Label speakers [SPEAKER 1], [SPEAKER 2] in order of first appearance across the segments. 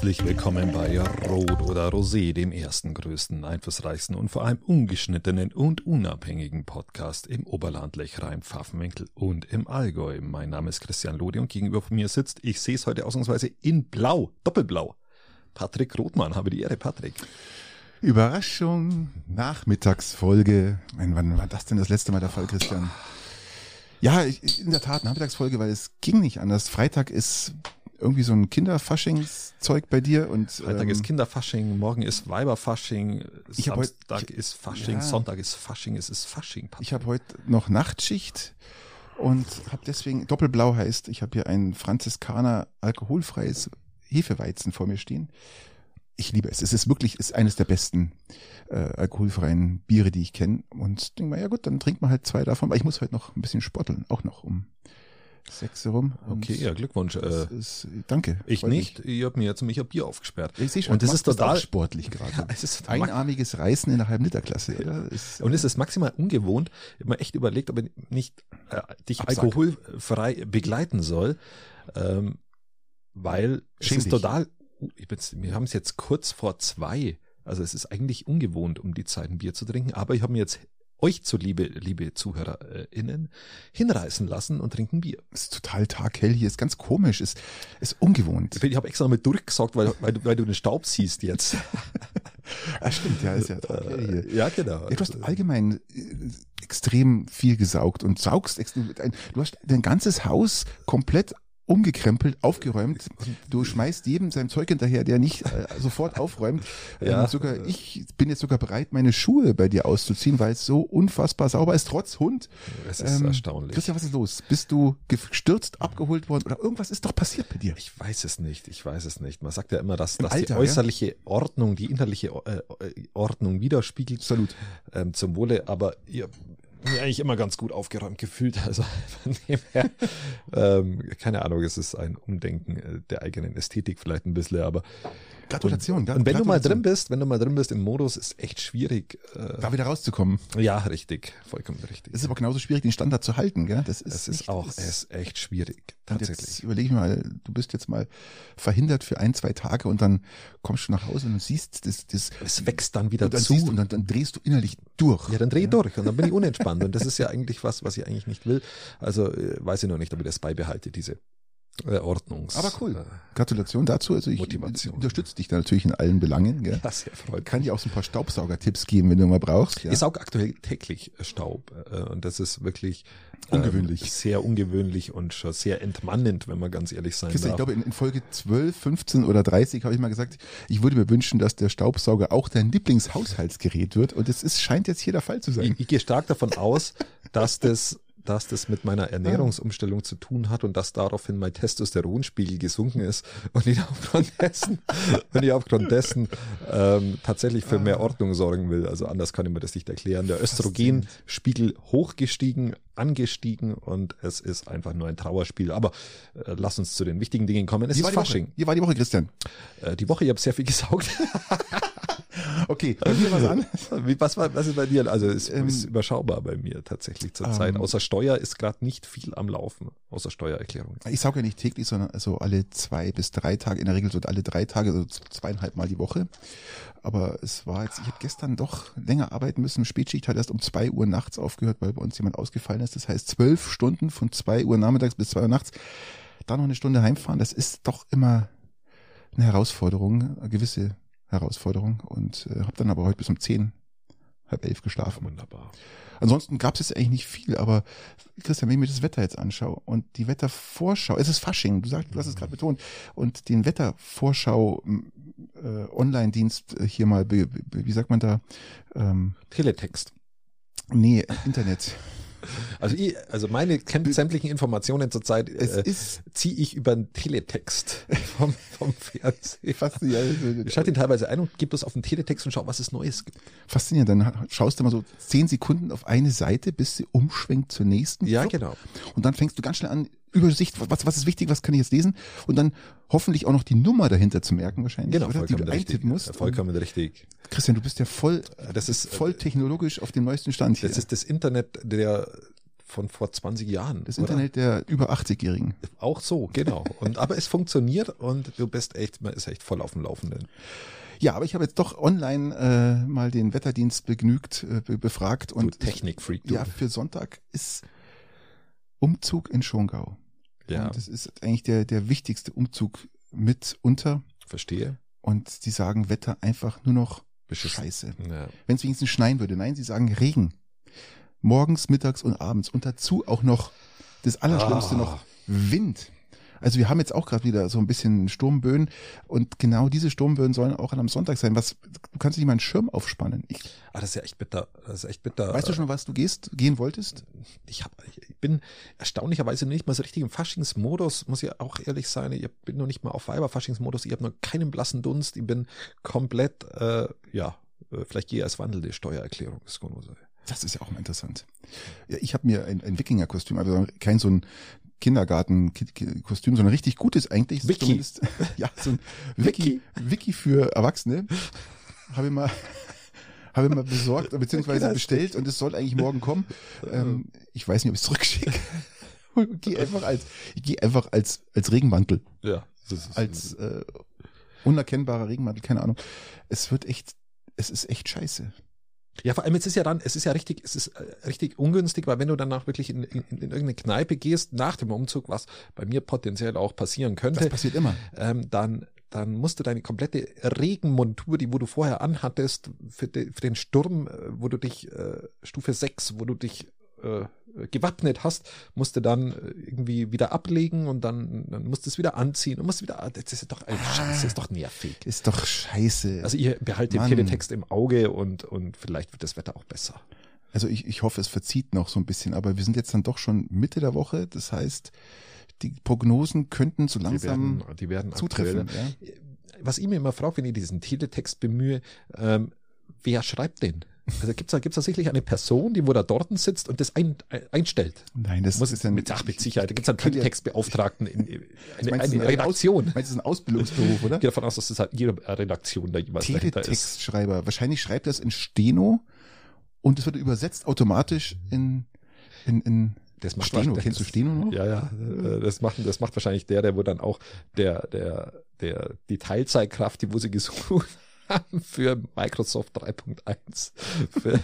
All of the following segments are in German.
[SPEAKER 1] Herzlich willkommen bei Rot oder Rosé, dem ersten, größten, einflussreichsten und vor allem ungeschnittenen und unabhängigen Podcast im Oberland Lechrein, Pfaffenwinkel und im Allgäu. Mein Name ist Christian Lode und gegenüber von mir sitzt, ich sehe es heute ausnahmsweise in Blau, Doppelblau. Patrick Rothmann, habe die Ehre, Patrick.
[SPEAKER 2] Überraschung, Nachmittagsfolge. Wann, war das denn das letzte Mal der Fall, Christian? Ja, in der Tat, Nachmittagsfolge, weil es ging nicht anders. Freitag ist irgendwie so ein Kinderfaschingszeug bei dir und
[SPEAKER 1] Freitag ähm, ist Kinderfasching, morgen ist Weiberfasching,
[SPEAKER 2] ich
[SPEAKER 1] Samstag
[SPEAKER 2] heut,
[SPEAKER 1] ist Fasching,
[SPEAKER 2] ja.
[SPEAKER 1] Sonntag ist Fasching, es ist Fasching. Patrick.
[SPEAKER 2] ich habe heute noch Nachtschicht und habe deswegen doppelblau heißt, ich habe hier ein Franziskaner alkoholfreies Hefeweizen vor mir stehen. Ich liebe es. Es ist wirklich ist eines der besten äh, alkoholfreien Biere, die ich kenne. Und denke mal, ja gut, dann trinkt man halt zwei davon. Aber ich muss heute noch ein bisschen sporteln, auch noch um sechs. Und
[SPEAKER 1] Okay, ja, Glückwunsch.
[SPEAKER 2] das
[SPEAKER 1] Äh,
[SPEAKER 2] ist, danke.
[SPEAKER 1] ich
[SPEAKER 2] freut mich.
[SPEAKER 1] nicht, ich habe mir jetzt nämlich ein Bier aufgesperrt.
[SPEAKER 2] Ich sehe schon,
[SPEAKER 1] Und das ist total-
[SPEAKER 2] auch sportlich gerade.
[SPEAKER 1] Ja, es ist
[SPEAKER 2] Einarmiges Reißen in der halben Literklasse, oder? Ist,
[SPEAKER 1] Und es ist maximal ungewohnt. Ich habe mir echt überlegt, ob ich nicht äh, dich
[SPEAKER 2] Absag.
[SPEAKER 1] alkoholfrei begleiten soll, ähm, weil es
[SPEAKER 2] Schäm
[SPEAKER 1] ist
[SPEAKER 2] dich.
[SPEAKER 1] total. Ich bin's, wir haben es jetzt kurz vor zwei. Also es ist eigentlich ungewohnt, um die Zeit ein Bier zu trinken. Aber ich habe mir jetzt euch zuliebe, liebe ZuhörerInnen, hinreißen lassen und trinken Bier.
[SPEAKER 2] ist total taghell hier, ist ganz komisch, ist, ist ungewohnt.
[SPEAKER 1] Ich habe extra mit durchgesagt, weil, weil, du, weil du den Staub siehst jetzt.
[SPEAKER 2] Ah, stimmt, ja, ist ja taghell hier.
[SPEAKER 1] ja, genau.
[SPEAKER 2] Ja, du hast allgemein äh, extrem viel gesaugt und saugst extrem. Du hast dein ganzes Haus komplett umgekrempelt, aufgeräumt. Du schmeißt jedem sein Zeug hinterher, der nicht äh, sofort aufräumt.
[SPEAKER 1] Ja.
[SPEAKER 2] Ähm, sogar ich bin jetzt sogar bereit, meine Schuhe bei dir auszuziehen, weil es so unfassbar sauber ist, trotz Hund.
[SPEAKER 1] Es ist
[SPEAKER 2] Ähm,
[SPEAKER 1] erstaunlich.
[SPEAKER 2] Christian, was ist los? Bist du gestürzt, abgeholt worden oder irgendwas ist doch passiert bei dir?
[SPEAKER 1] Ich weiß es nicht, ich weiß es nicht. Man sagt ja immer, dass,
[SPEAKER 2] Im
[SPEAKER 1] dass
[SPEAKER 2] Alter,
[SPEAKER 1] die
[SPEAKER 2] ja?
[SPEAKER 1] äußerliche Ordnung die innerliche äh, Ordnung widerspiegelt.
[SPEAKER 2] Salut.
[SPEAKER 1] Ähm, zum Wohle, aber ihr mir eigentlich immer ganz gut aufgeräumt gefühlt. Also von dem her, ähm, keine Ahnung, es ist ein Umdenken äh, der eigenen Ästhetik vielleicht ein bisschen, aber
[SPEAKER 2] Gratulation.
[SPEAKER 1] und, und wenn du mal
[SPEAKER 2] Gratulation.
[SPEAKER 1] drin bist, wenn du mal drin bist im Modus, ist echt schwierig. Äh,
[SPEAKER 2] Da wieder rauszukommen.
[SPEAKER 1] ja, richtig, vollkommen richtig.
[SPEAKER 2] Es ist aber genauso schwierig, den Standard zu halten, gell? Das ist,
[SPEAKER 1] es ist auch,
[SPEAKER 2] das-
[SPEAKER 1] es ist echt schwierig, tatsächlich.
[SPEAKER 2] jetzt überlege ich mal, du bist jetzt mal verhindert für ein, zwei Tage und dann kommst du nach Hause und siehst das, das
[SPEAKER 1] Es wächst dann wieder
[SPEAKER 2] und dann
[SPEAKER 1] zu.
[SPEAKER 2] du, und dann, dann drehst du innerlich durch.
[SPEAKER 1] Ja, dann dreh ich durch und dann bin ich unentspannt. Und das ist ja eigentlich was, was ich eigentlich nicht will. Also äh, weiß ich noch nicht, ob ich das beibehalte, diese Ordnungs.
[SPEAKER 2] Aber cool.
[SPEAKER 1] Äh,
[SPEAKER 2] Gratulation dazu. Also ich
[SPEAKER 1] Motivation.
[SPEAKER 2] unterstütze dich da natürlich in allen Belangen. Gell?
[SPEAKER 1] ja, sehr freut
[SPEAKER 2] Kann dir auch so ein paar Staubsaugertipps geben, wenn du mal brauchst. Ja.
[SPEAKER 1] Ich saug aktuell täglich Staub äh, und das ist wirklich
[SPEAKER 2] Ungewöhnlich.
[SPEAKER 1] Ähm, sehr ungewöhnlich und schon sehr entmannend, wenn man ganz ehrlich sein
[SPEAKER 2] Christian, ich
[SPEAKER 1] darf.
[SPEAKER 2] glaube, in, in Folge 12, 15 oder 30 habe ich mal gesagt, ich würde mir wünschen, dass der Staubsauger auch dein Lieblingshaushaltsgerät wird. Und es ist, scheint jetzt hier der Fall zu sein.
[SPEAKER 1] ich, ich gehe stark davon aus, dass das dass das mit meiner Ernährungsumstellung zu tun hat und dass daraufhin mein Testosteronspiegel gesunken ist und ich aufgrund dessen, und ich aufgrund dessen ähm, tatsächlich für mehr Ordnung sorgen will. Also anders kann ich mir das nicht erklären. Der Östrogenspiegel hochgestiegen, angestiegen und es ist einfach nur ein Trauerspiel. Aber äh, lass uns zu den wichtigen Dingen kommen. Es
[SPEAKER 2] Wie
[SPEAKER 1] ist
[SPEAKER 2] war, die Woche?
[SPEAKER 1] Fasching.
[SPEAKER 2] Wie war die Woche, Christian?
[SPEAKER 1] Äh, die Woche, ich habe sehr viel gesaugt.
[SPEAKER 2] Okay, bei mir was an.
[SPEAKER 1] Wie, was, war, was ist bei dir? Also es
[SPEAKER 2] Ähm,
[SPEAKER 1] ist überschaubar bei mir tatsächlich zur Zeit.
[SPEAKER 2] ähm,
[SPEAKER 1] Außer Steuer ist gerade nicht viel am Laufen, außer Steuererklärung.
[SPEAKER 2] Ich sauge ja nicht täglich, sondern also alle zwei bis drei Tage, in der Regel so alle drei Tage, also zweieinhalb Mal die Woche. Aber es war jetzt, ich habe gestern doch länger arbeiten müssen. Spätschicht hat erst um zwei Uhr nachts aufgehört, weil bei uns jemand ausgefallen ist. Das heißt zwölf Stunden von zwei Uhr nachmittags bis zwei Uhr nachts. Dann noch eine Stunde heimfahren, das ist doch immer eine Herausforderung, eine gewisse Herausforderung. Und äh, habe dann aber heute bis um zehn, halb elf geschlafen.
[SPEAKER 1] Wunderbar.
[SPEAKER 2] Ansonsten gab es jetzt eigentlich nicht viel, aber Christian, wenn ich mir das Wetter jetzt anschaue und die Wettervorschau, es ist Fasching, du sagst, du hast es gerade betont, und den Wettervorschau äh, Online-Dienst äh, hier mal, wie sagt man da, ähm,
[SPEAKER 1] Teletext.
[SPEAKER 2] nee, Internet.
[SPEAKER 1] Also ich, also meine sämtlichen Informationen zurzeit äh, ziehe ich über einen Teletext vom, vom Fernsehen.
[SPEAKER 2] faszinierend.
[SPEAKER 1] Ich schalte ihn teilweise ein und gebe das auf den Teletext und schau, was es Neues gibt.
[SPEAKER 2] faszinierend. Dann schaust du mal so zehn Sekunden auf eine Seite, bis sie umschwenkt zur nächsten.
[SPEAKER 1] Ja,
[SPEAKER 2] Flop.
[SPEAKER 1] genau.
[SPEAKER 2] Und dann fängst du ganz schnell an, Übersicht, was, was ist wichtig, was kann ich jetzt lesen? Und dann hoffentlich auch noch die Nummer dahinter zu merken wahrscheinlich,
[SPEAKER 1] Genau,
[SPEAKER 2] oder? die du
[SPEAKER 1] richtig.
[SPEAKER 2] eintippen musst.
[SPEAKER 1] Vollkommen richtig.
[SPEAKER 2] Christian, du bist ja voll,
[SPEAKER 1] Das ist
[SPEAKER 2] voll technologisch auf dem neuesten Stand hier.
[SPEAKER 1] Das ist das Internet der von vor 20 Jahren.
[SPEAKER 2] Das
[SPEAKER 1] oder?
[SPEAKER 2] Internet der über 80-Jährigen.
[SPEAKER 1] Auch so, genau. Und aber es funktioniert und du bist echt, man ist echt voll auf dem Laufenden.
[SPEAKER 2] Ja, aber ich habe jetzt doch online äh, mal den Wetterdienst begnügt, äh, be- befragt und
[SPEAKER 1] du Technikfreak, du.
[SPEAKER 2] ja, für Sonntag ist Umzug in Schongau.
[SPEAKER 1] Ja
[SPEAKER 2] Und das ist eigentlich der, der wichtigste Umzug mit unter.
[SPEAKER 1] verstehe.
[SPEAKER 2] Und die sagen Wetter einfach nur noch
[SPEAKER 1] Beschissen.
[SPEAKER 2] scheiße.
[SPEAKER 1] Ja.
[SPEAKER 2] Wenn es wenigstens schneien würde. Nein, sie sagen Regen. Morgens, mittags und abends. Und dazu auch noch das Allerschlimmste
[SPEAKER 1] Ah.
[SPEAKER 2] noch Wind. Also wir haben jetzt auch gerade wieder so ein bisschen Sturmböen und genau diese Sturmböen sollen auch am Sonntag sein. Was du kannst nicht mal einen Schirm aufspannen. Ich,
[SPEAKER 1] Ah, das ist ja echt bitter. Das ist echt bitter.
[SPEAKER 2] weißt du schon, was du gehst, gehen wolltest?
[SPEAKER 1] ich, hab, ich bin erstaunlicherweise nicht mal so richtig im Faschingsmodus, muss ich auch ehrlich sein. Ich bin noch nicht mal auf Weiberfaschingsmodus. Ich habe noch keinen blassen Dunst. Ich bin komplett, äh, ja, äh, vielleicht gehe ich als wandelnde Steuererklärung. Das kann.
[SPEAKER 2] Das ist ja auch mal interessant. Ja, ich habe mir ein, ein Wikinger-Kostüm, also kein so ein Kindergarten-Kostüm, sondern richtig gutes eigentlich.
[SPEAKER 1] Wiki.
[SPEAKER 2] Zumindest- Ja, so ein Wiki, Wiki für Erwachsene. Habe ich mal, habe ich mal besorgt, beziehungsweise bestellt und es soll eigentlich morgen kommen. Ähm, ich weiß nicht, ob ich es zurückschicke. Und gehe einfach als, ich gehe einfach als, als Regenmantel,
[SPEAKER 1] Ja, das ist,
[SPEAKER 2] als äh, unerkennbarer Regenmantel, keine Ahnung. Es wird echt, es ist echt scheiße.
[SPEAKER 1] Ja, vor allem es ist ja dann, es ist ja richtig, es ist äh, richtig ungünstig, weil wenn du danach wirklich in, in, in irgendeine Kneipe gehst nach dem Umzug, was bei mir potenziell auch passieren
[SPEAKER 2] Das
[SPEAKER 1] könnte,
[SPEAKER 2] passiert immer.
[SPEAKER 1] ähm, dann dann musst du deine komplette Regenmontur, die wo du vorher anhattest, für, de, für den Sturm, äh, wo du dich äh, Stufe 6, wo du dich äh, gewappnet hast, musst du dann äh, irgendwie wieder ablegen und dann, dann musst du es wieder anziehen und musst wieder, ah, das ist doch ein Scheiß, das ist doch nervig.
[SPEAKER 2] Ist doch scheiße.
[SPEAKER 1] Also ihr behaltet den
[SPEAKER 2] Mann.
[SPEAKER 1] Teletext im Auge und, und vielleicht wird das Wetter auch besser.
[SPEAKER 2] Also ich, ich hoffe, es verzieht noch so ein bisschen, aber wir sind jetzt dann doch schon Mitte der Woche. Das heißt, die Prognosen könnten so
[SPEAKER 1] Die
[SPEAKER 2] langsam
[SPEAKER 1] werden, die werden
[SPEAKER 2] zutreffen.
[SPEAKER 1] aktuell.
[SPEAKER 2] Ja?
[SPEAKER 1] Was ich mir immer frage, wenn ich diesen Teletext bemühe, ähm, wer schreibt den? Also gibt's da, gibt's da sicherlich eine Person, die wo da dort sitzt und das ein, ein, einstellt?
[SPEAKER 2] Nein, das
[SPEAKER 1] Muss
[SPEAKER 2] ist
[SPEAKER 1] es
[SPEAKER 2] dann
[SPEAKER 1] mit, ach, mit Sicherheit. Da gibt's einen
[SPEAKER 2] Kann ja-
[SPEAKER 1] Teletextbeauftragten in, in eine,
[SPEAKER 2] Meinst
[SPEAKER 1] eine
[SPEAKER 2] ein
[SPEAKER 1] Redaktion.
[SPEAKER 2] Meinst du, das ist ein Ausbildungsberuf, oder?
[SPEAKER 1] Ich gehe davon aus, dass das halt jede Redaktion da jeweils dahinter ist.
[SPEAKER 2] Teletextschreiber. Wahrscheinlich schreibt er es in Steno und es wird übersetzt automatisch in, in, in
[SPEAKER 1] Das macht
[SPEAKER 2] Steno.
[SPEAKER 1] wahrscheinlich-
[SPEAKER 2] Kennst du Steno noch?
[SPEAKER 1] Ja, ja. äh, Das macht, das macht wahrscheinlich der, der wo dann auch der, der, der, die Teilzeitkraft, die wo sie gesucht haben für Microsoft 3.1, für-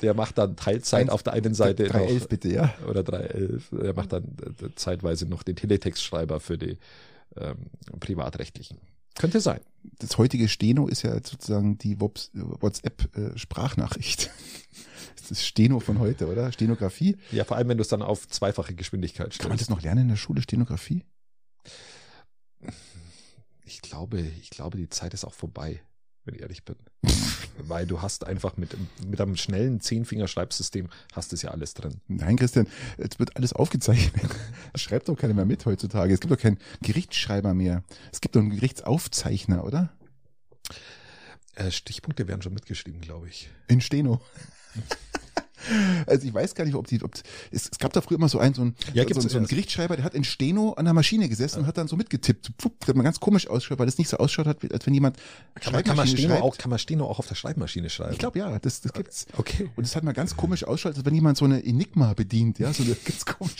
[SPEAKER 1] der macht dann Teilzeit auf der einen Seite
[SPEAKER 2] 311
[SPEAKER 1] noch,
[SPEAKER 2] bitte, ja.
[SPEAKER 1] oder 3.11, der macht dann äh, zeitweise noch den Teletextschreiber für die ähm, privatrechtlichen. Könnte sein.
[SPEAKER 2] Das heutige Steno ist ja sozusagen die WhatsApp-Sprachnachricht. Das ist Steno von heute, oder? Stenografie.
[SPEAKER 1] Ja, vor allem, wenn du es dann auf zweifache Geschwindigkeit
[SPEAKER 2] Kann man
[SPEAKER 1] stellst.
[SPEAKER 2] das noch lernen in der Schule, Stenografie?
[SPEAKER 1] Ich glaube, ich glaube, die Zeit ist auch vorbei, wenn ich ehrlich bin. Weil du hast einfach mit, mit einem schnellen Zehnfingerschreibsystem hast es ja alles drin.
[SPEAKER 2] Nein, Christian, es wird alles aufgezeichnet. Das schreibt doch keiner mehr mit heutzutage. Es gibt doch keinen Gerichtsschreiber mehr. Es gibt doch einen Gerichtsaufzeichner, oder?
[SPEAKER 1] Äh, Stichpunkte werden schon mitgeschrieben, glaube ich.
[SPEAKER 2] In Steno. Also ich weiß gar nicht, ob die, ob es, es gab da früher immer so einen, so einen,
[SPEAKER 1] Ja,
[SPEAKER 2] so, einen- so einen Gerichtsschreiber, der hat in Steno an der Maschine gesessen und hat dann so mitgetippt. Pfupp, das hat man ganz komisch ausschaut, weil das nicht so ausschaut hat, als wenn jemand
[SPEAKER 1] Kann man, kann, man Steno
[SPEAKER 2] schreibt.
[SPEAKER 1] auch, kann man Steno auch auf der Schreibmaschine schreiben?
[SPEAKER 2] Ich glaube ja, das, das gibt's.
[SPEAKER 1] Okay.
[SPEAKER 2] Und es hat mal ganz komisch ausschaut, als wenn jemand so eine Enigma bedient, ja, so eine ganz komisch.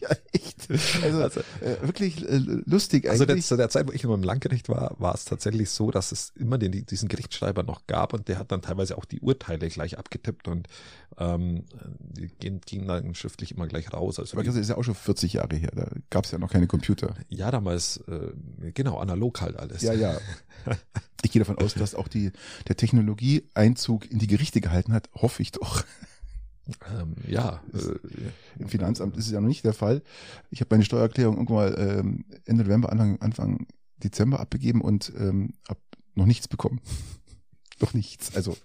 [SPEAKER 2] ja, echt. Also,
[SPEAKER 1] Also-
[SPEAKER 2] äh, wirklich äh, lustig
[SPEAKER 1] Also der,
[SPEAKER 2] eigentlich.
[SPEAKER 1] zu der Zeit, wo ich noch im Landgericht war, war es tatsächlich so, dass es immer den, diesen Gerichtsschreiber noch gab und der hat dann teilweise auch die Urteile gleich abgetippt und ähm, die gehen, gingen dann schriftlich immer gleich raus. Also
[SPEAKER 2] Aber das ist ja auch schon 40 Jahre her, da gab es ja noch keine Computer.
[SPEAKER 1] ja, damals, äh, genau, analog halt alles.
[SPEAKER 2] Ja, ja. Ich gehe davon aus, dass auch die, der Technologieeinzug in die Gerichte gehalten hat, hoffe ich doch.
[SPEAKER 1] Ähm, ja, äh,
[SPEAKER 2] Im Finanzamt ist es ja noch nicht der Fall. Ich habe meine Steuererklärung irgendwann mal ähm, Ende November, Anfang, Anfang Dezember abgegeben und ähm, habe noch nichts bekommen. noch nichts. Also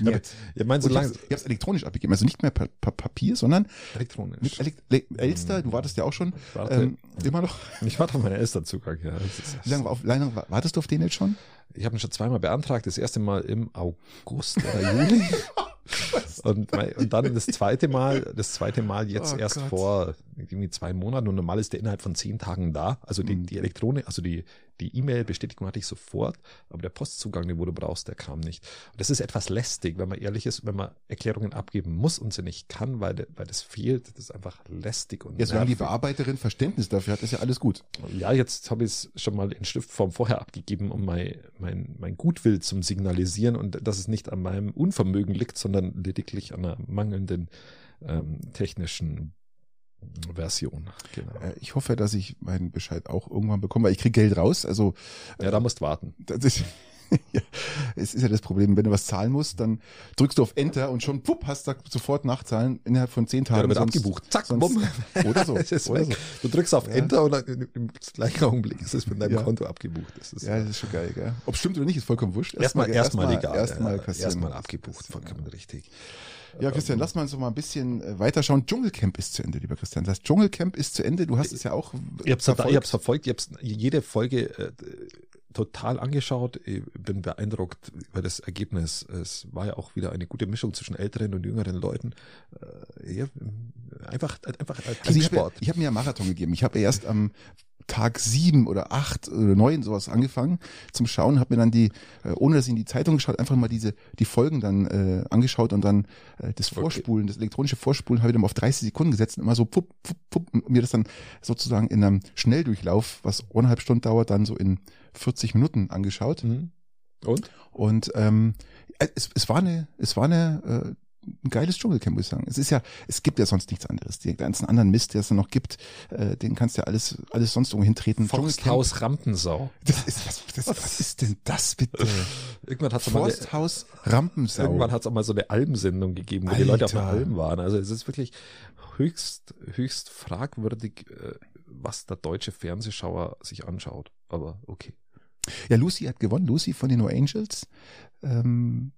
[SPEAKER 2] nicht.
[SPEAKER 1] ja, meinst du
[SPEAKER 2] ich habe es elektronisch abgegeben, also nicht mehr pa pa Papier, sondern
[SPEAKER 1] elektronisch?
[SPEAKER 2] mit Elek Le Elster, du wartest ja auch schon,
[SPEAKER 1] Ich warte,
[SPEAKER 2] ähm, immer noch.
[SPEAKER 1] ich warte auf meinen Elsternzugang, ja.
[SPEAKER 2] Wie lange, auf, lange wartest du auf den jetzt schon?
[SPEAKER 1] ich habe ihn schon zweimal beantragt, das erste Mal im August oder Juli. Und, und dann das zweite Mal, das zweite Mal jetzt
[SPEAKER 2] Oh
[SPEAKER 1] erst
[SPEAKER 2] Gott.
[SPEAKER 1] vor irgendwie zwei Monaten und normal ist der innerhalb von zehn Tagen da. Also die,
[SPEAKER 2] Mhm.
[SPEAKER 1] die Elektronik, also die, die E-Mail-Bestätigung hatte ich sofort, aber der Postzugang, den wo du brauchst, der kam nicht. Und das ist etwas lästig, wenn man ehrlich ist, wenn man Erklärungen abgeben muss und sie nicht kann, weil, weil das fehlt. Das ist einfach lästig und
[SPEAKER 2] Ja, solange die
[SPEAKER 1] nervig.
[SPEAKER 2] Bearbeiterin Verständnis dafür hat, ist ja alles gut.
[SPEAKER 1] Ja, jetzt habe ich es schon mal in Stiftform vorher abgegeben, um mein, mein, mein Gutwill zum Signalisieren und dass es nicht an meinem Unvermögen liegt, sondern lediglich an einer mangelnden ähm, technischen Version. Genau.
[SPEAKER 2] Äh, Ich hoffe, dass ich meinen Bescheid auch irgendwann bekomme, weil ich kriege Geld raus. Also
[SPEAKER 1] Ja, da musst warten.
[SPEAKER 2] das ist, ja, es ist ja das Problem, wenn du was zahlen musst, dann drückst du auf Enter und schon pupp, hast du sofort Nachzahlen innerhalb von zehn
[SPEAKER 1] Ja,
[SPEAKER 2] Tagen.
[SPEAKER 1] da wird
[SPEAKER 2] sonst-
[SPEAKER 1] abgebucht. Zack,
[SPEAKER 2] sonst-
[SPEAKER 1] bumm.
[SPEAKER 2] Oder so.
[SPEAKER 1] Es ist
[SPEAKER 2] oder
[SPEAKER 1] weg.
[SPEAKER 2] so.
[SPEAKER 1] Du drückst auf
[SPEAKER 2] Ja.
[SPEAKER 1] Enter und dann im im gleichen Augenblick ist es von deinem
[SPEAKER 2] Ja.
[SPEAKER 1] Konto abgebucht. Das ist
[SPEAKER 2] Ja, das ist schon geil, gell? Ob stimmt oder nicht, ist vollkommen wurscht.
[SPEAKER 1] erstmal erstmal egal.
[SPEAKER 2] Erstmal
[SPEAKER 1] Ja,
[SPEAKER 2] kassieren.
[SPEAKER 1] Erstmal abgebucht, vollkommen richtig.
[SPEAKER 2] Ja, Christian, lass mal so mal ein bisschen äh, weiterschauen. Dschungelcamp ist zu Ende, lieber Christian. Das Dschungelcamp ist zu Ende. Du hast es ja auch
[SPEAKER 1] Ich hab's,
[SPEAKER 2] verfolgt.
[SPEAKER 1] ich hab's verfolgt, ich hab's jede Folge äh, total angeschaut. Ich bin beeindruckt über das Ergebnis. Es war ja auch wieder eine gute Mischung zwischen älteren und jüngeren Leuten. Äh, ja, einfach, einfach ein
[SPEAKER 2] Also ich habe
[SPEAKER 1] Teamsport.
[SPEAKER 2] hab mir ja Marathon gegeben. Ich habe erst am Tag sieben oder acht oder neun sowas angefangen zum Schauen, habe mir dann die, äh, ohne dass ich in die Zeitung geschaut, einfach mal diese die Folgen dann äh, angeschaut und dann äh, das
[SPEAKER 1] Okay.
[SPEAKER 2] Vorspulen, das elektronische Vorspulen habe ich dann auf 30 Sekunden gesetzt und immer so pupp, pupp, pupp, und mir das dann sozusagen in einem Schnelldurchlauf, was eineinhalb Stunden dauert, dann so in 40 Minuten angeschaut.
[SPEAKER 1] Mhm. Und?
[SPEAKER 2] Und ähm, es, es war eine, es war eine äh, ein geiles Dschungelcamp, muss ich sagen. Es ist ja, es gibt ja sonst nichts anderes. Die ganzen anderen Mist, der es dann noch gibt, äh, den kannst du ja alles, alles sonst irgendwo hintreten.
[SPEAKER 1] Forsthaus Rampensau.
[SPEAKER 2] Das ist, was, das, was ist denn das bitte?
[SPEAKER 1] Irgendwann hat's mal eine,
[SPEAKER 2] Forsthaus Rampensau.
[SPEAKER 1] irgendwann hat's auch mal so eine Almsendung gegeben, wo die Leute auf der
[SPEAKER 2] Alter.
[SPEAKER 1] Alm waren. Also es ist wirklich höchst, höchst fragwürdig, äh, was der deutsche Fernsehschauer sich anschaut. Aber okay.
[SPEAKER 2] Ja, Lucy hat gewonnen. Lucy von den No Angels. Ähm,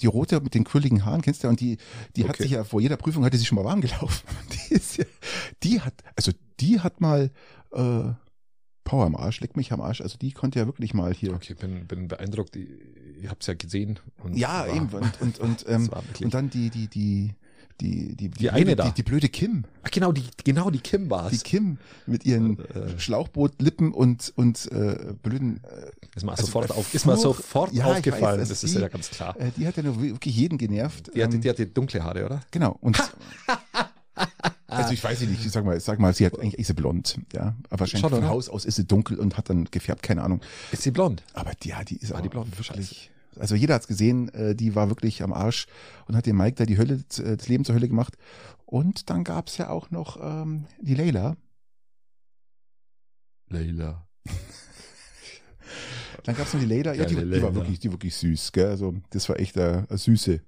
[SPEAKER 2] die rote mit den quirligen Haaren, kennst du? Und die, die hat
[SPEAKER 1] Okay.
[SPEAKER 2] sich ja vor jeder Prüfung hatte sie schon mal warm gelaufen. Die ist ja, die hat, also die hat mal äh, Power am Arsch, leck mich am Arsch. Also die konnte ja wirklich mal hier.
[SPEAKER 1] Okay, bin, bin beeindruckt. Ihr habt's ja gesehen. Und
[SPEAKER 2] Ja,
[SPEAKER 1] war-
[SPEAKER 2] eben. Und, und, und, ähm, und dann die, die, die, die, die,
[SPEAKER 1] Die eine
[SPEAKER 2] blöde,
[SPEAKER 1] da.
[SPEAKER 2] Die, die blöde Kim.
[SPEAKER 1] Ach, genau, die, genau die Kim
[SPEAKER 2] Die
[SPEAKER 1] war's.
[SPEAKER 2] Kim mit ihren
[SPEAKER 1] Äh,
[SPEAKER 2] Schlauchbootlippen und, und äh, blöden äh,
[SPEAKER 1] Ist mir
[SPEAKER 2] also
[SPEAKER 1] sofort, auf, ist mir
[SPEAKER 2] Furch-
[SPEAKER 1] sofort
[SPEAKER 2] Ja,
[SPEAKER 1] aufgefallen.
[SPEAKER 2] weiß, also
[SPEAKER 1] das ist
[SPEAKER 2] die-
[SPEAKER 1] ja ganz klar.
[SPEAKER 2] Äh, die hat ja nur wirklich jeden genervt.
[SPEAKER 1] Die hatte,
[SPEAKER 2] Ähm,
[SPEAKER 1] die hatte dunkle Haare, oder?
[SPEAKER 2] genau. Und also ich weiß sie nicht, ich sag mal, ich sag mal, sie hat eigentlich ist sie blond, ja. Aber wahrscheinlich
[SPEAKER 1] Schon,
[SPEAKER 2] von
[SPEAKER 1] oder?
[SPEAKER 2] Haus aus ist sie dunkel und hat dann gefärbt, keine Ahnung.
[SPEAKER 1] Ist sie blond?
[SPEAKER 2] Aber die, ja, die ist
[SPEAKER 1] War
[SPEAKER 2] aber
[SPEAKER 1] die blond?
[SPEAKER 2] wirklich. Also jeder hat's gesehen, äh, die war wirklich am Arsch und hat dem Mike da die Hölle, äh, das Leben zur Hölle gemacht. Und dann gab's ja auch noch ähm, die Leila.
[SPEAKER 1] Leila.
[SPEAKER 2] Dann gab's noch die Leila, ja, die, die war wirklich, die wirklich süß, gell? Also das war echt eine, eine süße.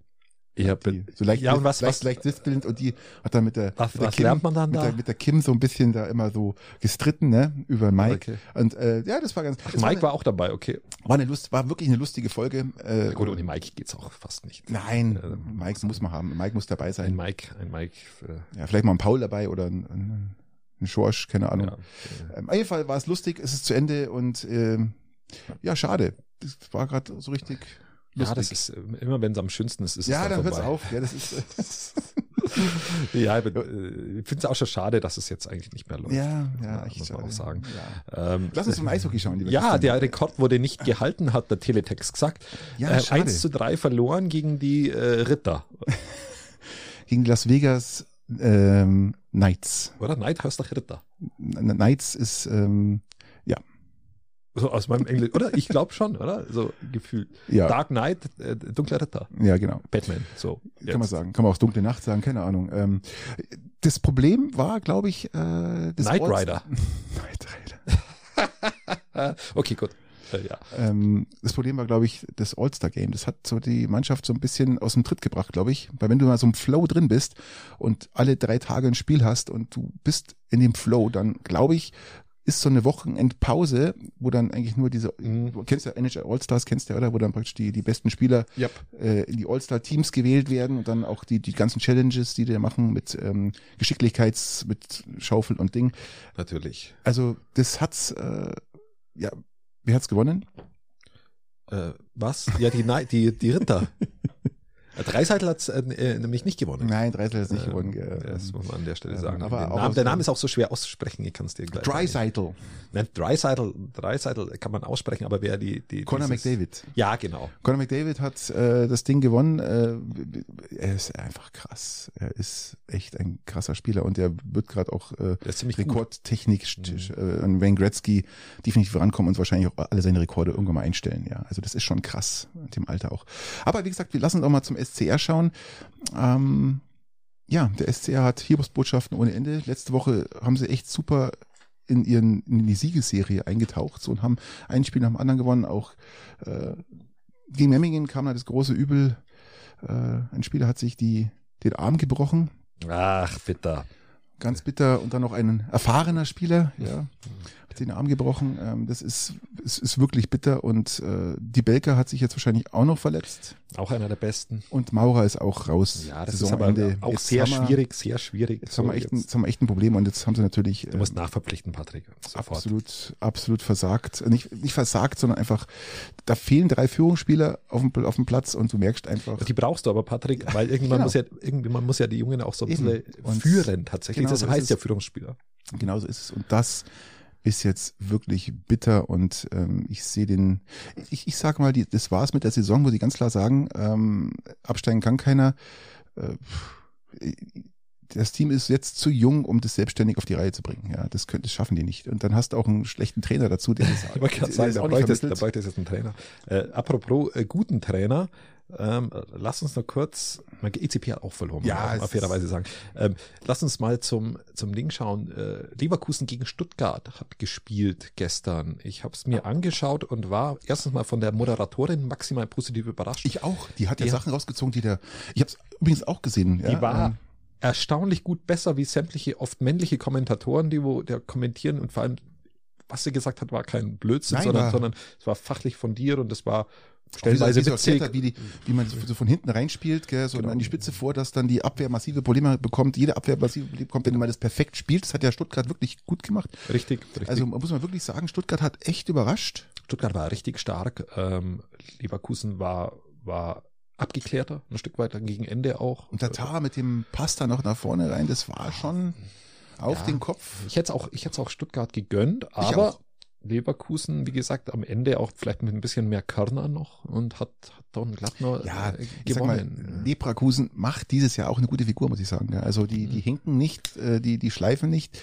[SPEAKER 1] Ich hab,
[SPEAKER 2] Die, so leicht,
[SPEAKER 1] ja, und was,
[SPEAKER 2] leicht,
[SPEAKER 1] was,
[SPEAKER 2] leicht dispelnd und die hat dann mit der,
[SPEAKER 1] was,
[SPEAKER 2] mit der
[SPEAKER 1] was
[SPEAKER 2] Kim,
[SPEAKER 1] lernt man dann
[SPEAKER 2] mit
[SPEAKER 1] da?
[SPEAKER 2] der, mit der Kim so ein bisschen da immer so gestritten, ne, über Mike.
[SPEAKER 1] Okay.
[SPEAKER 2] Und äh, ja, das war ganz.
[SPEAKER 1] Ach, Mike
[SPEAKER 2] war,
[SPEAKER 1] war auch dabei, okay.
[SPEAKER 2] eine, war eine Lust, war wirklich eine lustige Folge. Äh,
[SPEAKER 1] Na gut, ohne Mike geht's auch fast nicht.
[SPEAKER 2] Nein,
[SPEAKER 1] Ähm,
[SPEAKER 2] Mike muss man haben. Mike muss dabei
[SPEAKER 1] Ein
[SPEAKER 2] sein.
[SPEAKER 1] Mike, ein Mike. Äh,
[SPEAKER 2] Ja, vielleicht mal ein Paul dabei oder ein, ein, ein Schorsch, keine Ahnung.
[SPEAKER 1] ja,
[SPEAKER 2] Ähm, auf jeden Fall war es lustig, es ist zu Ende und ähm, ja, schade. Das war gerade so richtig
[SPEAKER 1] ja, das ist äh, immer, wenn es am schönsten ist, ist
[SPEAKER 2] ja,
[SPEAKER 1] es
[SPEAKER 2] dann
[SPEAKER 1] dann
[SPEAKER 2] hört's auf. Ja, das ist,
[SPEAKER 1] Ja, ich, bin, äh, ich finde es auch schon schade, dass es jetzt eigentlich nicht mehr läuft.
[SPEAKER 2] ja, ja, echt
[SPEAKER 1] muss man
[SPEAKER 2] schade.
[SPEAKER 1] auch sagen.
[SPEAKER 2] Ja.
[SPEAKER 1] Ähm,
[SPEAKER 2] Lass uns zum Eishockey schauen, lieber
[SPEAKER 1] Ja, der Rekord wurde nicht gehalten, hat der Teletext gesagt.
[SPEAKER 2] Ja,
[SPEAKER 1] äh,
[SPEAKER 2] schade.
[SPEAKER 1] 1 zu 3 verloren gegen die äh, Ritter.
[SPEAKER 2] Gegen Las Vegas ähm, Knights.
[SPEAKER 1] Oder? Neid heißt doch Ritter.
[SPEAKER 2] Knights ist, ähm,
[SPEAKER 1] So aus meinem Englisch. Oder? Ich glaube schon, oder? So gefühlt.
[SPEAKER 2] ja,
[SPEAKER 1] Dark Knight, äh, dunkler Ritter.
[SPEAKER 2] ja, genau.
[SPEAKER 1] Batman. So.
[SPEAKER 2] Kann man
[SPEAKER 1] jetzt.
[SPEAKER 2] sagen. Kann man auch dunkle Nacht sagen, keine Ahnung. Ähm, das Problem war, glaube ich, äh, das
[SPEAKER 1] Knight
[SPEAKER 2] All-
[SPEAKER 1] Rider.
[SPEAKER 2] Knight Rider.
[SPEAKER 1] Okay, gut. Äh, ja.
[SPEAKER 2] Ähm, das Problem war, glaube ich, das All-Star-Game. Das hat so die Mannschaft so ein bisschen aus dem Tritt gebracht, glaube ich. Weil wenn du mal so im Flow drin bist und alle drei Tage ein Spiel hast und du bist in dem Flow, dann glaube ich, ist so eine Wochenendpause, wo dann eigentlich nur diese,
[SPEAKER 1] Mhm.
[SPEAKER 2] du kennst ja NHL All-Stars, kennst du ja, oder? Wo dann praktisch die, die besten Spieler
[SPEAKER 1] Yep.
[SPEAKER 2] äh, in die All-Star-Teams gewählt werden und dann auch die, die ganzen Challenges, die die machen mit ähm, Geschicklichkeits, mit Schaufel und Ding.
[SPEAKER 1] Natürlich.
[SPEAKER 2] Also das hat's, äh, ja, wer hat's gewonnen?
[SPEAKER 1] Äh, was? Ja, die, die, die Ritter. Dreiseitel hat äh, nämlich nicht gewonnen.
[SPEAKER 2] Nein, Dreiseitel hat es nicht
[SPEAKER 1] Ähm,
[SPEAKER 2] gewonnen.
[SPEAKER 1] Das muss man an der Stelle
[SPEAKER 2] Ähm,
[SPEAKER 1] sagen.
[SPEAKER 2] aber auch
[SPEAKER 1] Namen, der Name ist auch so schwer auszusprechen, ich kann es dir gleich sagen.
[SPEAKER 2] Dreiseitel.
[SPEAKER 1] Nein, Dreiseitel, Dreiseitel kann man aussprechen, aber wer die, die
[SPEAKER 2] Conor
[SPEAKER 1] dieses-
[SPEAKER 2] McDavid.
[SPEAKER 1] Ja, genau.
[SPEAKER 2] Conor McDavid hat äh, das Ding gewonnen. Äh, er ist einfach krass. Er ist echt ein krasser Spieler und er wird gerade auch äh.
[SPEAKER 1] Mhm.
[SPEAKER 2] Rekordtechnik äh, an Wayne Gretzky definitiv vorankommen und wahrscheinlich auch alle seine Rekorde irgendwann mal einstellen. Ja, also das ist schon krass in dem Alter auch. Aber wie gesagt, wir lassen doch mal zum SCR schauen. Ähm, ja, der SCR hat Hiobsbotschaften ohne Ende. Letzte Woche haben sie echt super in ihren in die Siegesserie eingetaucht so, und haben ein Spiel nach dem anderen gewonnen. Auch äh, gegen Memmingen kam da das große Übel. Äh, ein Spieler hat sich die den Arm gebrochen,
[SPEAKER 1] Ach, bitter.
[SPEAKER 2] ganz bitter, und dann noch ein erfahrener Spieler, ja, den Arm gebrochen. Ähm, das ist, ist, ist wirklich bitter und äh, die Belka hat sich jetzt wahrscheinlich auch noch verletzt
[SPEAKER 1] Auch einer der besten.
[SPEAKER 2] und Maurer ist auch raus.
[SPEAKER 1] Ja, das ist aber
[SPEAKER 2] Saisonende.
[SPEAKER 1] auch
[SPEAKER 2] Jetzt
[SPEAKER 1] sehr schwierig, sehr schwierig.
[SPEAKER 2] Jetzt haben, wir echt ein,
[SPEAKER 1] jetzt-
[SPEAKER 2] haben wir echt ein Problem und jetzt haben sie natürlich
[SPEAKER 1] du musst
[SPEAKER 2] äh,
[SPEAKER 1] nachverpflichten, Patrick. Sofort.
[SPEAKER 2] absolut, absolut versagt. Äh, Nicht, nicht versagt, sondern einfach, da fehlen drei Führungsspieler auf dem, auf dem Platz und du merkst einfach,
[SPEAKER 1] Die brauchst du aber, Patrick, weil irgendwann
[SPEAKER 2] Genau.
[SPEAKER 1] muss ja, irgendjemand muss ja die Jungen auch so ein bisschen führen, tatsächlich.
[SPEAKER 2] genau
[SPEAKER 1] das
[SPEAKER 2] so
[SPEAKER 1] heißt ja. Führungsspieler.
[SPEAKER 2] Genauso ist es. Und das ist jetzt wirklich bitter und ähm, ich sehe den, ich, ich sag mal, die, das war's mit der Saison, muss ich ganz klar sagen, ähm, absteigen kann keiner. Äh, das Team ist jetzt zu jung, um das selbstständig auf die Reihe zu bringen. Ja, das, können, das schaffen die nicht. Und dann hast du auch einen schlechten Trainer dazu, der das,
[SPEAKER 1] Ich sagen, da bräuchte es- da bräuchte es jetzt einen Trainer. Äh, apropos äh, guten Trainer, ähm, lass uns noch kurz, mein ECP hat auch verloren,
[SPEAKER 2] Ja,
[SPEAKER 1] muss man fairerweise sagen. Ähm, lass uns mal zum, zum Ding schauen. Äh, Leverkusen gegen Stuttgart hat gespielt gestern. Ich habe es mir angeschaut und war erstens mal von der Moderatorin maximal positiv überrascht.
[SPEAKER 2] Ich auch. Die hat ja
[SPEAKER 1] Die-
[SPEAKER 2] Sachen rausgezogen, die der. Ich habe es übrigens auch gesehen. Ja,
[SPEAKER 1] Die war
[SPEAKER 2] ähm,
[SPEAKER 1] erstaunlich gut besser wie sämtliche oft männliche Kommentatoren, die wo der kommentieren und vor allem was sie gesagt hat, war kein Blödsinn,
[SPEAKER 2] Nein,
[SPEAKER 1] sondern,
[SPEAKER 2] war-
[SPEAKER 1] sondern es war fachlich fundiert und es war stellenweise
[SPEAKER 2] wie
[SPEAKER 1] witzig.
[SPEAKER 2] hat, wie, die, wie man so von hinten reinspielt, gell, so
[SPEAKER 1] Genau.
[SPEAKER 2] an die Spitze vor, dass dann die Abwehr massive Probleme bekommt. Jede Abwehr massive Probleme bekommt, wenn man das perfekt spielt. Das hat ja Stuttgart wirklich gut gemacht.
[SPEAKER 1] Richtig, richtig.
[SPEAKER 2] Also muss man wirklich sagen, Stuttgart hat echt überrascht.
[SPEAKER 1] Stuttgart war richtig stark. Ähm, Leverkusen war, war abgeklärter, ein Stück weiter gegen Ende auch.
[SPEAKER 2] Und der Tar mit dem Pass da noch nach vorne rein, das war schon auf
[SPEAKER 1] Ja.
[SPEAKER 2] den Kopf.
[SPEAKER 1] Ich hätte es auch, ich hätte es auch Stuttgart gegönnt, aber. Leverkusen, wie gesagt, am Ende auch vielleicht mit ein bisschen mehr Körner noch und hat, hat Don Glattner
[SPEAKER 2] Ja,
[SPEAKER 1] äh,
[SPEAKER 2] sag mal,
[SPEAKER 1] gewonnen.
[SPEAKER 2] Leverkusen macht dieses Jahr auch eine gute Figur, muss ich sagen. Also die,
[SPEAKER 1] Mhm.
[SPEAKER 2] die hinken nicht, äh, die, die schleifen nicht,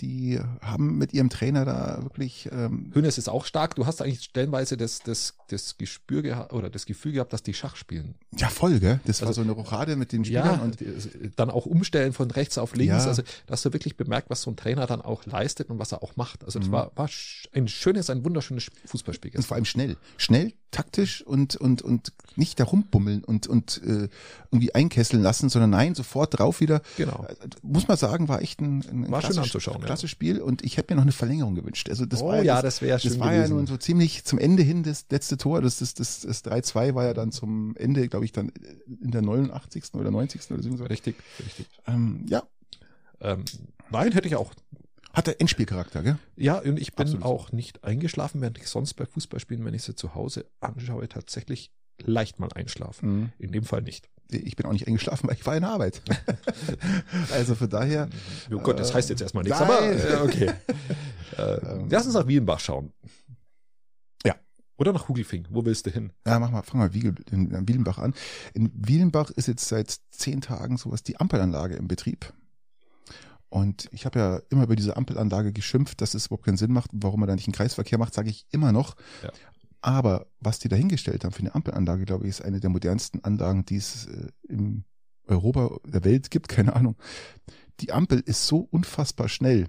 [SPEAKER 2] die haben mit ihrem Trainer da wirklich ähm,
[SPEAKER 1] Hönes ist auch stark. Du hast eigentlich stellenweise das, das, das Gespür gehabt oder das Gefühl gehabt, dass die Schach spielen.
[SPEAKER 2] ja voll, gell? Das war
[SPEAKER 1] Also-
[SPEAKER 2] so eine Rochade mit den Spielern
[SPEAKER 1] Ja,
[SPEAKER 2] und
[SPEAKER 1] und dann auch umstellen von rechts auf links.
[SPEAKER 2] Ja.
[SPEAKER 1] Also, da hast du wirklich bemerkt, was so ein Trainer dann auch leistet und was er auch macht. Also, das
[SPEAKER 2] Mhm.
[SPEAKER 1] war, war sch- ein schönes, ein wunderschönes Fußballspiel.
[SPEAKER 2] Und
[SPEAKER 1] gestern.
[SPEAKER 2] vor allem schnell. Schnell, taktisch und, und, und nicht da rumbummeln und, und äh, irgendwie einkesseln lassen, sondern nein, sofort drauf wieder.
[SPEAKER 1] Genau.
[SPEAKER 2] Äh, Muss man sagen, war echt ein, ein
[SPEAKER 1] War schön
[SPEAKER 2] klasse-
[SPEAKER 1] anzuschauen, ja.
[SPEAKER 2] klasse Spiel und ich hätte mir noch eine Verlängerung gewünscht. Also das
[SPEAKER 1] Oh
[SPEAKER 2] war
[SPEAKER 1] ja, das wäre schön
[SPEAKER 2] Das war ja
[SPEAKER 1] gewesen.
[SPEAKER 2] nun so ziemlich zum Ende hin das letzte Tor. Das, das, das, das 3-2 war ja dann zum Ende, glaube ich, dann in der 89. oder 90. oder so.
[SPEAKER 1] Richtig, richtig.
[SPEAKER 2] Ähm, ja,
[SPEAKER 1] Ähm, nein, hätte ich auch.
[SPEAKER 2] Hat der Endspielcharakter, gell?
[SPEAKER 1] Ja, und ich bin
[SPEAKER 2] Absolut.
[SPEAKER 1] auch nicht eingeschlafen, während ich sonst bei Fußballspielen, wenn ich sie zu Hause anschaue, tatsächlich leicht mal einschlafen. In dem Fall nicht.
[SPEAKER 2] Ich bin auch nicht eingeschlafen, weil ich war in der Arbeit. also von daher,
[SPEAKER 1] Oh Gott, das heißt jetzt erstmal nichts,
[SPEAKER 2] nein.
[SPEAKER 1] aber äh, okay. äh, lass uns nach Wienbach schauen.
[SPEAKER 2] Ja.
[SPEAKER 1] Oder nach Hugelfing. Wo willst du hin?
[SPEAKER 2] Ja, mach mal, fang mal Wiegel, in, in Wielenbach an. In Wielenbach ist jetzt seit zehn Tagen sowas die Ampelanlage im Betrieb. Und ich habe ja immer über diese Ampelanlage geschimpft, dass es überhaupt keinen Sinn macht, warum man da nicht einen Kreisverkehr macht, sage ich immer noch.
[SPEAKER 1] Ja.
[SPEAKER 2] Aber was die dahingestellt haben für eine Ampelanlage, glaube ich, ist eine der modernsten Anlagen, die es äh, im Europa der Welt gibt, keine Ahnung. Die Ampel ist so unfassbar schnell.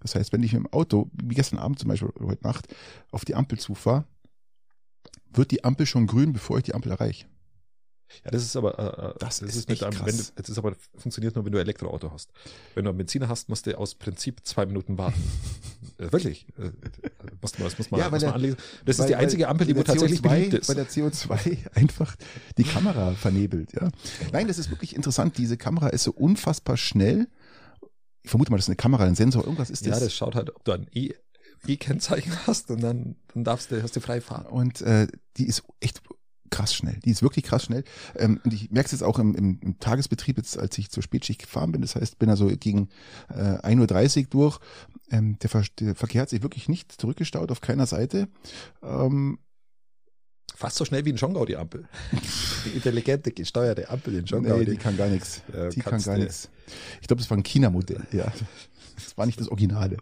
[SPEAKER 2] Das heißt, wenn ich mit dem Auto, wie gestern Abend zum Beispiel oder heute Nacht, auf die Ampel zufahre, wird die Ampel schon grün, bevor ich die Ampel erreiche.
[SPEAKER 1] Ja, das ist aber, äh, äh,
[SPEAKER 2] Das ist
[SPEAKER 1] mit
[SPEAKER 2] echt
[SPEAKER 1] einem, wenn du, das ist aber funktioniert nur, wenn du Elektroauto hast. Wenn du einen Benziner hast, musst du aus Prinzip zwei Minuten warten. äh, wirklich. Äh, muss man, das muss man,
[SPEAKER 2] Ja,
[SPEAKER 1] muss man anlesen. Das
[SPEAKER 2] Weil-
[SPEAKER 1] ist die einzige Ampel, die wo tatsächlich
[SPEAKER 2] CO2,
[SPEAKER 1] beliebt ist.
[SPEAKER 2] Weil der CO2 einfach die Kamera vernebelt, ja. Nein, das ist wirklich interessant. Diese Kamera ist so unfassbar schnell. Ich vermute mal, das ist eine Kamera, ein Sensor, irgendwas ist
[SPEAKER 1] ja,
[SPEAKER 2] das.
[SPEAKER 1] das schaut halt, ob du ein E- E-Kennzeichen hast und dann, dann darfst du, hast du freie Fahrt.
[SPEAKER 2] Und äh, die ist echt krass schnell. Die ist wirklich krass schnell. Ähm, und ich merke es jetzt auch im, im, im Tagesbetrieb, jetzt als ich zur Spätschicht gefahren bin. Das heißt, bin also gegen äh, 1.30 Uhr durch. Ähm, der, Ver der Verkehr hat sich wirklich nicht zurückgestaut auf keiner Seite. Ähm,
[SPEAKER 1] Fast so schnell wie ein Schongau, die Ampel. Die intelligente, gesteuerte Ampel in Schongau.
[SPEAKER 2] nee, die kann gar nichts.
[SPEAKER 1] Ja,
[SPEAKER 2] die kann gar nichts. Ich glaube, das war ein China-Modell. Ja. Das war nicht das Originale.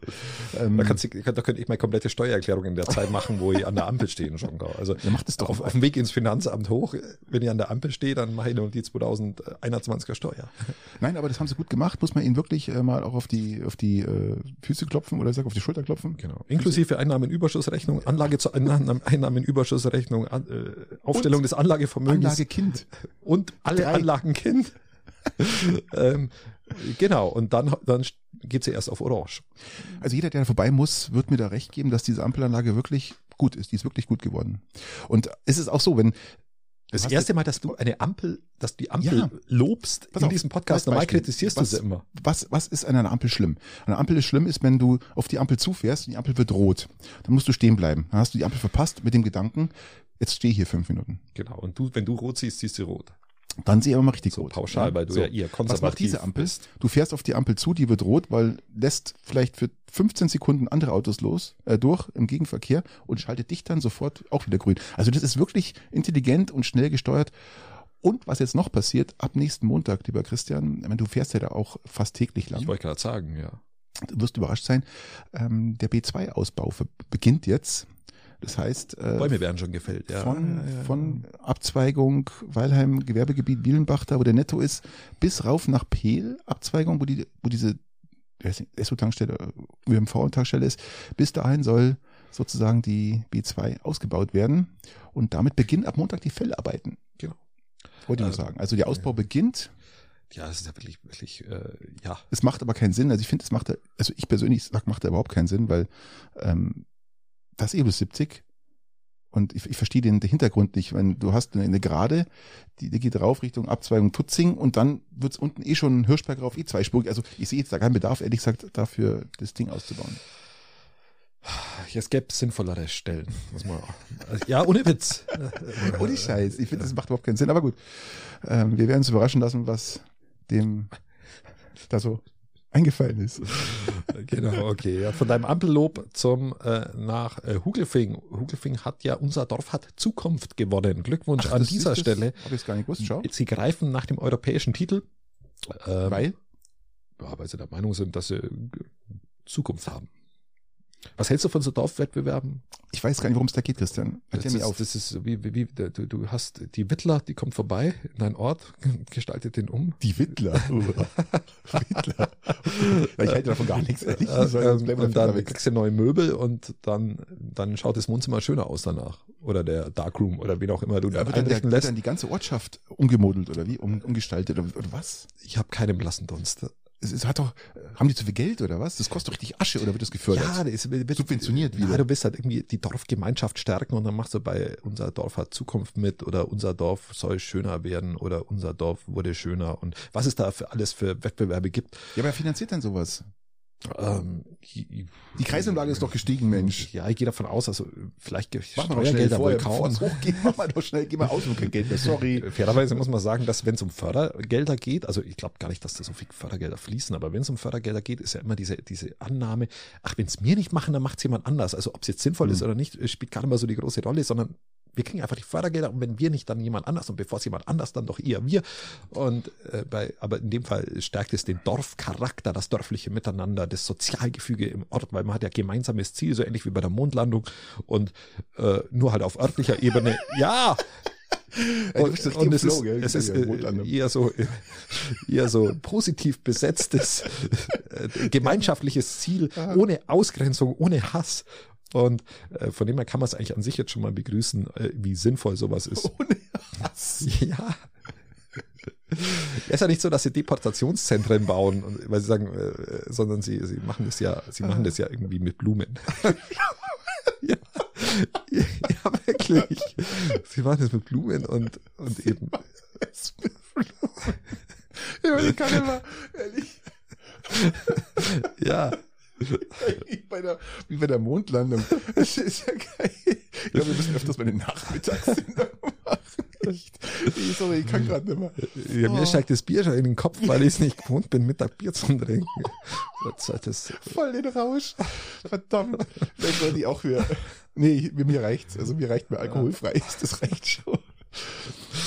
[SPEAKER 2] Ähm,
[SPEAKER 1] Da, du, da könnte ich meine komplette Steuererklärung in der Zeit machen, wo ich an der Ampel stehe in Schongau. Also
[SPEAKER 2] Ja, mach das doch.
[SPEAKER 1] auf, auf dem Weg ins Finanzamt hoch, wenn ich an der Ampel stehe, dann mache ich nur die 2021er Steuer.
[SPEAKER 2] Nein, aber das haben sie gut gemacht. Muss man ihnen wirklich äh, mal auch auf die auf die äh, Füße klopfen oder sag auf die Schulter klopfen.
[SPEAKER 1] Genau. Inklusive Einnahmenüberschussrechnung, Anlage zur Einnahme- Einnahmenüberschussrechnung, an, äh, Aufstellung
[SPEAKER 2] Und
[SPEAKER 1] des Anlagevermögens
[SPEAKER 2] Anlage Kind.
[SPEAKER 1] und alle
[SPEAKER 2] Drei.
[SPEAKER 1] Anlagen Kind. ähm, genau, und dann, dann geht sie erst auf Orange.
[SPEAKER 2] Also jeder, der da vorbei muss, wird mir da recht geben, dass diese Ampelanlage wirklich gut ist. Die ist wirklich gut geworden. Und es ist auch so, wenn
[SPEAKER 1] Das erste Mal, dass du eine Ampel, dass du die Ampel
[SPEAKER 2] Ja.
[SPEAKER 1] lobst
[SPEAKER 2] Pass
[SPEAKER 1] in
[SPEAKER 2] auf,
[SPEAKER 1] diesem Podcast. Normal
[SPEAKER 2] Beispiel.
[SPEAKER 1] kritisierst du
[SPEAKER 2] was,
[SPEAKER 1] sie immer.
[SPEAKER 2] Was, was ist an einer Ampel schlimm? Eine Ampel ist schlimm ist, wenn du auf die Ampel zufährst und die Ampel wird rot. Dann musst du stehen bleiben. Dann hast du die Ampel verpasst mit dem Gedanken, jetzt stehe ich hier fünf Minuten.
[SPEAKER 1] Genau. Und du, wenn du rot siehst, siehst du rot.
[SPEAKER 2] Dann sehe ich aber mal richtig
[SPEAKER 1] So
[SPEAKER 2] rot.
[SPEAKER 1] pauschal, weil du ja eher
[SPEAKER 2] Was
[SPEAKER 1] konservativ
[SPEAKER 2] macht diese Ampel?
[SPEAKER 1] bist.
[SPEAKER 2] Du fährst auf die Ampel zu, die wird rot, weil lässt vielleicht für 15 Sekunden andere Autos los, äh, durch im Gegenverkehr und schaltet dich dann sofort auch wieder grün. Also das ist wirklich intelligent und schnell gesteuert. Und was jetzt noch passiert, ab nächsten Montag, lieber Christian, ich meine, du fährst ja da auch fast täglich lang.
[SPEAKER 1] Ich wollte gerade sagen, ja.
[SPEAKER 2] Du wirst überrascht sein. Ähm, der B2-Ausbau ver- beginnt jetzt. Das heißt, äh,
[SPEAKER 1] Bäume werden schon gefällt, ja.
[SPEAKER 2] von,
[SPEAKER 1] ja, ja,
[SPEAKER 2] von Abzweigung Weilheim, Gewerbegebiet Wielenbach, da wo der Netto ist, bis rauf nach Peel, Abzweigung, wo die, wo diese SO-Tankstelle, ÖMV-Tankstelle ist, bis dahin soll sozusagen die B2 ausgebaut werden und damit beginnen ab Montag die Fellarbeiten.
[SPEAKER 1] Genau.
[SPEAKER 2] Wollte ich nur
[SPEAKER 1] Also,
[SPEAKER 2] sagen. Also der Ausbau beginnt,
[SPEAKER 1] Ja, das ist ja wirklich, wirklich, äh, ja.
[SPEAKER 2] es macht aber keinen Sinn. Also ich finde, es macht, also ich persönlich sag, macht da überhaupt keinen Sinn, weil ähm, das E plus 70 und ich, ich verstehe den, den Hintergrund nicht, wenn du hast eine, eine Gerade, die, die geht rauf Richtung Abzweigung Tutzing und dann wird's unten eh schon Hirschberg rauf, eh zweispurig. Also ich sehe jetzt da keinen Bedarf, ehrlich gesagt, dafür das Ding auszubauen.
[SPEAKER 1] Es gäbe sinnvollere Stellen, ja, ohne Witz.
[SPEAKER 2] Ohne Scheiß. Ich finde, das macht überhaupt keinen Sinn, aber gut. Ähm, wir werden uns überraschen lassen, was dem da so eingefallen ist.
[SPEAKER 1] Genau, okay. Ja, von deinem Ampellob zum äh, nach äh, Hugelfing. Hugelfing hat ja, unser Dorf hat Zukunft gewonnen. Glückwunsch an
[SPEAKER 2] das
[SPEAKER 1] dieser
[SPEAKER 2] das-
[SPEAKER 1] Stelle.
[SPEAKER 2] Hab ich gar nicht gewusst, schau.
[SPEAKER 1] Sie greifen nach dem europäischen Titel. Ähm,
[SPEAKER 2] Weil?
[SPEAKER 1] Ja, weil sie der Meinung sind, dass sie Zukunft haben. Was hältst du von so Dorfwettbewerben?
[SPEAKER 2] Ich weiß gar nicht, worum es da geht, Christian.
[SPEAKER 1] Das
[SPEAKER 2] Erklär mir
[SPEAKER 1] ist,
[SPEAKER 2] auf.
[SPEAKER 1] das ist wie, wie, wie du, du hast die Wittler, die kommt vorbei in deinen Ort, gestaltet den um.
[SPEAKER 2] Die Wittler. Wittler. Ja, ich halte davon gar nichts, ehrlich. Soll-
[SPEAKER 1] ähm, und dann
[SPEAKER 2] weg.
[SPEAKER 1] kriegst du neue Möbel und dann, dann schaut das Wohnzimmer schöner aus danach. Oder der Darkroom oder wen auch immer du
[SPEAKER 2] Ja, wird der,
[SPEAKER 1] einrichten
[SPEAKER 2] wird
[SPEAKER 1] lässt.
[SPEAKER 2] dann die ganze Ortschaft umgemodelt oder wie? Um, umgestaltet oder, oder was?
[SPEAKER 1] Ich habe keinen blassen Dunst.
[SPEAKER 2] Es, es hat doch, haben die zu viel Geld oder was? Das kostet doch richtig Asche oder wird das gefördert?
[SPEAKER 1] Ja, das ist, wird,
[SPEAKER 2] Subventioniert
[SPEAKER 1] Ja,
[SPEAKER 2] wieder.
[SPEAKER 1] du willst halt irgendwie die Dorfgemeinschaft stärken und dann machst du bei unser Dorf hat Zukunft mit oder unser Dorf soll schöner werden oder unser Dorf wurde schöner und was es da für alles für Wettbewerbe gibt.
[SPEAKER 2] ja, aber wer finanziert denn sowas?
[SPEAKER 1] Ähm,
[SPEAKER 2] Die Kreisanlage ist doch gestiegen, Mensch.
[SPEAKER 1] Ja, ich gehe davon aus, also vielleicht
[SPEAKER 2] Mach mal
[SPEAKER 1] Steuergelder wohl
[SPEAKER 2] vorher, bevor
[SPEAKER 1] kaum.
[SPEAKER 2] hochgeht. Mach mal doch schnell, geh mal aus, wo kein Geld mehr, sorry.
[SPEAKER 1] Fairerweise muss man sagen, dass wenn es um Fördergelder geht, also ich glaube gar nicht, dass da so viel Fördergelder fließen, aber wenn es um Fördergelder geht, ist ja immer diese, diese Annahme, ach, wenn es mir nicht machen, dann macht es jemand anders. Also ob es jetzt sinnvoll ist
[SPEAKER 2] Mhm.
[SPEAKER 1] oder nicht, spielt gar nicht mal so die große Rolle, sondern wir kriegen einfach die Fördergelder und wenn wir nicht, dann jemand anders und bevor es jemand anders, dann doch eher wir. Und äh, bei, aber in dem Fall stärkt es den Dorfcharakter, das dörfliche Miteinander, das Sozialgefüge im Ort, weil man hat ja gemeinsames Ziel, so ähnlich wie bei der Mondlandung und äh, nur halt auf örtlicher Ebene. Ja,
[SPEAKER 2] bist richtig im
[SPEAKER 1] es ist, es ist äh, eher so eher so positiv besetztes äh, gemeinschaftliches Ziel ohne Ausgrenzung, ohne Hass. Und äh, von dem her kann man es eigentlich an sich jetzt schon mal begrüßen, äh, wie sinnvoll sowas ist.
[SPEAKER 2] Ohne Hass.
[SPEAKER 1] Ja. Es ist ja nicht so, dass sie Deportationszentren bauen, und, weil sie sagen, äh, sondern sie, sie machen das ja, sie machen das ja irgendwie mit Blumen. ja, ja, wirklich. Sie machen das mit Blumen und, und eben.
[SPEAKER 2] Ja, aber ich kann immer, ehrlich,
[SPEAKER 1] Ja,
[SPEAKER 2] bei der, wie bei der Mondlandung. Das ist ja geil. Ich glaube, wir müssen öfters mal eine Nachmittagssendung machen. Ich, sorry, ich kann gerade nicht mehr.
[SPEAKER 1] Ja, mir
[SPEAKER 2] Oh.
[SPEAKER 1] steigt das Bier schon in den Kopf, weil ich es nicht gewohnt bin, Mittag Bier zu trinken. Das, das,
[SPEAKER 2] Voll den Rausch. Verdammt. Vielleicht sollte ich auch für. Nee, mir, mir reicht's. Also mir reicht mir alkoholfrei. Das reicht schon.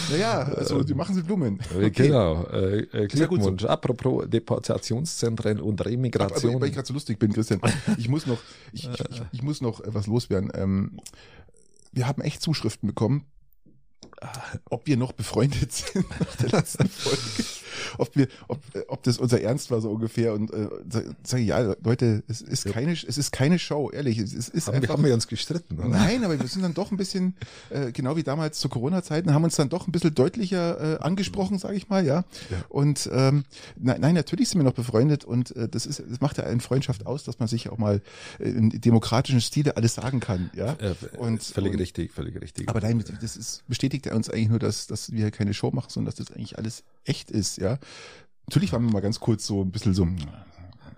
[SPEAKER 2] Naja, also die machen sie Blumen.
[SPEAKER 1] äh, Genau, äh, äh,
[SPEAKER 2] Sehr gut so.
[SPEAKER 1] Glückwunsch. Apropos Deportationszentren und
[SPEAKER 2] Aber, aber
[SPEAKER 1] Remigration.
[SPEAKER 2] weil ich gerade so lustig bin, Christian, ich muss noch, ich, ich, ich, muss noch äh, was loswerden. Ähm, wir haben echt Zuschriften bekommen, äh, ob wir noch befreundet sind nach der letzten Folge. Ob wir, ob, äh, ob das unser Ernst war so ungefähr und äh, sage ich, ja, Leute, es ist
[SPEAKER 1] Ja.
[SPEAKER 2] keine, es ist keine Show, ehrlich, es, es ist
[SPEAKER 1] haben, wir,
[SPEAKER 2] einfach.
[SPEAKER 1] haben wir uns gestritten, oder?
[SPEAKER 2] Nein, aber wir sind dann doch ein bisschen, äh, genau wie damals zu Corona-Zeiten, haben uns dann doch ein bisschen deutlicher äh, angesprochen, sage ich mal, ja.
[SPEAKER 1] Ja.
[SPEAKER 2] Und ähm, nein, nein, natürlich sind wir noch befreundet und äh, das ist, das macht ja eine Freundschaft aus, dass man sich auch mal äh, in demokratischen Stile alles sagen kann, ja.
[SPEAKER 1] Äh,
[SPEAKER 2] Und-
[SPEAKER 1] völlig
[SPEAKER 2] und-
[SPEAKER 1] richtig, völlig richtig.
[SPEAKER 2] Aber nein, das ist, bestätigt ja uns eigentlich nur, dass, dass wir keine Show machen, sondern dass das eigentlich alles echt ist, ja. Natürlich waren wir mal ganz kurz so ein bisschen so,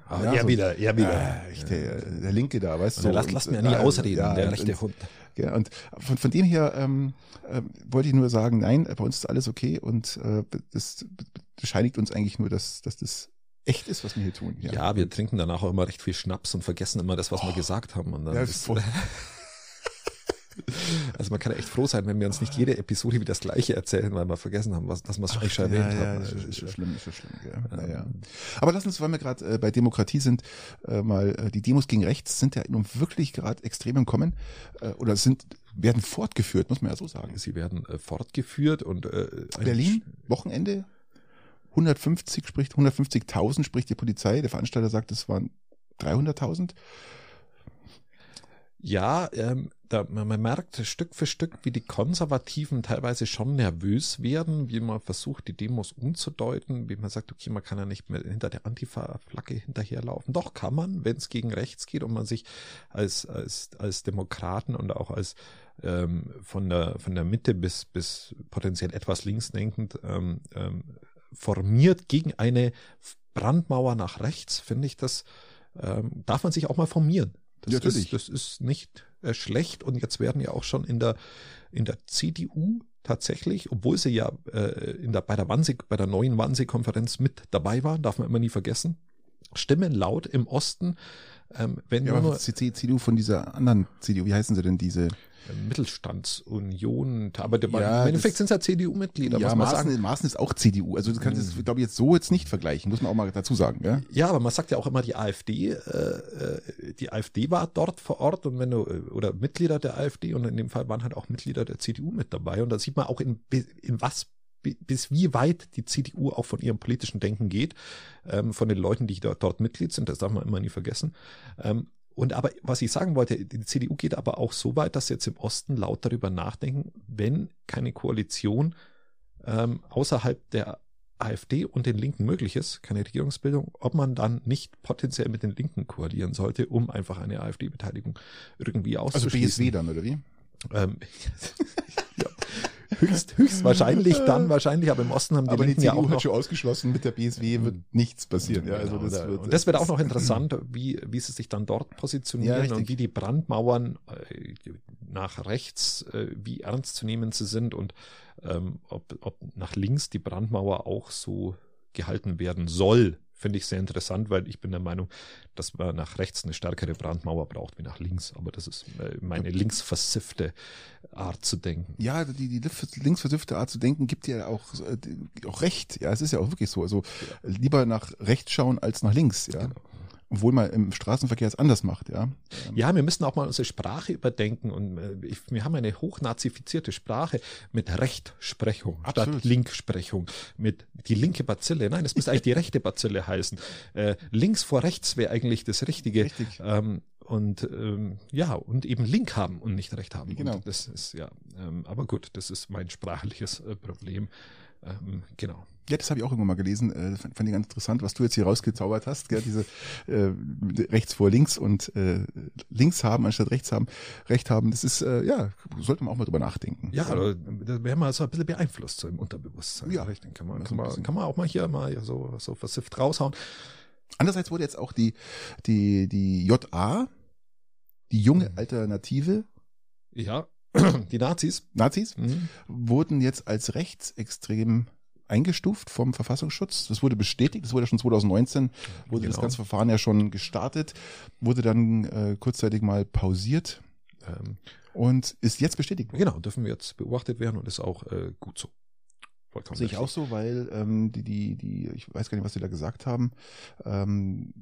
[SPEAKER 1] Ah,
[SPEAKER 2] ja,
[SPEAKER 1] er
[SPEAKER 2] so-
[SPEAKER 1] wieder, er wieder.
[SPEAKER 2] ah, ich, der, der Linke da, weißt
[SPEAKER 1] Und
[SPEAKER 2] du.
[SPEAKER 1] lasst,
[SPEAKER 2] und,
[SPEAKER 1] lasst mir
[SPEAKER 2] äh,
[SPEAKER 1] nie
[SPEAKER 2] ja,
[SPEAKER 1] ausreden,
[SPEAKER 2] ja,
[SPEAKER 1] der rechte Hund.
[SPEAKER 2] Ja, und von, von dem her ähm, äh, wollte ich nur sagen, nein, bei uns ist alles okay und äh, das bescheinigt uns eigentlich nur, dass, dass das echt ist, was wir hier tun.
[SPEAKER 1] Ja. wir trinken danach auch immer recht viel Schnaps und vergessen immer das, was wir gesagt haben. Und dann
[SPEAKER 2] Ja,
[SPEAKER 1] ist. also man kann ja echt froh sein, wenn wir uns nicht jede Episode wieder das Gleiche erzählen, weil wir vergessen haben, was, dass wir es eigentlich schon
[SPEAKER 2] ja,
[SPEAKER 1] erwähnt
[SPEAKER 2] ja,
[SPEAKER 1] haben.
[SPEAKER 2] das
[SPEAKER 1] Also,
[SPEAKER 2] ist schon schlimm, ist schon schlimm. Ja.
[SPEAKER 1] Ja.
[SPEAKER 2] Naja. Aber lass uns, weil wir gerade äh, bei Demokratie sind, äh, mal äh, die Demos gegen rechts sind ja nun wirklich gerade extrem im Kommen äh, oder sind werden fortgeführt, muss man ja so sagen.
[SPEAKER 1] Sie werden äh, fortgeführt und äh,
[SPEAKER 2] Berlin, Wochenende, 150 spricht, 150.000 spricht die Polizei. Der Veranstalter sagt, es waren 300.000.
[SPEAKER 1] Ja, ähm, da, man, merkt Stück für Stück, wie die Konservativen teilweise schon nervös werden, wie man versucht, die Demos umzudeuten, wie man sagt, okay, man kann ja nicht mehr hinter der Antifa-Flagge hinterherlaufen. Doch kann man, wenn es gegen rechts geht und man sich als, als, als Demokraten und auch als ähm, von, der, von der Mitte bis, bis potenziell etwas linksdenkend ähm, ähm, formiert gegen eine Brandmauer nach rechts, finde ich das, ähm, darf man sich auch mal formieren. Das,
[SPEAKER 2] Ja, natürlich.
[SPEAKER 1] ist, das ist nicht äh, schlecht und jetzt werden ja auch schon in der, in der CDU tatsächlich, obwohl sie ja äh, in der, bei der Wannsee, bei der neuen Wannsee-Konferenz mit dabei waren, darf man immer nie vergessen, Stimmen laut im Osten, ähm, wenn
[SPEAKER 2] Ja,
[SPEAKER 1] nur,
[SPEAKER 2] aber CC, CDU von dieser anderen CDU, wie heißen sie denn diese?
[SPEAKER 1] Mittelstandsunion, aber der,
[SPEAKER 2] Ja,
[SPEAKER 1] im Endeffekt sind es ja CDU-Mitglieder,
[SPEAKER 2] ja, Maaßen,
[SPEAKER 1] sagen.
[SPEAKER 2] Maaßen ist auch CDU. Also du kannst es, glaube ich, jetzt so jetzt nicht vergleichen, muss man auch mal dazu sagen. Ja?
[SPEAKER 1] Ja, aber man sagt ja auch immer, die AfD, äh, äh, die AfD war dort vor Ort und wenn du, äh, oder Mitglieder der AfD und in dem Fall waren halt auch Mitglieder der CDU mit dabei und da sieht man auch in, in was, bis wie weit die CDU auch von ihrem politischen Denken geht, ähm, von den Leuten, die dort, dort Mitglied sind, das darf man immer nie vergessen. Ähm, und aber, was ich sagen wollte, die CDU geht aber auch so weit, dass sie jetzt im Osten laut darüber nachdenken, wenn keine Koalition ähm, außerhalb der AfD und den Linken möglich ist, keine Regierungsbildung, ob man dann nicht potenziell mit den Linken koalieren sollte, um einfach eine AfD-Beteiligung irgendwie
[SPEAKER 2] Also
[SPEAKER 1] auszuschließen.
[SPEAKER 2] BSW dann, oder wie?
[SPEAKER 1] Ähm, ja. Höchst, höchstwahrscheinlich dann wahrscheinlich, aber im Osten haben die
[SPEAKER 2] Aber die
[SPEAKER 1] Linken ja
[SPEAKER 2] CDU
[SPEAKER 1] auch
[SPEAKER 2] hat
[SPEAKER 1] noch
[SPEAKER 2] schon ausgeschlossen, mit der BSW wird nichts passieren. Ja, also
[SPEAKER 1] Genau,
[SPEAKER 2] das
[SPEAKER 1] da-
[SPEAKER 2] wird,
[SPEAKER 1] und das wird auch noch interessant, wie, wie sie sich dann dort
[SPEAKER 2] Ja,
[SPEAKER 1] positionieren
[SPEAKER 2] richtig.
[SPEAKER 1] und wie die Brandmauern äh, nach rechts, äh, wie ernst zu nehmen sie sind und ähm, ob, ob nach links die Brandmauer auch so gehalten werden soll, finde ich sehr interessant, weil ich bin der Meinung, dass man nach rechts eine stärkere Brandmauer braucht wie nach links. Aber das ist äh, meine linksversiffte Art zu denken.
[SPEAKER 2] Ja, die, die linksversiffte Art zu denken gibt ja auch, äh, auch recht. Ja, es ist ja auch wirklich so. Also lieber nach rechts schauen als nach links. Ja.
[SPEAKER 1] Genau.
[SPEAKER 2] Obwohl man im Straßenverkehr es anders macht. Ja.
[SPEAKER 1] Ja, wir müssen auch mal unsere Sprache überdenken und äh, ich, wir haben eine hochnazifizierte Sprache mit Rechtsprechung
[SPEAKER 2] Absolut.
[SPEAKER 1] statt Linksprechung, mit die linke Bazille. Nein, es müsste eigentlich die rechte Bazille heißen. Äh, links vor rechts wäre eigentlich das Richtige.
[SPEAKER 2] Richtig.
[SPEAKER 1] Ähm, und ähm, ja, und eben Link haben und nicht Recht haben.
[SPEAKER 2] Genau.
[SPEAKER 1] Und das ist ja, ähm, aber gut, das ist mein sprachliches äh, Problem. Ähm, genau.
[SPEAKER 2] Ja, das habe ich auch irgendwann mal gelesen. Äh, fand, fand ich ganz interessant, was du jetzt hier rausgezaubert hast. Gell? Diese äh, rechts vor links und äh, links haben anstatt rechts haben, recht haben. Das ist äh, ja sollte man auch mal drüber nachdenken.
[SPEAKER 1] Ja, also, da wäre man so ein bisschen beeinflusst so im Unterbewusstsein.
[SPEAKER 2] Ja.
[SPEAKER 1] ich denke, kann man, kann man, kann man auch mal hier mal so, so versifft raushauen.
[SPEAKER 2] Andererseits wurde jetzt auch die die die JA, die junge
[SPEAKER 1] Mhm.
[SPEAKER 2] Alternative,
[SPEAKER 1] Ja, Die Nazis.
[SPEAKER 2] Nazis,
[SPEAKER 1] Mhm.
[SPEAKER 2] wurden jetzt als rechtsextrem eingestuft vom Verfassungsschutz. Das wurde bestätigt, das wurde ja schon 2019, wurde das
[SPEAKER 1] Genau.
[SPEAKER 2] ganze Verfahren ja schon gestartet, wurde dann äh, kurzzeitig mal pausiert
[SPEAKER 1] Ähm,
[SPEAKER 2] und ist jetzt bestätigt.
[SPEAKER 1] genau, dürfen wir jetzt beobachtet werden und ist auch äh, gut so. Vollkommen
[SPEAKER 2] Sehe ich auch so, weil ähm, die, die, die, ich weiß gar nicht, was sie da gesagt haben. Ähm,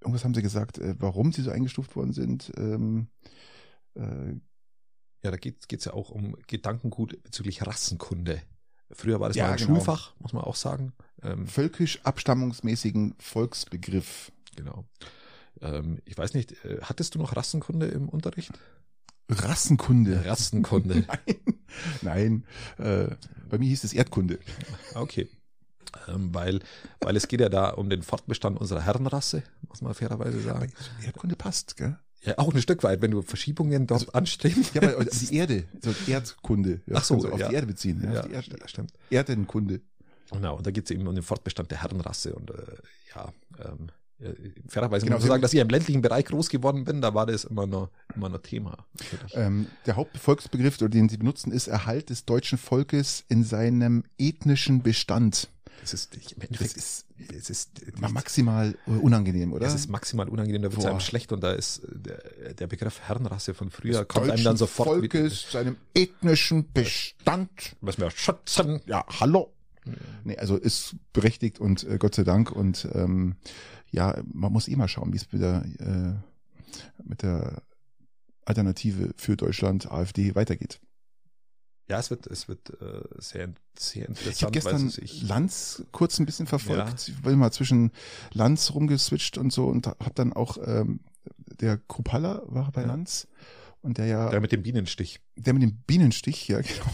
[SPEAKER 2] irgendwas haben sie gesagt, äh, warum sie so eingestuft worden sind. Ähm, äh,
[SPEAKER 1] Ja, da geht es ja auch um Gedankengut bezüglich Rassenkunde. Früher war das
[SPEAKER 2] Ja,
[SPEAKER 1] mal ein
[SPEAKER 2] genau.
[SPEAKER 1] Schulfach, muss man auch sagen. Ähm,
[SPEAKER 2] völkisch abstammungsmäßigen Volksbegriff.
[SPEAKER 1] genau. Ähm, ich weiß nicht, äh, hattest du noch Rassenkunde im Unterricht?
[SPEAKER 2] Rassenkunde.
[SPEAKER 1] Rassenkunde.
[SPEAKER 2] Nein, nein. Äh, bei mir hieß es Erdkunde.
[SPEAKER 1] Okay. Ähm, weil, weil es geht ja da um den Fortbestand unserer Herrenrasse, muss man fairerweise sagen.
[SPEAKER 2] Erdkunde passt, gell?
[SPEAKER 1] Ja, auch ein Stück weit, wenn du Verschiebungen dort anstrebst.
[SPEAKER 2] Ja, aber die Erde, so Erdkunde. Ja,
[SPEAKER 1] Ach so,
[SPEAKER 2] du auf
[SPEAKER 1] ja.
[SPEAKER 2] die Erde beziehen. Ja,
[SPEAKER 1] Ja,
[SPEAKER 2] Erde,
[SPEAKER 1] stimmt.
[SPEAKER 2] Erdenkunde.
[SPEAKER 1] Genau, und da geht es eben um den Fortbestand der Herrenrasse. Und äh, ja, ähm, ja, fairerweise
[SPEAKER 2] Genau,
[SPEAKER 1] muss man sagen, dass ich im ländlichen Bereich groß geworden bin, da war das immer noch, immer noch Thema.
[SPEAKER 2] Ähm, der Hauptvolksbegriff, oder den sie benutzen, ist Erhalt des deutschen Volkes in seinem ethnischen Bestand.
[SPEAKER 1] Das ist ich, im
[SPEAKER 2] Das
[SPEAKER 1] Endeffekt,
[SPEAKER 2] ist
[SPEAKER 1] es ist,
[SPEAKER 2] mal maximal äh, unangenehm, oder?
[SPEAKER 1] es ist maximal unangenehm, da wird es einem schlecht und da ist äh, der, der Begriff Herrenrasse von früher
[SPEAKER 2] Des
[SPEAKER 1] kommt einem dann sofort
[SPEAKER 2] Volkes, seinem ethnischen Bestand.
[SPEAKER 1] was wir schützen.
[SPEAKER 2] Ja, hallo. Nee, also ist berechtigt und äh, Gott sei Dank und ähm, ja, man muss eh mal schauen, wie es mit der, äh, mit der Alternative für Deutschland AfD weitergeht.
[SPEAKER 1] Ja, es wird, es wird äh, sehr, sehr interessant.
[SPEAKER 2] Ich habe gestern
[SPEAKER 1] sich,
[SPEAKER 2] Lanz kurz ein bisschen verfolgt. Ich bin mal zwischen Lanz rumgeswitcht und so und habe dann auch ähm, der Krupalla war bei
[SPEAKER 1] Ja.
[SPEAKER 2] Lanz und der ja
[SPEAKER 1] der mit dem Bienenstich.
[SPEAKER 2] der mit dem Bienenstich, ja genau.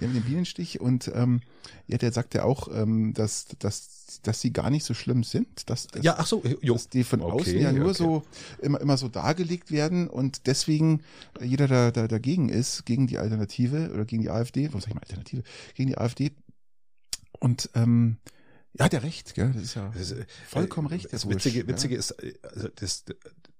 [SPEAKER 2] der mit dem Bienenstich und ähm, ja, der sagt ja auch, ähm, dass, dass, dass sie gar nicht so schlimm sind, dass, dass,
[SPEAKER 1] Ja, ach so, jo.
[SPEAKER 2] dass die von
[SPEAKER 1] Okay,
[SPEAKER 2] außen ja nur
[SPEAKER 1] okay.
[SPEAKER 2] so immer, immer so dargelegt werden und deswegen äh, jeder, der, der dagegen ist, gegen die Alternative oder gegen die AfD, was sag ich mal Alternative, gegen die AfD und ähm, ja, hat er recht, gell? Das ist ja
[SPEAKER 1] Das ist, äh,
[SPEAKER 2] vollkommen recht.
[SPEAKER 1] Das
[SPEAKER 2] Herr Bursch,
[SPEAKER 1] Witzige,
[SPEAKER 2] ja.
[SPEAKER 1] Witzige ist, äh, also das,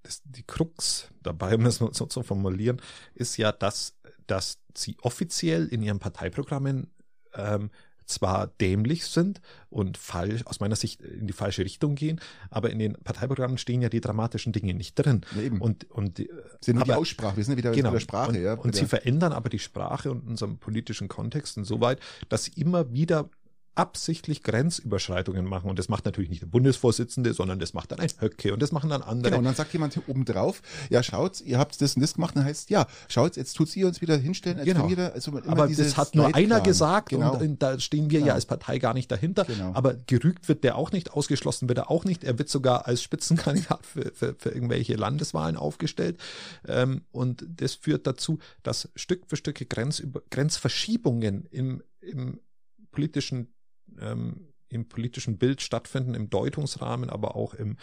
[SPEAKER 1] das, die Krux dabei, um das so zu formulieren, ist ja, dass, dass sie offiziell in ihren Parteiprogrammen ähm, zwar dämlich sind und falsch, aus meiner Sicht in die falsche Richtung gehen, aber in den Parteiprogrammen stehen ja die dramatischen Dinge nicht drin.
[SPEAKER 2] Ja, eben.
[SPEAKER 1] Und, und die,
[SPEAKER 2] sind nur die
[SPEAKER 1] aber-
[SPEAKER 2] Aussprache, wir sind wieder
[SPEAKER 1] genau.
[SPEAKER 2] bei der Sprache,
[SPEAKER 1] und,
[SPEAKER 2] ja.
[SPEAKER 1] und sie
[SPEAKER 2] der-
[SPEAKER 1] verändern aber die Sprache und unseren politischen Kontext insoweit, dass sie immer wieder absichtlich Grenzüberschreitungen machen. Und das macht natürlich nicht der Bundesvorsitzende, sondern das macht dann ein Höcke und das machen dann andere.
[SPEAKER 2] Genau, und dann sagt jemand hier oben drauf, ja, schaut, ihr habt das und das gemacht, und dann heißt, ja, schaut, jetzt tut's ihr uns wieder hinstellen, als
[SPEAKER 1] Genau.
[SPEAKER 2] da, also
[SPEAKER 1] aber das hat nur
[SPEAKER 2] Leitplan.
[SPEAKER 1] einer gesagt
[SPEAKER 2] genau.
[SPEAKER 1] und, und da stehen wir
[SPEAKER 2] Genau.
[SPEAKER 1] ja als Partei gar nicht dahinter.
[SPEAKER 2] Genau.
[SPEAKER 1] Aber gerügt wird der auch nicht, ausgeschlossen wird er auch nicht. Er wird sogar als Spitzenkandidat für, für, für irgendwelche Landeswahlen aufgestellt. Ähm, und das führt dazu, dass Stück für Stück Grenzüber Grenzverschiebungen im, im politischen ähm, im politischen Bild stattfinden, im Deutungsrahmen, aber auch im,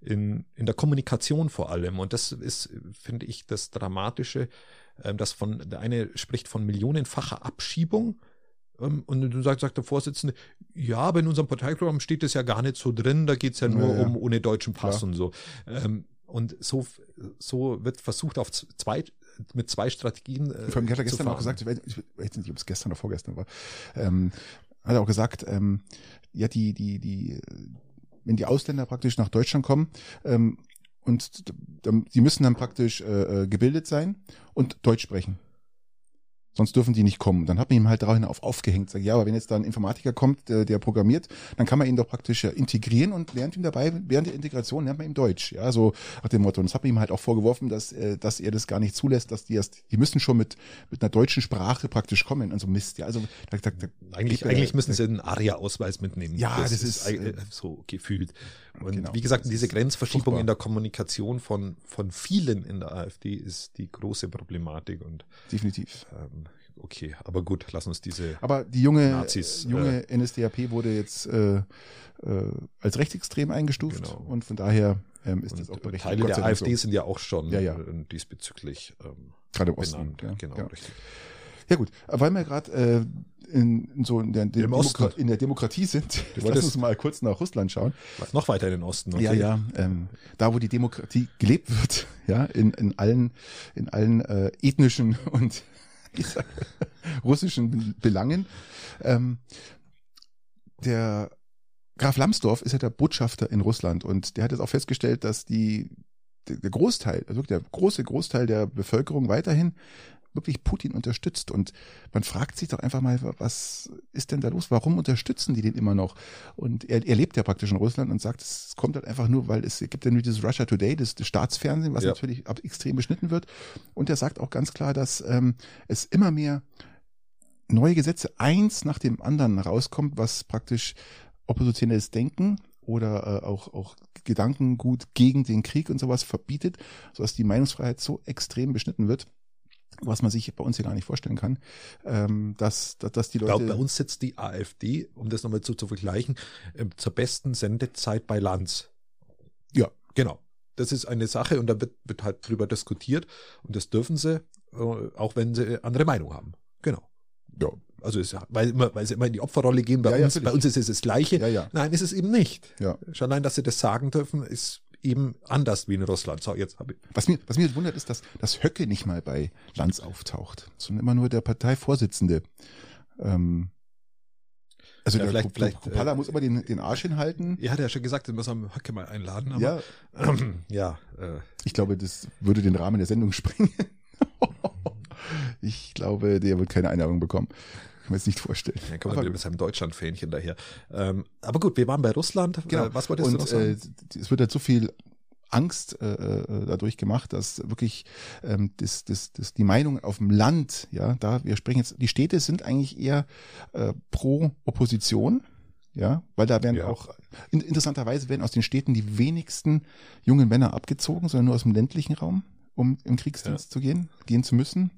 [SPEAKER 1] in, in der Kommunikation vor allem. Und das ist, finde ich, das Dramatische, ähm, dass von, der eine spricht von millionenfacher Abschiebung. ähm, Und du sagst, sagt der Vorsitzende, ja, aber in unserem Parteiprogramm steht es ja gar nicht so drin, da geht's ja nur
[SPEAKER 2] Ja, ja.
[SPEAKER 1] um ohne deutschen Pass
[SPEAKER 2] Klar.
[SPEAKER 1] und so. Ähm, Und so, so wird versucht, auf zwei, mit zwei Strategien. Äh,
[SPEAKER 2] Vor allem hat er
[SPEAKER 1] zu
[SPEAKER 2] gestern auch
[SPEAKER 1] fahren.
[SPEAKER 2] gesagt, ich weiß ich weiß nicht, ob es gestern oder vorgestern war, ähm, hat er auch gesagt, ähm, ja, die, die, die, wenn die Ausländer praktisch nach Deutschland kommen, ähm, und die müssen dann praktisch äh, äh, gebildet sein und Deutsch sprechen. Sonst dürfen die nicht kommen. Dann hat man ihm halt darauf aufgehängt. Sag, ja, aber wenn jetzt da ein Informatiker kommt, der, der programmiert, dann kann man ihn doch praktisch integrieren und lernt ihm dabei, während der Integration lernt man ihm Deutsch. Ja, so nach dem Motto. Und das hat man ihm halt auch vorgeworfen, dass, äh, dass er das gar nicht zulässt, dass die erst, die müssen schon mit, mit einer deutschen Sprache praktisch kommen. Also Mist, ja. Also da, da, da,
[SPEAKER 1] Eigentlich,
[SPEAKER 2] mir
[SPEAKER 1] eigentlich müssen sie einen ARIA-Ausweis mitnehmen.
[SPEAKER 2] Ja, das ist,
[SPEAKER 1] äh,
[SPEAKER 2] äh,
[SPEAKER 1] so gefühlt. Und
[SPEAKER 2] genau.
[SPEAKER 1] wie gesagt,
[SPEAKER 2] Das
[SPEAKER 1] diese
[SPEAKER 2] ist
[SPEAKER 1] Grenzverschiebung
[SPEAKER 2] furchtbar.
[SPEAKER 1] in der Kommunikation von, von vielen in der AfD ist die große Problematik. Und
[SPEAKER 2] definitiv.
[SPEAKER 1] ähm, okay, aber gut, lass uns diese.
[SPEAKER 2] Aber die junge,
[SPEAKER 1] Nazis,
[SPEAKER 2] äh, junge NSDAP wurde jetzt äh, äh, als rechtsextrem eingestuft
[SPEAKER 1] Genau.
[SPEAKER 2] und von daher ähm, ist
[SPEAKER 1] Und
[SPEAKER 2] das auch berechtigt.
[SPEAKER 1] Teile der AfD
[SPEAKER 2] so.
[SPEAKER 1] sind ja auch schon
[SPEAKER 2] Ja, ja.
[SPEAKER 1] äh, diesbezüglich ähm,
[SPEAKER 2] Gerade im Osten, ja,
[SPEAKER 1] genau,
[SPEAKER 2] ja.
[SPEAKER 1] richtig.
[SPEAKER 2] Ja gut, weil wir gerade äh, in, in so in der. Demokra in der Demokratie sind. Lass uns mal kurz nach Russland schauen.
[SPEAKER 1] Noch weiter in den Osten. okay.
[SPEAKER 2] Ja, ja, ähm, da wo die Demokratie gelebt wird, ja, in, in allen, in allen äh, ethnischen und russischen Be- Belangen. Ähm, der Graf Lambsdorff ist ja der Botschafter in Russland und der hat jetzt auch festgestellt, dass die der Großteil, also der große Großteil der Bevölkerung weiterhin wirklich Putin unterstützt. Und man fragt sich doch einfach mal, was ist denn da los? Warum unterstützen die den immer noch? Und er, er lebt ja praktisch in Russland und sagt, es kommt halt einfach nur, weil es gibt ja nur dieses Russia Today, das, das Staatsfernsehen, was
[SPEAKER 1] Ja.
[SPEAKER 2] natürlich ab, extrem beschnitten wird. Und er sagt auch ganz klar, dass ähm, es immer mehr neue Gesetze eins nach dem anderen rauskommt, was praktisch oppositionelles Denken oder äh, auch, auch Gedankengut gegen den Krieg und sowas verbietet, sodass die Meinungsfreiheit so extrem beschnitten wird, was man sich bei uns hier gar nicht vorstellen kann, ähm, dass, dass, die
[SPEAKER 1] Ich
[SPEAKER 2] Leute...
[SPEAKER 1] glaube, bei uns sitzt die AfD, um das nochmal zu, zu vergleichen, ähm, zur besten Sendezeit bei Lanz.
[SPEAKER 2] Ja.
[SPEAKER 1] Genau. Das ist eine Sache und da wird, wird halt drüber diskutiert und das dürfen sie, äh, auch wenn sie andere Meinung haben. Genau.
[SPEAKER 2] ja,
[SPEAKER 1] Also ist, ja- weil, immer, weil sie immer in die Opferrolle gehen. Bei,
[SPEAKER 2] Ja, ja,
[SPEAKER 1] uns,
[SPEAKER 2] natürlich.
[SPEAKER 1] bei uns ist es das Gleiche.
[SPEAKER 2] ja, ja,
[SPEAKER 1] Nein, ist es eben nicht.
[SPEAKER 2] ja.
[SPEAKER 1] Schon allein, dass sie das sagen dürfen, ist eben anders wie in Russland. So, jetzt habe ich.
[SPEAKER 2] Was mir, was mir wundert, ist, dass, dass Höcke nicht mal bei Lanz auftaucht, sondern immer nur der Parteivorsitzende. Ähm, also
[SPEAKER 1] Ja,
[SPEAKER 2] der
[SPEAKER 1] vielleicht- vielleicht,
[SPEAKER 2] Kupala
[SPEAKER 1] äh,
[SPEAKER 2] muss immer den, den Arsch hinhalten.
[SPEAKER 1] Er hat ja schon gesagt, wir müssen Höcke mal einladen. Aber,
[SPEAKER 2] Ja,
[SPEAKER 1] ja, äh,
[SPEAKER 2] ich glaube, das würde den Rahmen der Sendung sprengen. ich glaube, der wird keine Einladung bekommen. Kann mir jetzt nicht vorstellen.
[SPEAKER 1] kommen
[SPEAKER 2] Aber
[SPEAKER 1] wir mit seinem Deutschland-Fähnchen daher. Ähm, aber gut, wir waren bei Russland.
[SPEAKER 2] Genau.
[SPEAKER 1] Äh, was wolltest du noch
[SPEAKER 2] Und
[SPEAKER 1] sagen?
[SPEAKER 2] äh, es wird halt so viel Angst äh, äh, dadurch gemacht, dass wirklich ähm, das, das, das, die Meinung auf dem Land, ja, da wir sprechen jetzt, die Städte sind eigentlich eher äh, pro Opposition, ja, weil da werden
[SPEAKER 1] Ja.
[SPEAKER 2] auch in, interessanterweise werden aus den Städten die wenigsten jungen Männer abgezogen, sondern nur aus dem ländlichen Raum um im Kriegsdienst zu gehen, gehen zu müssen.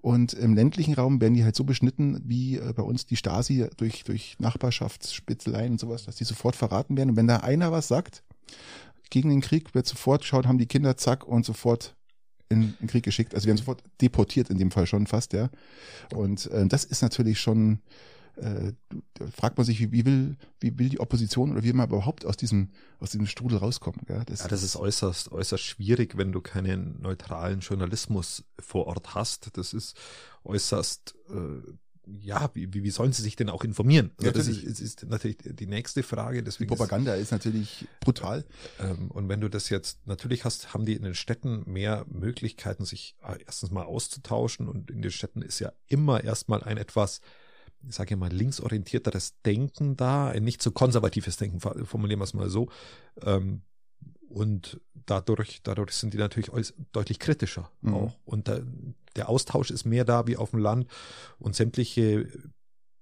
[SPEAKER 2] Und im ländlichen Raum werden die halt so beschnitten, wie äh, bei uns die Stasi durch, durch Nachbarschaftsspitzeleien und sowas, dass die sofort verraten werden. Und wenn da einer was sagt gegen den Krieg, wird sofort schaut, haben die Kinder zack und sofort in, in den Krieg geschickt. Also werden sofort deportiert in dem Fall schon fast, ja. Und äh, das ist natürlich schon, äh, da fragt man sich, wie, wie will, wie will die Opposition oder wie will man überhaupt aus diesem, aus diesem Strudel rauskommen? Ja,
[SPEAKER 1] Ja, das ist äußerst, äußerst schwierig, wenn du keinen neutralen Journalismus vor Ort hast. Das ist äußerst, äh, ja, wie, wie sollen sie sich denn auch informieren? Also
[SPEAKER 2] Ja,
[SPEAKER 1] das ist,
[SPEAKER 2] natürlich.
[SPEAKER 1] ist, ist natürlich die nächste Frage.
[SPEAKER 2] die
[SPEAKER 1] Deswegen
[SPEAKER 2] Propaganda ist natürlich brutal.
[SPEAKER 1] Ist, ähm, und wenn du das jetzt, natürlich hast, haben die in den Städten mehr Möglichkeiten, sich äh, erstens mal auszutauschen und in den Städten ist ja immer erstmal ein etwas, ich sage mal, linksorientierteres Denken da, ein nicht so konservatives Denken, formulieren wir es mal so. Ähm, und dadurch, dadurch sind die natürlich deutlich kritischer
[SPEAKER 2] Mhm.
[SPEAKER 1] auch. Und der, der Austausch ist mehr da wie auf dem Land und sämtliche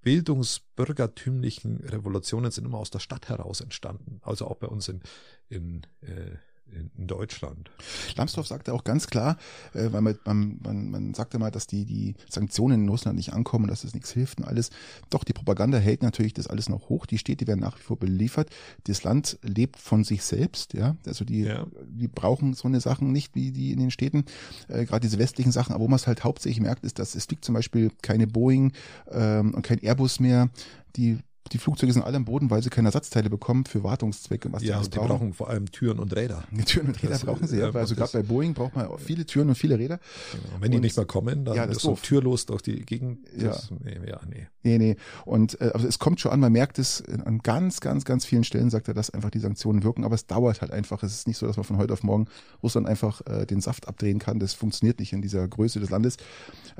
[SPEAKER 1] bildungsbürgertümlichen Revolutionen sind immer aus der Stadt heraus entstanden. Also auch bei uns in, in, äh, in, Deutschland.
[SPEAKER 2] Lambsdorff sagte auch ganz klar, äh, weil man, man, man, sagte mal, dass die, die Sanktionen in Russland nicht ankommen, dass es nichts hilft und alles. Doch, die Propaganda hält natürlich das alles noch hoch. Die Städte werden nach wie vor beliefert. Das Land lebt von sich selbst, ja. Also die,
[SPEAKER 1] Ja.
[SPEAKER 2] die brauchen so eine Sachen nicht wie die in den Städten, äh, gerade diese westlichen Sachen. Aber wo man es halt hauptsächlich merkt, ist, dass es fliegt zum Beispiel keine Boeing ähm, und kein Airbus mehr. Die die Flugzeuge sind alle am Boden, weil sie keine Ersatzteile bekommen für Wartungszwecke was
[SPEAKER 1] Ja, die brauchen vor allem Türen und Räder.
[SPEAKER 2] Die Türen und Räder
[SPEAKER 1] Das,
[SPEAKER 2] brauchen sie,
[SPEAKER 1] äh,
[SPEAKER 2] ja. weil Also gerade bei Boeing braucht man viele Türen und viele Räder.
[SPEAKER 1] Genau. Wenn die
[SPEAKER 2] Und-
[SPEAKER 1] nicht mehr kommen, dann
[SPEAKER 2] Ja, das
[SPEAKER 1] ist so türlos durch die Gegend.
[SPEAKER 2] Ja.
[SPEAKER 1] Das, nee, ja, nee.
[SPEAKER 2] Nee, nee. Und äh, also es kommt schon an, man merkt es in- an ganz, ganz, ganz vielen Stellen, sagt er, dass einfach die Sanktionen wirken, aber es dauert halt einfach. Es ist nicht so, dass man von heute auf morgen Russland einfach äh, den Saft abdrehen kann. Das funktioniert nicht in dieser Größe des Landes.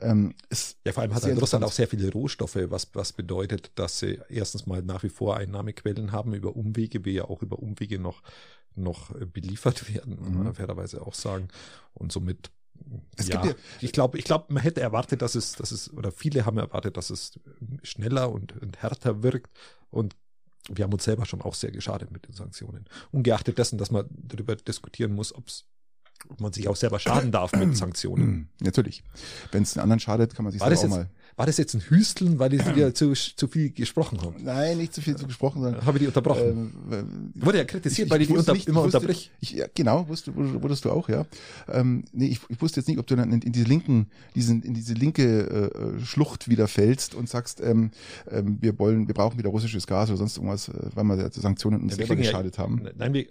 [SPEAKER 2] Ähm,
[SPEAKER 1] Ja, vor allem hat halt Russland auch sehr viele Rohstoffe, was, was bedeutet, dass sie erstens mal nach wie vor Einnahmequellen haben über Umwege, wir ja auch über Umwege noch, noch beliefert werden, muss man
[SPEAKER 2] Mhm.
[SPEAKER 1] fairerweise auch sagen. Und somit,
[SPEAKER 2] Es
[SPEAKER 1] ja,
[SPEAKER 2] gibt
[SPEAKER 1] ich glaube, ich glaube, man hätte erwartet, dass es, dass es, oder viele haben erwartet, dass es schneller und, und härter wirkt. Und wir haben uns selber schon auch sehr geschadet mit den Sanktionen. Ungeachtet dessen, dass man darüber diskutieren muss, ob es ob man sich auch selber schaden darf mit Sanktionen.
[SPEAKER 2] Natürlich. Wenn es den anderen schadet, kann man sich
[SPEAKER 1] War
[SPEAKER 2] selber auch
[SPEAKER 1] jetzt,
[SPEAKER 2] mal.
[SPEAKER 1] war das jetzt ein Hüsteln, weil ich wieder zu, zu viel gesprochen habe?
[SPEAKER 2] Nein, nicht zu viel zu gesprochen, sondern
[SPEAKER 1] Habe ich die unterbrochen?
[SPEAKER 2] ähm,
[SPEAKER 1] Wurde ja kritisiert, weil ich die unter,
[SPEAKER 2] nicht-
[SPEAKER 1] immer
[SPEAKER 2] ich wusste,
[SPEAKER 1] unterbrich.
[SPEAKER 2] Ich, ja, genau, wusste, wurdest du auch, ja. Ähm, nee, ich, ich wusste jetzt nicht, ob du dann in, in diese linken, diesen, in diese linke äh, Schlucht wieder fällst und sagst, ähm, ähm, wir wollen, wir brauchen wieder russisches Gas oder sonst irgendwas, äh, weil wir Sanktionen uns
[SPEAKER 1] Ja,
[SPEAKER 2] selber
[SPEAKER 1] kriegen ja-
[SPEAKER 2] geschadet haben.
[SPEAKER 1] Nein, wir,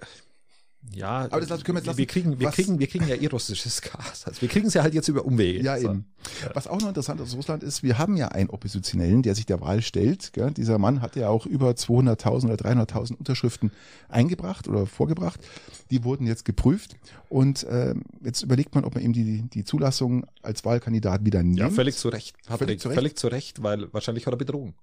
[SPEAKER 1] ja,
[SPEAKER 2] Aber das können wir jetzt lassen.
[SPEAKER 1] wir kriegen, wir
[SPEAKER 2] Was-
[SPEAKER 1] kriegen, wir kriegen ja eh russisches Gas. Also wir kriegen es ja halt jetzt über Umwege.
[SPEAKER 2] Ja,
[SPEAKER 1] So.
[SPEAKER 2] eben. Was auch noch interessant aus Russland ist, wir haben ja einen Oppositionellen, der sich der Wahl stellt. Gell? Dieser Mann hat ja auch über 200.000 oder 300.000 Unterschriften eingebracht oder vorgebracht. Die wurden jetzt geprüft und ähm, jetzt überlegt man, ob man ihm die, die Zulassung als Wahlkandidat wieder nimmt.
[SPEAKER 1] Ja, völlig zu Recht. Hat
[SPEAKER 2] Völlig
[SPEAKER 1] er,
[SPEAKER 2] zu Recht.
[SPEAKER 1] völlig zu Recht, weil wahrscheinlich hat er Bedrohung.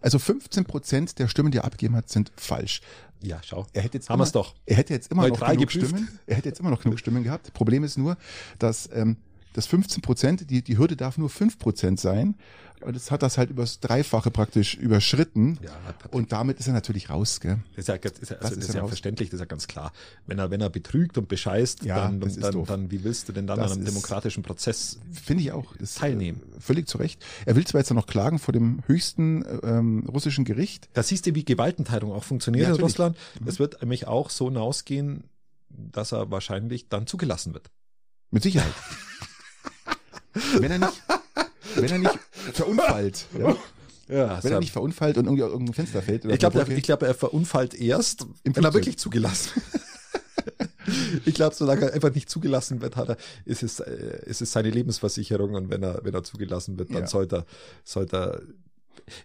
[SPEAKER 2] Also 15 Prozent der Stimmen, die er abgegeben hat, sind falsch.
[SPEAKER 1] Ja, schau.
[SPEAKER 2] Er hätte jetzt
[SPEAKER 1] Haben
[SPEAKER 2] immer,
[SPEAKER 1] doch.
[SPEAKER 2] Er hätte jetzt immer noch
[SPEAKER 1] Neutral
[SPEAKER 2] genug
[SPEAKER 1] geprüft.
[SPEAKER 2] Stimmen. Er hätte jetzt immer noch genug Stimmen gehabt. Problem ist nur, dass ähm, das 15 Prozent, die, die Hürde darf nur 5 Prozent sein. Und das hat das halt übers Dreifache praktisch überschritten.
[SPEAKER 1] Ja,
[SPEAKER 2] Und damit ist er natürlich raus, gell?
[SPEAKER 1] das ist ja, das ist ja, also
[SPEAKER 2] Das ist ja
[SPEAKER 1] verständlich, das ist ja ganz klar. Wenn er, wenn er betrügt und bescheißt,
[SPEAKER 2] Ja,
[SPEAKER 1] dann, dann,
[SPEAKER 2] doof.
[SPEAKER 1] dann, wie willst du denn dann
[SPEAKER 2] Das
[SPEAKER 1] an einem demokratischen Prozess
[SPEAKER 2] Finde ich auch. Das,
[SPEAKER 1] Teilnehmen.
[SPEAKER 2] Äh, völlig zu Recht. Er will zwar jetzt noch klagen vor dem höchsten ähm, russischen Gericht.
[SPEAKER 1] Da siehst du, wie Gewaltenteilung auch funktioniert in. Russland.
[SPEAKER 2] Mhm.
[SPEAKER 1] Es wird nämlich auch so hinausgehen, dass er wahrscheinlich dann zugelassen wird.
[SPEAKER 2] Mit Sicherheit. wenn er nicht, wenn er nicht verunfallt. Ja?
[SPEAKER 1] Ja,
[SPEAKER 2] Wenn er nicht verunfallt und irgendwie aus irgendein Fenster fällt.
[SPEAKER 1] Ich glaube, er, glaube, er verunfallt erst,
[SPEAKER 2] Im
[SPEAKER 1] wenn er wirklich zugelassen wird. ich glaube, solange er einfach nicht zugelassen wird, hat er, ist es, äh, ist es seine Lebensversicherung und wenn er, wenn er zugelassen wird, dann
[SPEAKER 2] Ja.
[SPEAKER 1] sollte er, sollte er,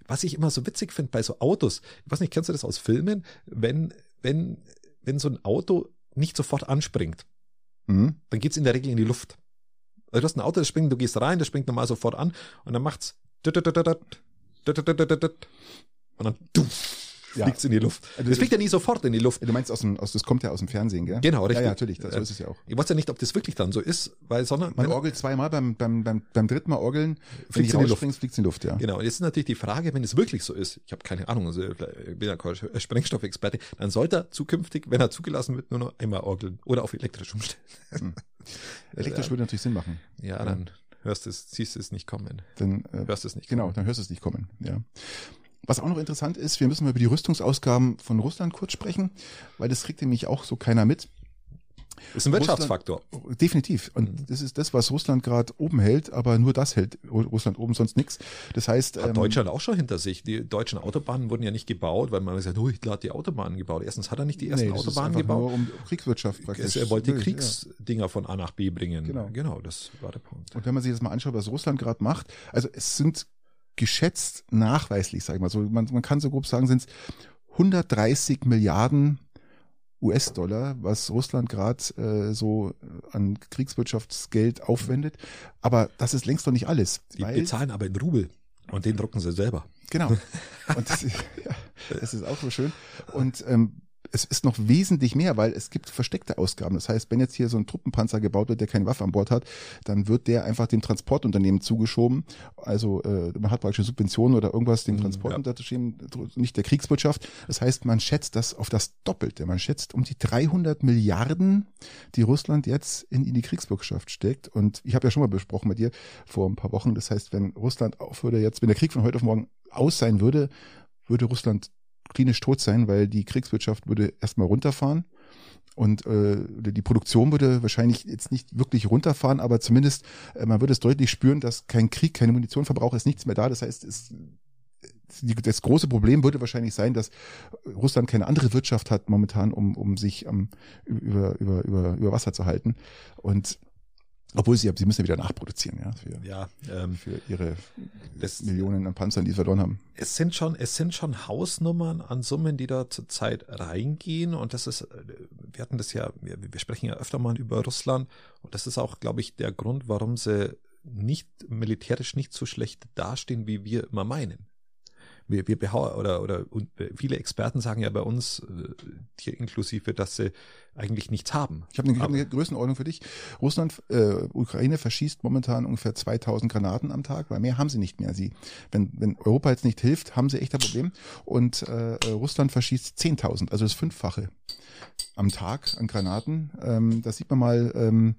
[SPEAKER 1] was ich immer so witzig finde bei so Autos, ich weiß nicht, kennst du das aus Filmen, wenn, wenn, wenn so ein Auto nicht sofort anspringt,
[SPEAKER 2] Mhm.
[SPEAKER 1] dann geht's in der Regel in die Luft. Also du hast ein Auto, das springt, du gehst rein, das springt normal sofort an und dann macht's und dann. Fliegt's in die Luft.
[SPEAKER 2] Also
[SPEAKER 1] Das fliegt ja nie sofort in die Luft.
[SPEAKER 2] Du meinst aus dem, aus, das kommt ja aus dem Fernsehen, gell?
[SPEAKER 1] Genau,
[SPEAKER 2] Ja,
[SPEAKER 1] richtig.
[SPEAKER 2] ja, natürlich, das, so ist es ja auch.
[SPEAKER 1] Ich weiß ja nicht, ob das wirklich dann so ist, weil sondern
[SPEAKER 2] Man orgelt zweimal, beim, beim, beim, beim dritten Mal orgeln, du
[SPEAKER 1] in die Luft.
[SPEAKER 2] fliegt's in die Luft, ja.
[SPEAKER 1] Genau, und jetzt ist natürlich die Frage, wenn es wirklich so ist, ich habe keine Ahnung, also ich bin ja kein Sprengstoffexperte, dann sollte er zukünftig, wenn er zugelassen wird, nur noch einmal orgeln oder auf elektrisch umstellen.
[SPEAKER 2] Elektrisch würde natürlich Sinn machen.
[SPEAKER 1] Ja, dann hörst du es, siehst du es nicht kommen.
[SPEAKER 2] Dann, äh,
[SPEAKER 1] Hörst du es nicht
[SPEAKER 2] genau,
[SPEAKER 1] kommen.
[SPEAKER 2] dann hörst du es nicht kommen, ja. Was auch noch interessant ist, wir müssen mal über die Rüstungsausgaben von Russland kurz sprechen, weil das kriegt nämlich auch so keiner mit.
[SPEAKER 1] Ist ein Wirtschaftsfaktor.
[SPEAKER 2] Definitiv. Und
[SPEAKER 1] Mhm.
[SPEAKER 2] das ist das, was Russland gerade oben hält, aber nur das hält Russland oben, sonst nichts. Das heißt,
[SPEAKER 1] Hat
[SPEAKER 2] ähm,
[SPEAKER 1] Deutschland auch schon hinter sich. Die deutschen Autobahnen wurden ja nicht gebaut, weil man gesagt hat, oh, Hitler hat die Autobahnen gebaut. Erstens hat er nicht die ersten
[SPEAKER 2] nee,
[SPEAKER 1] Autobahnen gebaut.
[SPEAKER 2] Nur um Kriegswirtschaft praktisch.
[SPEAKER 1] Er wollte
[SPEAKER 2] Ja.
[SPEAKER 1] Kriegsdinger von A nach B bringen.
[SPEAKER 2] Genau.
[SPEAKER 1] genau, das war der Punkt.
[SPEAKER 2] Und wenn man sich das mal anschaut, was Russland gerade macht, also es sind geschätzt nachweislich, sag ich mal so, man, man kann so grob sagen, sind es 130 Milliarden US-Dollar, was Russland gerade äh, so an Kriegswirtschaftsgeld aufwendet. Aber das ist längst noch nicht alles.
[SPEAKER 1] Die bezahlen aber in Rubel und den drucken sie selber.
[SPEAKER 2] Genau. Und das, ist- ja, das ist auch so schön. Und ähm, es ist noch wesentlich mehr, weil es gibt versteckte Ausgaben. Das heißt, wenn jetzt hier so ein Truppenpanzer gebaut wird, der keine Waffe an Bord hat, dann wird der einfach dem Transportunternehmen zugeschoben. Also äh, man hat praktisch Subventionen oder irgendwas dem
[SPEAKER 1] Mhm,
[SPEAKER 2] Transportunternehmen, nicht der Kriegswirtschaft. Das heißt, man schätzt das auf das Doppelte. Man schätzt um die 300 Milliarden, die Russland jetzt in, in die Kriegswirtschaft steckt. Und ich habe ja schon mal besprochen mit dir vor ein paar Wochen. Das heißt, wenn Russland aufhöre jetzt, wenn der Krieg von heute auf morgen aus sein würde, würde Russland klinisch tot sein, weil die Kriegswirtschaft würde erstmal runterfahren und äh, die Produktion würde wahrscheinlich jetzt nicht wirklich runterfahren, aber zumindest äh, man würde es deutlich spüren, dass kein Krieg, keine Munitionverbrauch ist, nichts mehr da. Das heißt, es, das große Problem würde wahrscheinlich sein, dass Russland keine andere Wirtschaft hat momentan, um, um sich ähm, über, über, über, über Wasser zu halten. Und obwohl sie, sie müssen ja wieder nachproduzieren, ja, für,
[SPEAKER 1] Ja, ähm,
[SPEAKER 2] für ihre
[SPEAKER 1] das,
[SPEAKER 2] Millionen an Panzern, die sie verloren haben.
[SPEAKER 1] es sind schon, es sind schon Hausnummern an Summen, die da zurzeit reingehen. Und das ist, wir hatten das ja, wir, wir sprechen ja öfter mal über Russland. Und das ist auch, glaube ich, der Grund, warum sie nicht militärisch nicht so schlecht dastehen, wie wir immer meinen. Wir, wir behau oder, oder und viele Experten sagen ja bei uns, äh, hier inklusive, dass sie eigentlich nichts haben.
[SPEAKER 2] Ich habe eine, hab eine Größenordnung für dich. Russland, äh, Ukraine verschießt momentan ungefähr 2000 Granaten am Tag, weil mehr haben sie nicht mehr. Sie, wenn, wenn Europa jetzt nicht hilft, haben sie echt ein Problem. Und äh, Russland verschießt 10.000, also das Fünffache am Tag an Granaten. Ähm, da sieht man mal, ähm,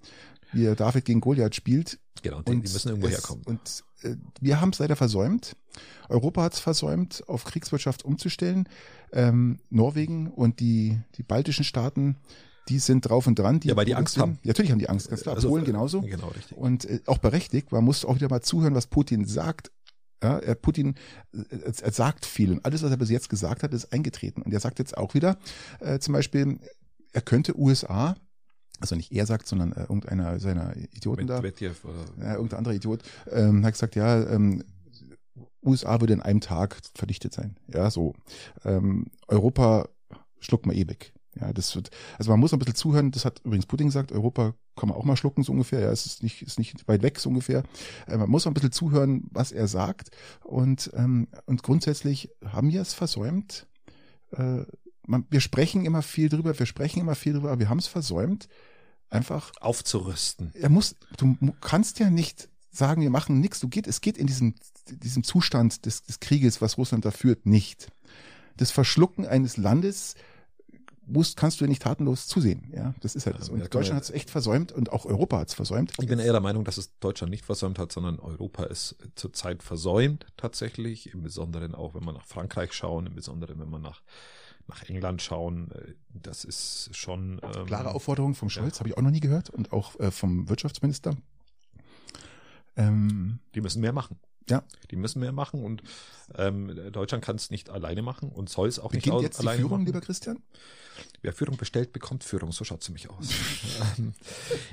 [SPEAKER 2] wie David gegen Goliath spielt.
[SPEAKER 1] Genau, die, und die müssen irgendwo es, herkommen.
[SPEAKER 2] Und äh, wir haben es leider versäumt. Europa hat es versäumt, auf Kriegswirtschaft umzustellen. Ähm, Norwegen und die, die baltischen Staaten, die sind drauf und dran.
[SPEAKER 1] Die ja, weil die Angst haben.
[SPEAKER 2] Ja, natürlich haben die Angst, ganz klar. Also, Polen genauso.
[SPEAKER 1] Genau, richtig.
[SPEAKER 2] Und äh, auch berechtigt. Man muss auch wieder mal zuhören, was Putin sagt. Ja, er, Putin er, er sagt viel und alles, was er bis jetzt gesagt hat, ist eingetreten. Und er sagt jetzt auch wieder, äh, zum Beispiel, er könnte USA also nicht er sagt, sondern äh, irgendeiner seiner Idioten da,
[SPEAKER 1] Medvedev oder
[SPEAKER 2] ja, irgendein anderer Idiot, ähm, hat gesagt, ja, ähm, USA würde in einem Tag verdichtet sein. Ja, so. Ähm, Europa schluckt man eh weg. Ja, das wird, also man muss ein bisschen zuhören, das hat übrigens Putin gesagt, Europa kann man auch mal schlucken, so ungefähr, ja, es ist nicht, ist nicht weit weg, so ungefähr. Äh, man muss ein bisschen zuhören, was er sagt und, ähm, und grundsätzlich haben wir es versäumt, äh, man, wir sprechen immer viel drüber, wir sprechen immer viel drüber, aber wir haben es versäumt, einfach
[SPEAKER 1] aufzurüsten.
[SPEAKER 2] Er muss, du kannst ja nicht sagen, wir machen nichts. Du geht, es geht in diesem, diesem Zustand des, des Krieges, was Russland da führt, nicht. Das Verschlucken eines Landes musst, kannst du ja nicht tatenlos zusehen. Ja, das ist halt so. Und ja, Deutschland hat es echt versäumt und auch Europa hat es versäumt.
[SPEAKER 1] Ich bin eher der Meinung, dass es Deutschland nicht versäumt hat, sondern Europa ist zurzeit versäumt tatsächlich. Im Besonderen auch, wenn man nach Frankreich schauen, im Besonderen, wenn man nach nach England schauen. Äh, das ist schon.
[SPEAKER 2] Ähm, Klare Aufforderung vom Scholz, ja. habe ich auch noch nie gehört und auch äh, vom Wirtschaftsminister.
[SPEAKER 1] Ähm, die müssen mehr machen.
[SPEAKER 2] Ja.
[SPEAKER 1] Die müssen mehr machen und ähm, Deutschland kann es nicht alleine machen und soll es auch
[SPEAKER 2] Beginnt
[SPEAKER 1] nicht
[SPEAKER 2] jetzt
[SPEAKER 1] alleine
[SPEAKER 2] die Führung,
[SPEAKER 1] machen.
[SPEAKER 2] lieber Christian?
[SPEAKER 1] Wer Führung bestellt, bekommt Führung. So schaut es nämlich aus. Ähm,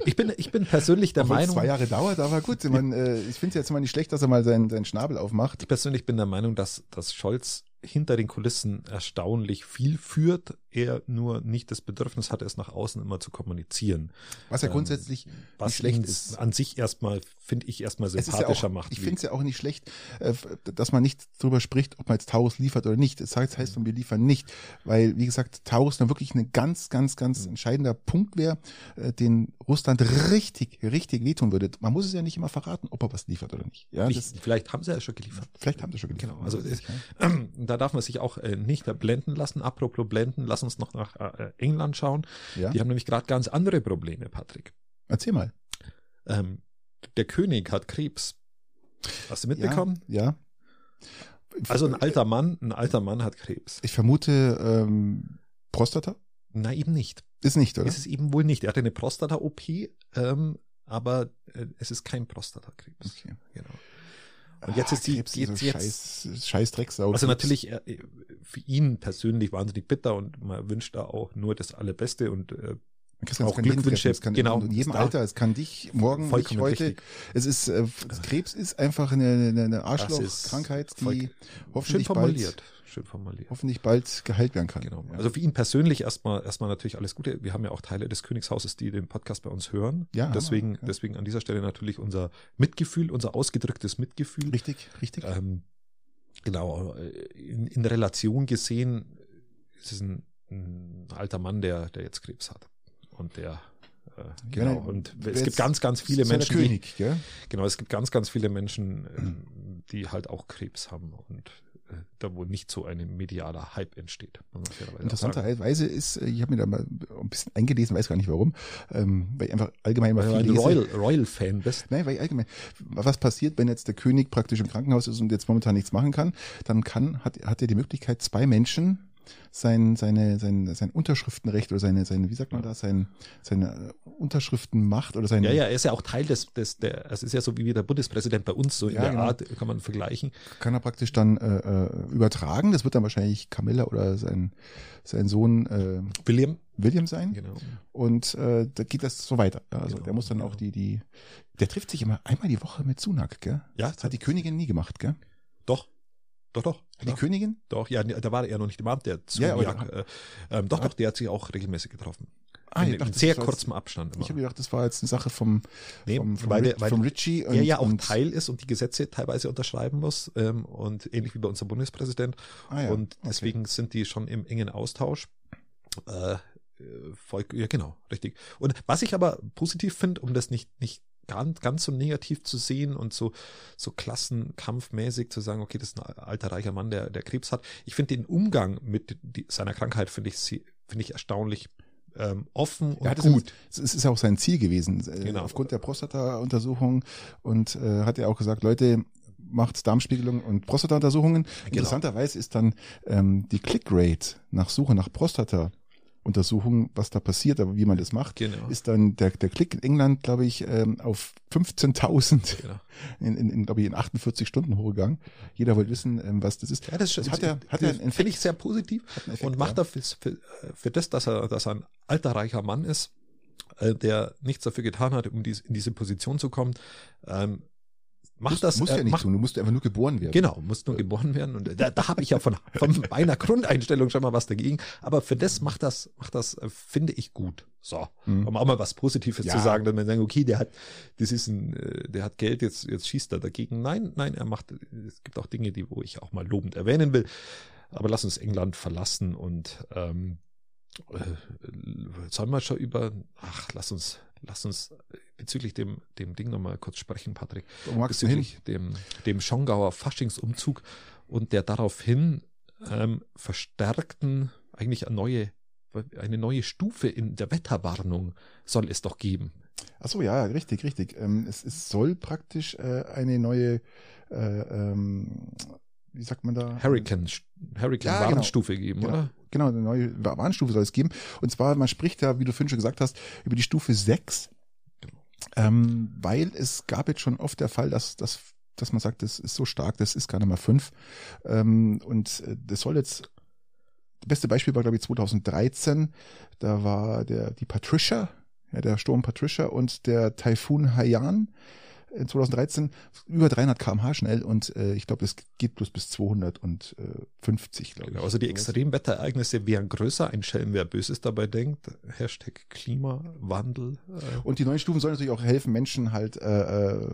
[SPEAKER 1] ich, bin, ich bin persönlich der
[SPEAKER 2] Auch
[SPEAKER 1] Meinung.
[SPEAKER 2] zwei Jahre dauert, aber gut. Ich, mein, äh, ich finde es jetzt mal nicht schlecht, dass er mal seinen, seinen Schnabel aufmacht.
[SPEAKER 1] Ich persönlich bin der Meinung, dass, dass Scholz hinter den Kulissen erstaunlich viel führt, er nur nicht das Bedürfnis hat, es nach außen immer zu kommunizieren.
[SPEAKER 2] Was ja ähm, grundsätzlich ähm, was schlecht ist.
[SPEAKER 1] An sich erstmal, finde ich, erstmal sympathischer
[SPEAKER 2] ja auch,
[SPEAKER 1] macht.
[SPEAKER 2] Ich finde es ja auch nicht schlecht, äh, dass man nicht drüber spricht, ob man jetzt Taurus liefert oder nicht. Das heißt, heißt wir liefern nicht, weil, wie gesagt, Taurus dann wirklich ein ganz, ganz, ganz mhm. entscheidender Punkt wäre, äh, den Russland richtig, richtig wehtun würde. Man muss es ja nicht immer verraten, ob er was liefert oder nicht. Ja,
[SPEAKER 1] das, vielleicht haben sie ja schon geliefert.
[SPEAKER 2] Vielleicht haben sie schon geliefert.
[SPEAKER 1] Genau. Also, ist, äh, da darf man sich auch äh, nicht blenden lassen. Apropos blenden, lass uns noch nach äh, England schauen. Ja? Die haben nämlich gerade ganz andere Probleme, Patrick.
[SPEAKER 2] Erzähl mal.
[SPEAKER 1] Ähm, der König hat Krebs. Hast du mitbekommen?
[SPEAKER 2] Ja. ja.
[SPEAKER 1] Also ein alter Mann, ein alter Mann hat Krebs.
[SPEAKER 2] Ich vermute ähm, Prostata?
[SPEAKER 1] Na, eben nicht.
[SPEAKER 2] Ist nicht, oder?
[SPEAKER 1] Ist es eben wohl nicht. Er hatte eine Prostata-OP, ähm, aber äh, es ist kein Prostatakrebs.
[SPEAKER 2] Okay.
[SPEAKER 1] Genau. Und jetzt ist die
[SPEAKER 2] Krebs, jetzt, so jetzt, scheiß, scheiß Drecksau.
[SPEAKER 1] Also natürlich äh, für ihn persönlich wahnsinnig bitter und man wünscht da auch nur das Allerbeste und äh,
[SPEAKER 2] auch Glückwünsche, es kann
[SPEAKER 1] genau,
[SPEAKER 2] in jedem Alter, es kann dich morgen,
[SPEAKER 1] nicht heute.
[SPEAKER 2] Richtig. Es ist äh, Krebs ist einfach eine, eine Arschlochkrankheit, die hoffentlich bald
[SPEAKER 1] schön formuliert.
[SPEAKER 2] Hoffentlich bald geheilt werden kann.
[SPEAKER 1] Genau. Ja. Also für ihn persönlich erstmal erstmal natürlich alles Gute. Wir haben ja auch Teile des Königshauses, die den Podcast bei uns hören.
[SPEAKER 2] Ja.
[SPEAKER 1] Deswegen,
[SPEAKER 2] ja.
[SPEAKER 1] deswegen an dieser Stelle natürlich unser Mitgefühl, unser ausgedrücktes Mitgefühl.
[SPEAKER 2] Richtig, richtig.
[SPEAKER 1] Ähm, genau. In, in Relation gesehen ist es ein, ein alter Mann, der, der jetzt Krebs hat. Und der äh, genau. Und es gibt ganz, ganz viele Menschen.
[SPEAKER 2] König, die?
[SPEAKER 1] Genau, es gibt ganz, ganz viele Menschen, ähm, die halt auch Krebs haben und da wohl nicht so ein medialer Hype entsteht.
[SPEAKER 2] Interessanterweise ist, äh, ich habe mir da mal ein bisschen eingelesen, weiß gar nicht warum, ähm, weil ich einfach allgemein mal
[SPEAKER 1] weil viel du Royal, Royal Fan bist.
[SPEAKER 2] Nein, weil ich allgemein, was passiert, wenn jetzt der König praktisch im Krankenhaus ist und jetzt momentan nichts machen kann, dann kann, hat, hat er die Möglichkeit, zwei Menschen sein, seine, sein, sein Unterschriftenrecht oder seine, seine, wie sagt man das, sein, seine Unterschriftenmacht oder seine.
[SPEAKER 1] Ja, ja, er ist ja auch Teil des, des der, es ist ja so wie der Bundespräsident bei uns, so in ja, der genau. Art, kann man vergleichen.
[SPEAKER 2] Kann er praktisch dann äh, äh, übertragen, das wird dann wahrscheinlich Camilla oder sein, sein Sohn äh,
[SPEAKER 1] William.
[SPEAKER 2] William sein.
[SPEAKER 1] Genau.
[SPEAKER 2] Und äh, da geht das so weiter. Also genau, der muss dann genau. auch die, die, der trifft sich immer einmal die Woche mit Sunak, gell?
[SPEAKER 1] Ja.
[SPEAKER 2] Das hat die Königin nie gemacht, gell?
[SPEAKER 1] Doch. Doch, doch.
[SPEAKER 2] Die
[SPEAKER 1] klar.
[SPEAKER 2] Königin?
[SPEAKER 1] Doch, ja, da war er noch nicht im Amt, der
[SPEAKER 2] Ja, aber
[SPEAKER 1] Zuniak. äh, ähm, doch, doch, der hat sich auch regelmäßig getroffen.
[SPEAKER 2] Ah,
[SPEAKER 1] in,
[SPEAKER 2] ich dachte,
[SPEAKER 1] sehr kurzem Abstand
[SPEAKER 2] Ich
[SPEAKER 1] immer.
[SPEAKER 2] habe gedacht, das war jetzt eine Sache vom,
[SPEAKER 1] Nee,
[SPEAKER 2] vom, vom,
[SPEAKER 1] weil der- weil
[SPEAKER 2] vom Richie. Und,
[SPEAKER 1] er ja auch Teil ist und die Gesetze teilweise unterschreiben muss ähm, und ähnlich wie bei unserem Bundespräsident.
[SPEAKER 2] Ah, ja,
[SPEAKER 1] und
[SPEAKER 2] okay.
[SPEAKER 1] deswegen sind die schon im engen Austausch. Äh, äh, Volk, ja, genau, richtig. Und was ich aber positiv finde, um das nicht, nicht ganz, ganz so negativ zu sehen und so, so klassenkampfmäßig zu sagen, okay, das ist ein alter, reicher Mann, der, der Krebs hat. Ich finde den Umgang mit die, seiner Krankheit, finde ich, finde ich erstaunlich ähm, offen und gut.
[SPEAKER 2] Es es ist ja auch sein Ziel gewesen, äh,
[SPEAKER 1] Genau.
[SPEAKER 2] aufgrund der Prostata-Untersuchung. Und äh, hat er auch gesagt, Leute, macht Darmspiegelung und Prostata-Untersuchungen.
[SPEAKER 1] Genau.
[SPEAKER 2] Interessanterweise ist dann ähm, die Click-Rate nach Suche nach Prostata-Untersuchungen, was da passiert, aber wie man das macht,
[SPEAKER 1] Genau.
[SPEAKER 2] ist dann der, der Klick in England, glaube ich, ähm, auf 15.000
[SPEAKER 1] Genau.
[SPEAKER 2] in, in, in glaube ich, in 48 Stunden hochgegangen. Jeder wollte wissen, ähm, was das ist.
[SPEAKER 1] Ja, das,
[SPEAKER 2] hat er, hat er einen
[SPEAKER 1] finde ich sehr positiv
[SPEAKER 2] Effekt,
[SPEAKER 1] und macht
[SPEAKER 2] ja.
[SPEAKER 1] er für, für, für das, dass er, dass er ein alter, reicher Mann ist, äh, der nichts dafür getan hat, um dies, in diese Position zu kommen, ähm, macht
[SPEAKER 2] Musst-
[SPEAKER 1] das.
[SPEAKER 2] musst
[SPEAKER 1] äh,
[SPEAKER 2] ja nicht
[SPEAKER 1] macht,
[SPEAKER 2] tun, du musst einfach nur geboren werden.
[SPEAKER 1] Genau, muss nur geboren werden. Und da, da habe ich ja von, von meiner Grundeinstellung schon mal was dagegen. Aber für das macht das, macht das, äh, finde ich gut. So,
[SPEAKER 2] Mhm.
[SPEAKER 1] um auch mal was Positives
[SPEAKER 2] Ja.
[SPEAKER 1] zu sagen, dass man sagen, okay, der hat, das ist ein, äh, der hat Geld, jetzt, jetzt schießt er dagegen. Nein, nein, er macht, es gibt auch Dinge, die, wo ich auch mal lobend erwähnen will. Aber lass uns England verlassen und ähm, äh, sollen wir schon über, ach, lass uns, lass uns bezüglich dem, dem Ding nochmal kurz sprechen, Patrick bezüglich dem, dem Schongauer Faschingsumzug und der daraufhin ähm, verstärkten, eigentlich eine neue, eine neue Stufe in der Wetterwarnung soll es doch geben.
[SPEAKER 2] Ach so, ja, richtig, richtig. Ähm, es, es soll praktisch äh, eine neue, äh, ähm, wie sagt man da?
[SPEAKER 1] Hurricane, Hurricane
[SPEAKER 2] Ja, genau.
[SPEAKER 1] Warnstufe geben,
[SPEAKER 2] Genau,
[SPEAKER 1] oder?
[SPEAKER 2] Genau, eine neue Warnstufe soll es geben. Und zwar, man spricht ja, wie du vorhin schon gesagt hast, über die Stufe 6, ähm, weil es gab jetzt schon oft der Fall, dass, dass, dass man sagt, das ist so stark, das ist gar nicht mal 5. Ähm, und äh, das soll jetzt, das beste Beispiel war, glaube ich, 2013, da war der, die Patricia, ja, der Sturm Patricia und der Taifun Haiyan 2013 über 300 km/h schnell und äh, ich glaube, es geht bloß bis 250, glaube ich.
[SPEAKER 1] Genau, also die. Extremwetterereignisse wären größer. Ein Schelm, wer Böses dabei denkt. Hashtag Klimawandel. Äh,
[SPEAKER 2] Und die neuen Stufen sollen natürlich auch helfen, Menschen halt äh, äh,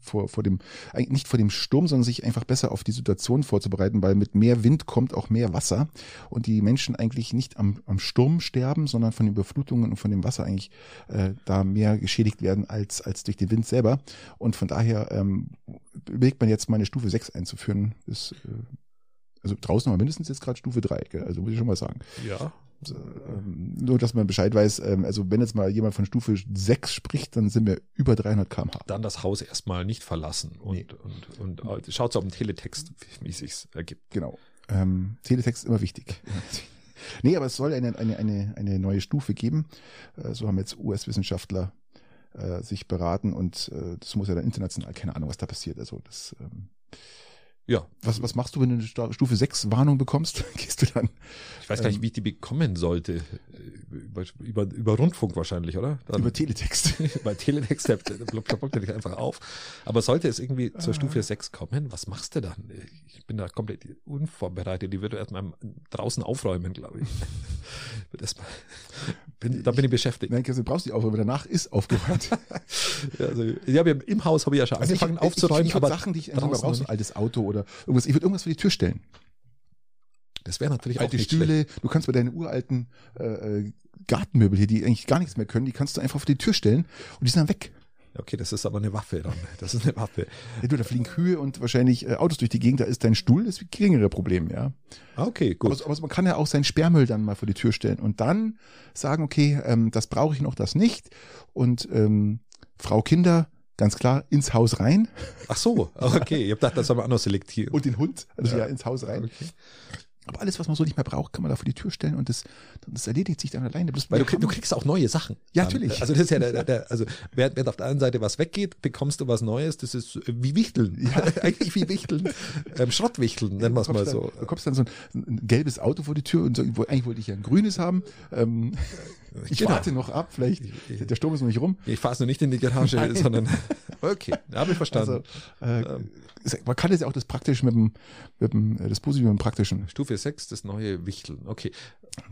[SPEAKER 2] vor, vor dem, eigentlich nicht vor dem Sturm, sondern sich einfach besser auf die Situation vorzubereiten, weil mit mehr Wind kommt auch mehr Wasser und die Menschen eigentlich nicht am, am Sturm sterben, sondern von den Überflutungen und von dem Wasser eigentlich äh, da mehr geschädigt werden als, als durch den Wind selber. Und von daher ähm, überlegt man jetzt mal eine Stufe 6 einzuführen. Ist, äh, also draußen haben wir mindestens jetzt gerade Stufe 3, gell? also muss ich schon mal sagen.
[SPEAKER 1] ja.
[SPEAKER 2] Ähm, nur, dass man Bescheid weiß, ähm, also wenn jetzt mal jemand von Stufe 6 spricht, dann sind wir über 300 km/h.
[SPEAKER 1] Dann das Haus erstmal nicht verlassen und,
[SPEAKER 2] Nee.
[SPEAKER 1] und, und äh, schaut auf den Teletext, wie es sich ergibt.
[SPEAKER 2] Genau. Ähm, Teletext ist immer wichtig. nee, aber es soll eine, eine, eine, eine neue Stufe geben. Äh, so haben jetzt US-Wissenschaftler äh, sich beraten und äh, das muss ja dann international, keine Ahnung, was da passiert. Also das, ähm,
[SPEAKER 1] Ja,
[SPEAKER 2] was, was machst du, wenn du eine Stufe 6 Warnung bekommst? Gehst du dann?
[SPEAKER 1] ich weiß gar nicht,
[SPEAKER 2] Ähm,
[SPEAKER 1] wie ich die bekommen sollte. Über, über, über Rundfunk wahrscheinlich, oder? Dann,
[SPEAKER 2] Über Teletext.
[SPEAKER 1] bei Teletext, ploppt ploppt der nicht einfach auf. Aber sollte es irgendwie zur Stufe 6 kommen, was machst du dann? Ich bin da komplett unvorbereitet. Die wird erstmal draußen aufräumen, glaube ich. Erstmal, bin, da bin ich beschäftigt.
[SPEAKER 2] Nein, du brauchst die Aufräumen, danach ist aufgeräumt.
[SPEAKER 1] Ja, also, ja im Haus habe ich ja schon
[SPEAKER 2] Also
[SPEAKER 1] angefangen
[SPEAKER 2] ich,
[SPEAKER 1] aufzuräumen,
[SPEAKER 2] ich, ich
[SPEAKER 1] aber
[SPEAKER 2] Sachen, die ich mal
[SPEAKER 1] draußen
[SPEAKER 2] brauchst, ein altes Auto oder irgendwas. Ich würde irgendwas für die Tür stellen.
[SPEAKER 1] das wäre natürlich auch
[SPEAKER 2] alte
[SPEAKER 1] nicht schlecht.
[SPEAKER 2] Stühle. Du kannst bei deinen uralten äh, äh, Gartenmöbel hier, die eigentlich gar nichts mehr können, die kannst du einfach auf die Tür stellen und die sind dann weg.
[SPEAKER 1] Okay, das ist aber eine Waffe dann. Das ist eine Waffe.
[SPEAKER 2] Ja, du, da fliegen Kühe und wahrscheinlich äh, Autos durch die Gegend, da ist dein Stuhl das geringere Problem, ja.
[SPEAKER 1] Ah, Okay,
[SPEAKER 2] Aber,
[SPEAKER 1] gut.
[SPEAKER 2] so- aber man kann ja auch seinen Sperrmüll dann mal vor die Tür stellen und dann sagen, okay, ähm, das brauche ich noch, das nicht. Und ähm, Frau Kinder, ganz klar, ins Haus rein
[SPEAKER 1] Ach so, okay. Ich habe gedacht, das haben wir anders selektiert.
[SPEAKER 2] und den Hund, also ja, ins Haus rein.
[SPEAKER 1] Okay.
[SPEAKER 2] Aber alles, was man so nicht mehr braucht, kann man da vor die Tür stellen und das, das erledigt sich dann alleine. Bloß
[SPEAKER 1] Weil du, du kriegst auch neue Sachen.
[SPEAKER 2] Ja,
[SPEAKER 1] Dann.
[SPEAKER 2] natürlich.
[SPEAKER 1] Also das ist ja der, der, also während, während auf der einen Seite was weggeht, bekommst du was Neues. Das ist wie Wichteln.
[SPEAKER 2] Ja.
[SPEAKER 1] Eigentlich wie Wichteln. Ähm, Schrottwichteln, nennen wir es mal
[SPEAKER 2] kommst
[SPEAKER 1] so.
[SPEAKER 2] Dann, du kommst dann so ein, ein gelbes Auto vor die Tür und so, eigentlich wollte ich ja ein grünes haben. Ähm, Ich
[SPEAKER 1] Genau.
[SPEAKER 2] warte noch ab, vielleicht,
[SPEAKER 1] Ich-
[SPEAKER 2] der Sturm ist noch nicht rum.
[SPEAKER 1] Ich fahre es nur nicht in die Garage,
[SPEAKER 2] Nein.
[SPEAKER 1] sondern okay, habe ich verstanden.
[SPEAKER 2] Also, äh,
[SPEAKER 1] Ähm.
[SPEAKER 2] man kann jetzt auch das Praktische mit dem, mit dem, äh, das Positive mit dem Praktischen.
[SPEAKER 1] Stufe 6, das neue Wichteln. Okay.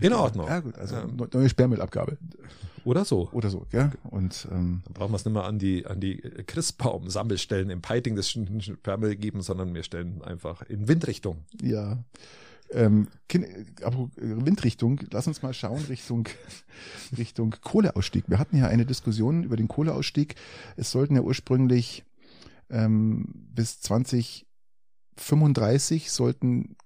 [SPEAKER 1] In Ordnung.
[SPEAKER 2] Ja, gut, also
[SPEAKER 1] Ähm,
[SPEAKER 2] neu- neue Sperrmüllabgabe
[SPEAKER 1] oder so.
[SPEAKER 2] oder so, gell? Und ähm,
[SPEAKER 1] Dann brauchen wir es nicht mehr an die, an die Christbaum-Sammelstellen im Peiting des Sperrmüll geben, sondern wir stellen einfach in Windrichtung.
[SPEAKER 2] ja. Ähm, aber Windrichtung, lass uns mal schauen Richtung, Richtung Kohleausstieg. Wir hatten ja eine Diskussion über den Kohleausstieg. Es sollten ja ursprünglich ähm, bis 2035 sollten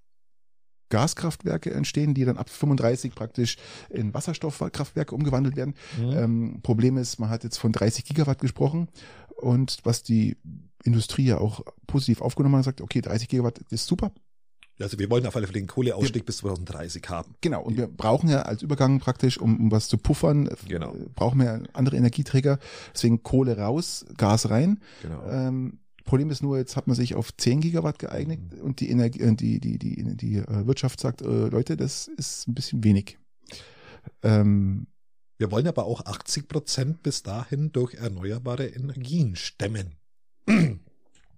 [SPEAKER 2] Gaskraftwerke entstehen, die dann ab 35 praktisch in Wasserstoffkraftwerke umgewandelt werden.
[SPEAKER 1] Mhm.
[SPEAKER 2] Ähm, Problem ist, man hat jetzt von 30 Gigawatt gesprochen und was die Industrie ja auch positiv aufgenommen hat, sagt, okay, 30 Gigawatt ist super.
[SPEAKER 1] Also wir wollen auf alle Fälle den Kohleausstieg bis 2030 haben.
[SPEAKER 2] Genau, und wir brauchen ja als Übergang praktisch, um, um was zu puffern, äh,
[SPEAKER 1] Genau.
[SPEAKER 2] brauchen wir ja andere Energieträger. Deswegen Kohle raus, Gas rein.
[SPEAKER 1] Genau.
[SPEAKER 2] Ähm, Problem ist nur, jetzt hat man sich auf 10 Gigawatt geeignet und die Energie, äh, die, die, die, die äh, Wirtschaft sagt, äh, Leute, das ist ein bisschen wenig. Ähm,
[SPEAKER 1] Wir wollen aber auch 80 Prozent bis dahin durch erneuerbare Energien stemmen.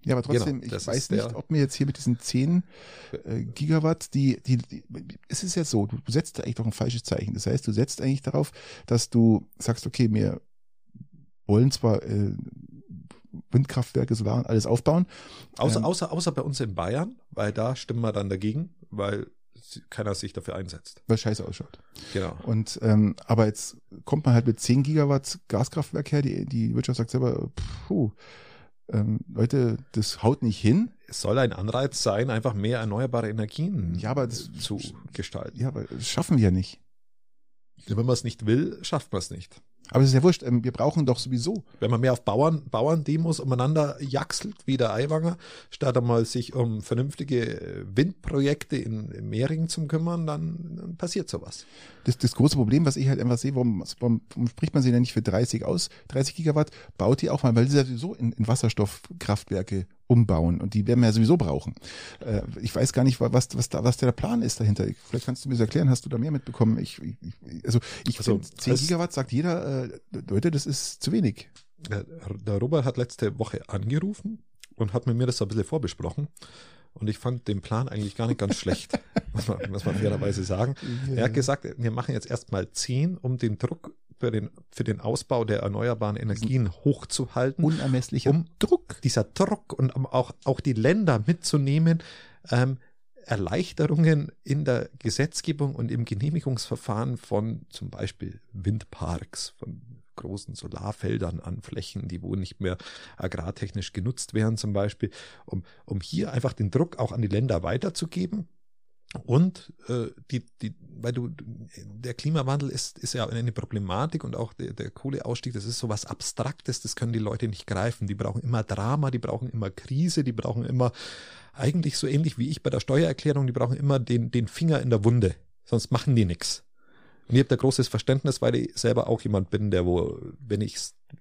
[SPEAKER 2] Ja, aber trotzdem,
[SPEAKER 1] Genau,
[SPEAKER 2] ich weiß nicht, ob mir jetzt hier mit diesen 10 äh, Gigawatt, die, die, die, es ist ja so, du setzt da eigentlich doch ein falsches Zeichen. Das heißt, du setzt eigentlich darauf, dass du sagst, okay, wir wollen zwar äh, Windkraftwerke, Solar und alles aufbauen.
[SPEAKER 1] Außer,
[SPEAKER 2] Ähm.
[SPEAKER 1] außer, außer bei uns in Bayern, weil da stimmen wir dann dagegen, weil keiner sich dafür einsetzt.
[SPEAKER 2] Weil scheiße ausschaut.
[SPEAKER 1] Genau.
[SPEAKER 2] Und ähm, aber jetzt kommt man halt mit 10 Gigawatt Gaskraftwerk her, die, die Wirtschaft sagt selber, puh, ähm, Leute, das haut nicht hin.
[SPEAKER 1] Es soll ein Anreiz sein, einfach mehr erneuerbare Energien
[SPEAKER 2] Ja, aber das-
[SPEAKER 1] zu gestalten.
[SPEAKER 2] Ja, aber das schaffen wir ja nicht.
[SPEAKER 1] Wenn man es nicht will, schafft man es nicht.
[SPEAKER 2] Aber es ist ja wurscht, ähm, wir brauchen doch sowieso
[SPEAKER 1] Wenn man mehr auf Bauern, Bauerndemos umeinander jaxelt, wie der Aiwanger, statt einmal sich um vernünftige äh, Windprojekte in, in Mehringen zu kümmern, dann, dann passiert sowas.
[SPEAKER 2] Das, das große Problem, was ich halt einfach sehe, warum, warum, warum spricht man sie denn nicht für 30 aus? 30 Gigawatt baut die auch mal, weil sie ja sowieso in, in Wasserstoffkraftwerke umbauen und die werden wir ja sowieso brauchen. Äh, ich weiß gar nicht, wa- was, was, da, was der Plan ist dahinter. Ich- Vielleicht kannst du mir das erklären, hast du da mehr mitbekommen? Ich, ich, also ich
[SPEAKER 1] Also,
[SPEAKER 2] finde, 10
[SPEAKER 1] es-
[SPEAKER 2] Gigawatt sagt jeder, äh, Leute, das ist zu wenig.
[SPEAKER 1] Der, Robert hat letzte Woche angerufen und hat mit mir das so ein bisschen vorbesprochen. Und ich fand den Plan eigentlich gar nicht ganz schlecht, muss man, muss man fairerweise sagen. Er hat gesagt, wir machen jetzt erstmal 10, um den Druck für den, für den Ausbau der erneuerbaren Energien hochzuhalten.
[SPEAKER 2] Unermesslicher
[SPEAKER 1] um Druck, dieser Druck und auch, auch die Länder mitzunehmen, ähm, Erleichterungen in der Gesetzgebung und im Genehmigungsverfahren von zum Beispiel Windparks, von großen Solarfeldern an Flächen, die wo nicht mehr agrartechnisch genutzt werden zum Beispiel, um, um hier einfach den Druck auch an die Länder weiterzugeben. Und äh, die, die, weil du, der Klimawandel ist, ist ja eine Problematik und auch der, der Kohleausstieg, das ist so was Abstraktes, das können die Leute nicht greifen. Die brauchen immer Drama, die brauchen immer Krise, die brauchen immer, eigentlich so ähnlich wie ich bei der Steuererklärung, die brauchen immer den, den Finger in der Wunde, sonst machen die nichts. Und ich habe da großes Verständnis, weil ich selber auch jemand bin, der wo, wenn ich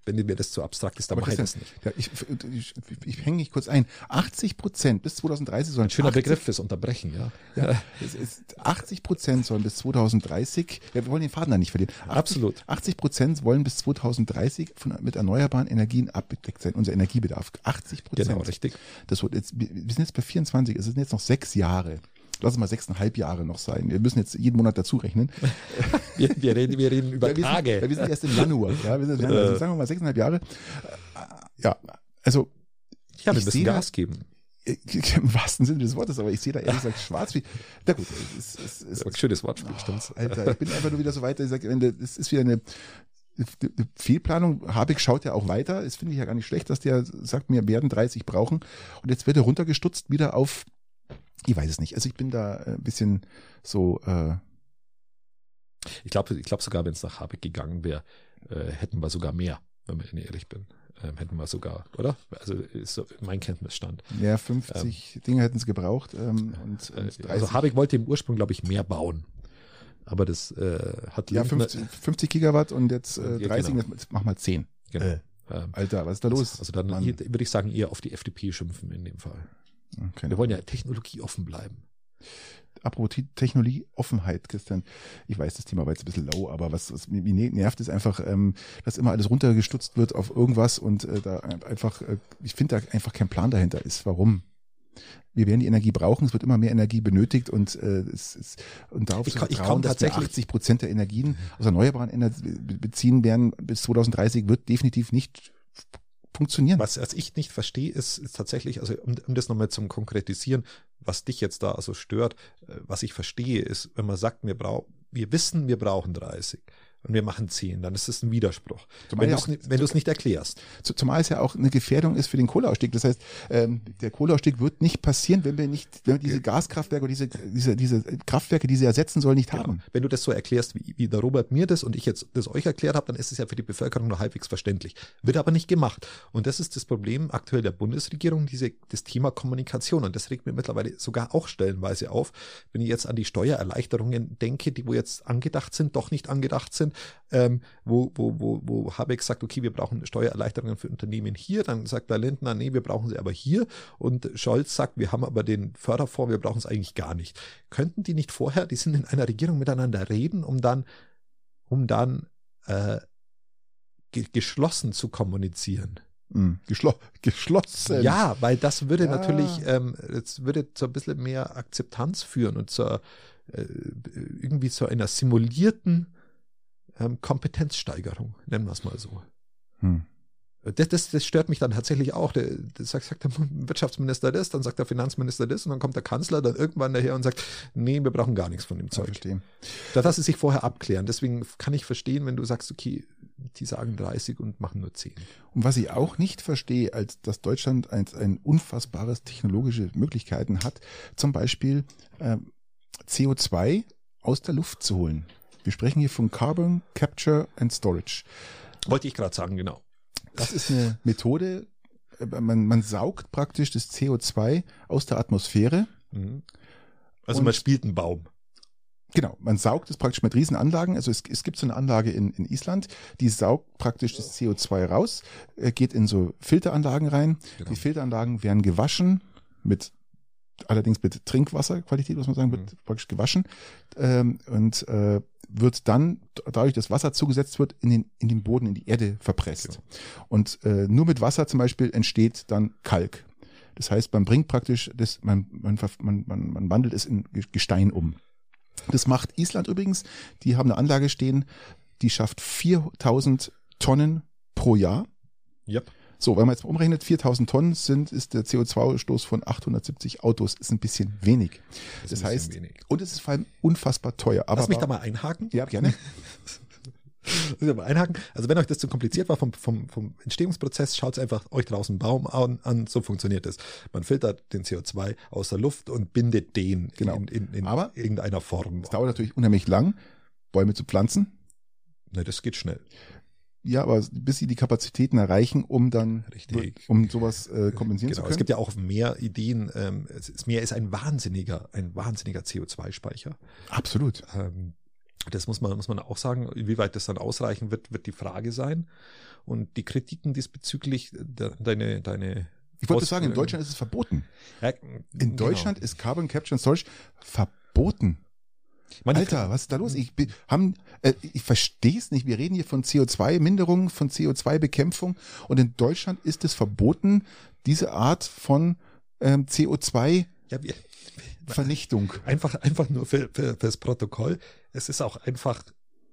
[SPEAKER 1] wenn mir das zu abstrakt ist, dann mache ich das nicht.
[SPEAKER 2] Ja, ich, ich, ich hänge mich kurz ein. 80 Prozent bis 2030 sollen
[SPEAKER 1] Ein schöner
[SPEAKER 2] 80
[SPEAKER 1] Begriff fürs Unterbrechen, ja.
[SPEAKER 2] Ja, es ist 80 Prozent sollen bis 2030, ja, wir wollen den Faden da nicht verlieren. 80,
[SPEAKER 1] Absolut.
[SPEAKER 2] 80 Prozent wollen bis 2030 von, mit erneuerbaren Energien abgedeckt sein, unser Energiebedarf. 80 Prozent.
[SPEAKER 1] Genau, richtig.
[SPEAKER 2] Das wird jetzt, wir sind jetzt bei 24, es sind jetzt noch sechs Jahre. Lass es mal sechseinhalb Jahre noch sein. Wir müssen jetzt jeden Monat dazu rechnen.
[SPEAKER 1] Wir, wir, reden, wir reden über
[SPEAKER 2] wir, sind,
[SPEAKER 1] Tage.
[SPEAKER 2] weil wir sind erst im Januar. Ja, wir sind. Also sagen wir mal sechseinhalb Jahre. Äh, Ja, also
[SPEAKER 1] ja, wir
[SPEAKER 2] ich
[SPEAKER 1] müssen
[SPEAKER 2] sehe da-
[SPEAKER 1] Gas geben.
[SPEAKER 2] im wahrsten Sinne des Wortes, aber ich sehe da ehrlich gesagt schwarz wie. Na gut, es, es, es,
[SPEAKER 1] Das schönes Wortspiel, stimmt's?
[SPEAKER 2] Alter, ich bin einfach nur wieder so weiter. Ich sage, es ist wieder eine, eine Fehlplanung. Habeck schaut ja auch weiter. Das finde ich ja gar nicht schlecht, dass der sagt, wir werden 30 brauchen. Und jetzt wird er runtergestutzt wieder auf, ich weiß es nicht. Also ich bin da ein bisschen so, äh,
[SPEAKER 1] Ich glaube ich glaub sogar, wenn es nach Habeck gegangen wäre, äh, hätten wir sogar mehr, wenn ich ehrlich bin. Ähm, hätten wir sogar, oder? Also ist so mein Kenntnisstand.
[SPEAKER 2] ja, 50 Dinge hätten sie gebraucht. Ähm, und,
[SPEAKER 1] Äh,
[SPEAKER 2] und 30,
[SPEAKER 1] also Habeck wollte im Ursprung, glaube ich, mehr bauen. Aber das äh, hat
[SPEAKER 2] ja,
[SPEAKER 1] Lindner-
[SPEAKER 2] 50, 50 Gigawatt und jetzt äh,
[SPEAKER 1] Ja,
[SPEAKER 2] 30,
[SPEAKER 1] genau.
[SPEAKER 2] jetzt mach mal 10.
[SPEAKER 1] Genau.
[SPEAKER 2] Äh,
[SPEAKER 1] Ähm,
[SPEAKER 2] Alter, was ist da los?
[SPEAKER 1] Also dann
[SPEAKER 2] Mann.
[SPEAKER 1] hier, würde ich sagen, eher auf die FDP schimpfen in dem Fall.
[SPEAKER 2] Okay.
[SPEAKER 1] Wir wollen ja technologieoffen bleiben.
[SPEAKER 2] apropos Technologieoffenheit, Christian, ich weiß, das Thema war jetzt ein bisschen low, aber was, was mich nervt, ist einfach, ähm, dass immer alles runtergestutzt wird auf irgendwas und äh, da einfach, äh, ich finde da einfach kein Plan dahinter ist. Warum? wir werden die Energie brauchen, es wird immer mehr Energie benötigt und äh, es ist und darauf
[SPEAKER 1] ich,
[SPEAKER 2] zu
[SPEAKER 1] ich
[SPEAKER 2] vertrauen, dass wir 80 Prozent der Energien aus erneuerbaren Energien beziehen werden bis 2030 wird definitiv nicht funktionieren.
[SPEAKER 1] Was, was ich nicht verstehe, ist, ist tatsächlich, also um, um das nochmal zum Konkretisieren, was dich jetzt da also stört, äh, was ich verstehe, ist, wenn man sagt, wir brauchen, wir wissen, wir brauchen 30 und wir machen zehn, dann ist das ein Widerspruch. Zumal wenn du es nicht, erklärst.
[SPEAKER 2] Zumal es ja auch eine Gefährdung ist für den Kohleausstieg. Das heißt, ähm, der Kohleausstieg wird nicht passieren, wenn wir nicht, wenn wir diese Gaskraftwerke oder diese, diese, diese Kraftwerke, die sie ersetzen sollen, nicht genau. haben.
[SPEAKER 1] Wenn du das so erklärst, wie, wie der Robert mir das und ich jetzt das euch erklärt habe, dann ist es ja für die Bevölkerung nur halbwegs verständlich. Wird aber nicht gemacht. Und das ist das Problem aktuell der Bundesregierung, diese, das Thema Kommunikation. Und das regt mir mittlerweile sogar auch stellenweise auf, wenn ich jetzt an die Steuererleichterungen denke, die wo jetzt angedacht sind, doch nicht angedacht sind ähm, wo, wo, wo, wo Habeck sagt, okay, wir brauchen Steuererleichterungen für Unternehmen hier, dann sagt der Lindner, nee, wir brauchen sie aber hier und Scholz sagt, wir haben aber den Förderfonds, wir brauchen es eigentlich gar nicht. Könnten die nicht vorher, die sind in einer Regierung miteinander reden, um dann, um dann äh, ge geschlossen zu kommunizieren?
[SPEAKER 2] Geschlo geschlossen.
[SPEAKER 1] Ja, weil das würde ja. natürlich, ähm, das würde zu ein bisschen mehr Akzeptanz führen und zur äh, irgendwie zu einer simulierten ähm, Kompetenzsteigerung, nennen wir es mal so. Hm. Das, das, das stört mich dann tatsächlich auch. Der, der sagt, sagt der Wirtschaftsminister das, dann sagt der Finanzminister das und dann kommt der Kanzler dann irgendwann daher und sagt, nee, wir brauchen gar nichts von dem Zeug.
[SPEAKER 2] verstehe.
[SPEAKER 1] Da lasse sich vorher abklären. Deswegen kann ich verstehen, wenn du sagst, okay, die sagen 30 und machen nur 10.
[SPEAKER 2] Und was ich auch nicht verstehe, als dass Deutschland ein, ein unfassbares technologische Möglichkeiten hat, zum Beispiel äh, CO2 aus der Luft zu holen. Wir sprechen hier von Carbon Capture and Storage.
[SPEAKER 1] Wollte ich gerade sagen, genau.
[SPEAKER 2] Das ist eine Methode, äh, man, man saugt praktisch das CO2 aus der Atmosphäre. Mhm.
[SPEAKER 1] Also man spielt einen Baum.
[SPEAKER 2] Genau, man saugt es praktisch mit Riesenanlagen. Also es, es gibt so eine Anlage in, in Island, die saugt praktisch das CO2 raus, äh, geht in so Filteranlagen rein. Genau. Die Filteranlagen werden gewaschen mit allerdings mit Trinkwasserqualität, muss man sagen, wird mhm. praktisch gewaschen ähm, und äh, wird dann, dadurch, dass Wasser zugesetzt wird, in den, in den Boden, in die Erde verpresst. Genau. Und äh, nur mit Wasser zum Beispiel entsteht dann Kalk. Das heißt, man bringt praktisch das, man, man, man, man, man wandelt es in Gestein um. Das macht Island übrigens. Die haben eine Anlage stehen, die schafft 4000 Tonnen pro Jahr.
[SPEAKER 1] Yep.
[SPEAKER 2] So, wenn man jetzt umrechnet, 4000 Tonnen sind, ist der CO2-Ausstoß von 870 Autos, ist ein bisschen wenig. Das, das heißt, wenig. und es ist vor allem unfassbar teuer.
[SPEAKER 1] Aber Lass mich da mal einhaken.
[SPEAKER 2] Ja, gerne.
[SPEAKER 1] einhaken. Also wenn euch das zu kompliziert war vom, vom, vom Entstehungsprozess, schaut einfach euch draußen einen Baum an, an, so funktioniert es. Man filtert den CO2 aus der Luft und bindet den
[SPEAKER 2] genau.
[SPEAKER 1] in, in, in
[SPEAKER 2] Aber
[SPEAKER 1] irgendeiner Form.
[SPEAKER 2] Es dauert natürlich unheimlich lang, Bäume zu pflanzen.
[SPEAKER 1] Ne, das geht schnell.
[SPEAKER 2] Ja, aber bis sie die Kapazitäten erreichen, um dann
[SPEAKER 1] Richtig.
[SPEAKER 2] um sowas äh, kompensieren genau. zu können.
[SPEAKER 1] Es gibt ja auch mehr Ideen. Ähm, es Meer ist ein wahnsinniger, ein wahnsinniger CO2-Speicher.
[SPEAKER 2] Absolut.
[SPEAKER 1] Ähm, das muss man, muss man auch sagen. Inwieweit das dann ausreichen wird, wird die Frage sein. Und die Kritiken diesbezüglich, de, deine, deine
[SPEAKER 2] ich wollte sagen, in Deutschland ist es verboten. Ja, in genau. Deutschland ist Carbon Capture and Storage verboten. Man Alter, was ist da los? Ich, haben, äh, ich verstehe es nicht. Wir reden hier von CO2-Minderung, von CO2-Bekämpfung und in Deutschland ist es verboten, diese Art von ähm, CO2 ja, Vernichtung.
[SPEAKER 1] Einfach, einfach nur für, für, fürs Protokoll. Es ist auch einfach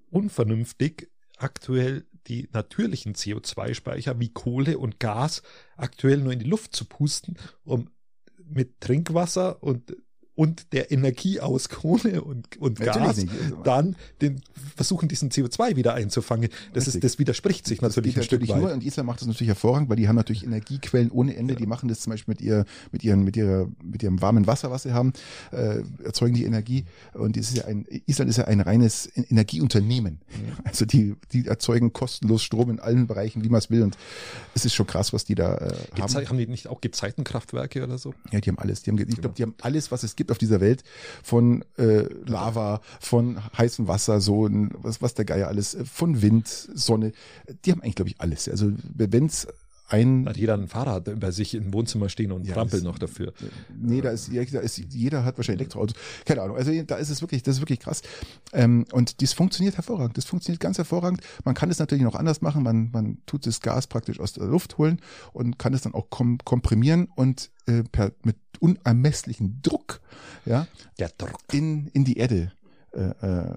[SPEAKER 1] unvernünftig, aktuell die natürlichen CO2-Speicher wie Kohle und Gas aktuell nur in die Luft zu pusten, um mit Trinkwasser und und der Energie aus Kohle und, und Gas dann den, versuchen, diesen CO2 wieder einzufangen. Das, ist, das widerspricht sich das natürlich
[SPEAKER 2] ein Stück natürlich weit. Nur, und Island macht das natürlich hervorragend, weil die haben natürlich Energiequellen ohne Ende. Ja. Die machen das zum Beispiel mit, ihr, mit, ihren, mit, ihrer, mit ihrem warmen Wasser, was sie haben, äh, erzeugen die Energie. Und das ist ja ein, Island ist ja ein reines Energieunternehmen. Mhm. Also die, die erzeugen kostenlos Strom in allen Bereichen, wie man es will. Und es ist schon krass, was die da äh, haben.
[SPEAKER 1] Haben die nicht auch Gezeitenkraftwerke oder so?
[SPEAKER 2] Ja, die haben alles. Die haben, ich genau. glaube, die haben alles, was es gibt auf dieser Welt von äh, Lava, von heißem Wasser, so was, was der Geier alles, äh, von Wind, Sonne. Die haben eigentlich, glaube ich, alles. Also wenn es ein.
[SPEAKER 1] Hat jeder ein Fahrrad bei sich im Wohnzimmer stehen und
[SPEAKER 2] Ja,
[SPEAKER 1] trampelt
[SPEAKER 2] das-
[SPEAKER 1] noch dafür.
[SPEAKER 2] Nee, da ist, da ist jeder hat wahrscheinlich Elektroautos. Keine Ahnung. Also da ist es wirklich, das ist wirklich krass. Ähm, und dies funktioniert hervorragend. Das funktioniert ganz hervorragend. Man kann es natürlich noch anders machen. Man, man tut das Gas praktisch aus der Luft holen und kann es dann auch kom komprimieren und äh, per, mit unermesslichen Druck ja,
[SPEAKER 1] Der Druck.
[SPEAKER 2] in, in die Erde äh, äh,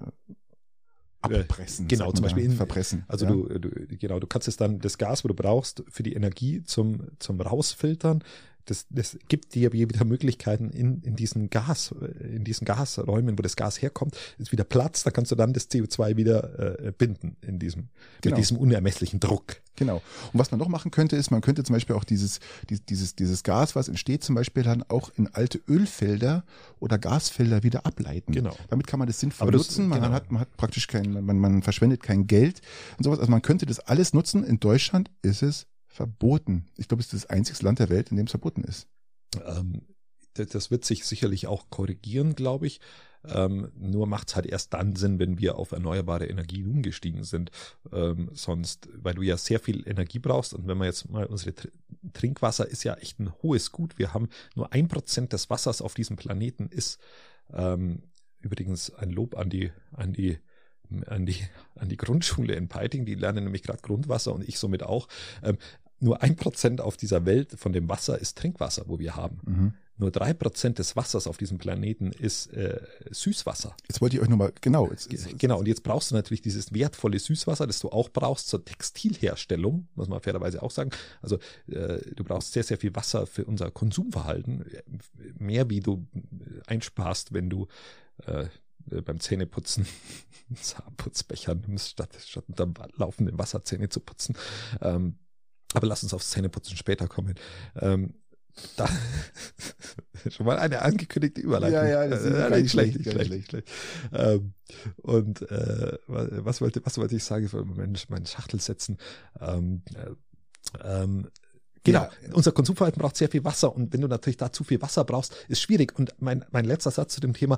[SPEAKER 2] abpressen.
[SPEAKER 1] genau, zum. Beispiel in-
[SPEAKER 2] verpressen.
[SPEAKER 1] Also
[SPEAKER 2] ja.
[SPEAKER 1] du, du, genau, du kannst es dann, das Gas, wo du brauchst für die Energie zum, zum Rausfiltern, das, das gibt dir wieder Möglichkeiten in, in diesen Gas, in diesen Gasräumen, wo das Gas herkommt, ist wieder Platz, da kannst du dann das CO2 wieder äh, binden in diesem,
[SPEAKER 2] Genau.
[SPEAKER 1] mit diesem unermesslichen Druck.
[SPEAKER 2] Genau. Und was man noch machen könnte, ist, man könnte zum Beispiel auch dieses, dies- dieses, dieses Gas, was entsteht, zum Beispiel dann auch in alte Ölfelder oder Gasfelder wieder ableiten.
[SPEAKER 1] Genau.
[SPEAKER 2] Damit kann man das sinnvoll
[SPEAKER 1] das-
[SPEAKER 2] nutzen. Man
[SPEAKER 1] genau.
[SPEAKER 2] hat, man hat praktisch kein, man, man verschwendet kein Geld und sowas. Also man könnte das alles nutzen. In Deutschland ist es verboten. Ich glaube, es ist das einzige Land der Welt, in dem es verboten ist.
[SPEAKER 1] Ähm, das, wird sich sicherlich auch korrigieren, glaube ich. Ähm, nur macht es halt erst dann Sinn, wenn wir auf erneuerbare Energien umgestiegen sind. Ähm, sonst, weil du ja sehr viel Energie brauchst und wenn man jetzt mal unsere Tr Trinkwasser ist ja echt ein hohes Gut. Wir haben nur ein Prozent des Wassers auf diesem Planeten ist ähm, übrigens ein Lob an die, an die an die, an die Grundschule in Peiting, die lernen nämlich gerade Grundwasser und ich somit auch. Ähm, nur ein Prozent auf dieser Welt von dem Wasser ist Trinkwasser, wo wir haben.
[SPEAKER 2] Mhm.
[SPEAKER 1] Nur drei Prozent des Wassers auf diesem Planeten ist äh, Süßwasser.
[SPEAKER 2] Jetzt wollte ich euch nochmal, genau. Jetzt,
[SPEAKER 1] Genau, und jetzt brauchst du natürlich dieses wertvolle Süßwasser, das du auch brauchst zur Textilherstellung, muss man fairerweise auch sagen. Also äh, du brauchst sehr, sehr viel Wasser für unser Konsumverhalten, äh, mehr wie du einsparst, wenn du äh, beim Zähneputzen Zahnputzbecher nimmst, statt, statt unter laufendem Wasser Zähne zu putzen. Ähm, aber lass uns aufs Zähneputzen später kommen. Ähm, da, schon mal eine angekündigte Überleitung.
[SPEAKER 2] Ja, ja, das ist
[SPEAKER 1] äh, nicht schlecht,
[SPEAKER 2] schlecht,
[SPEAKER 1] nicht schlecht,
[SPEAKER 2] nicht
[SPEAKER 1] schlecht. Ähm, und äh, was wollte, was wollte ich sagen? Ich wollte Mensch, meinen Schachtel setzen. Ähm, äh, ähm, Genau,
[SPEAKER 2] Ja.
[SPEAKER 1] unser Konsumverhalten braucht sehr viel Wasser und wenn du natürlich da zu viel Wasser brauchst, ist schwierig. Und mein, mein letzter Satz zu dem Thema,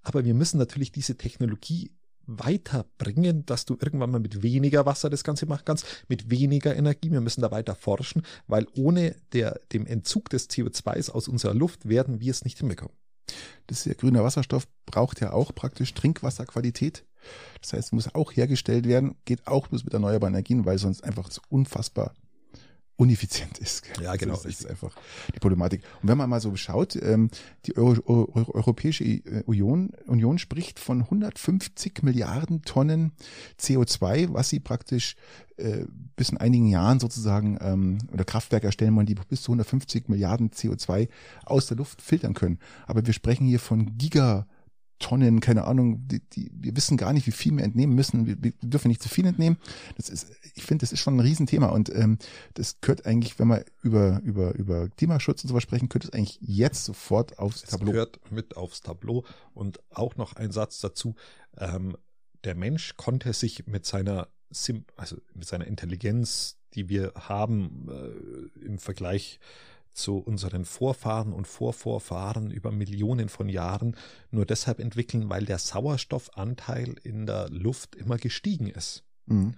[SPEAKER 1] aber wir müssen natürlich diese Technologie weiterbringen, dass du irgendwann mal mit weniger Wasser das Ganze machen kannst, mit weniger Energie. Wir müssen da weiter forschen, weil ohne der, dem Entzug des CO2s aus unserer Luft werden wir es nicht hinbekommen.
[SPEAKER 2] das ist ja grüner Wasserstoff braucht ja auch praktisch Trinkwasserqualität. Das heißt, muss auch hergestellt werden, geht auch bloß mit erneuerbaren Energien, weil sonst einfach so unfassbar uneffizient ist. gell?
[SPEAKER 1] Ja, genau,
[SPEAKER 2] Das ist einfach die Problematik. Und wenn man mal so schaut, ähm, die Euro, Euro, Europäische äh, Union, Union spricht von 150 Milliarden Tonnen CO2, was sie praktisch äh, bis in einigen Jahren sozusagen ähm, oder Kraftwerke erstellen wollen, die bis zu 150 Milliarden CO2 aus der Luft filtern können. Aber wir sprechen hier von Gigatonnen, keine Ahnung, die, die, wir wissen gar nicht, wie viel wir entnehmen müssen. Wir, wir dürfen nicht zu viel entnehmen. Das ist, ich finde, das ist schon ein Riesenthema und ähm, das gehört eigentlich, wenn wir über, über, über Klimaschutz und sowas sprechen, gehört es eigentlich jetzt sofort aufs
[SPEAKER 1] Es
[SPEAKER 2] Tableau.
[SPEAKER 1] gehört mit aufs Tableau und auch noch ein Satz dazu. Ähm, der Mensch konnte sich mit seiner Sim also mit seiner Intelligenz, die wir haben äh, im Vergleich zu unseren Vorfahren und Vorvorfahren über Millionen von Jahren nur deshalb entwickeln, weil der Sauerstoffanteil in der Luft immer gestiegen ist.
[SPEAKER 2] Mhm.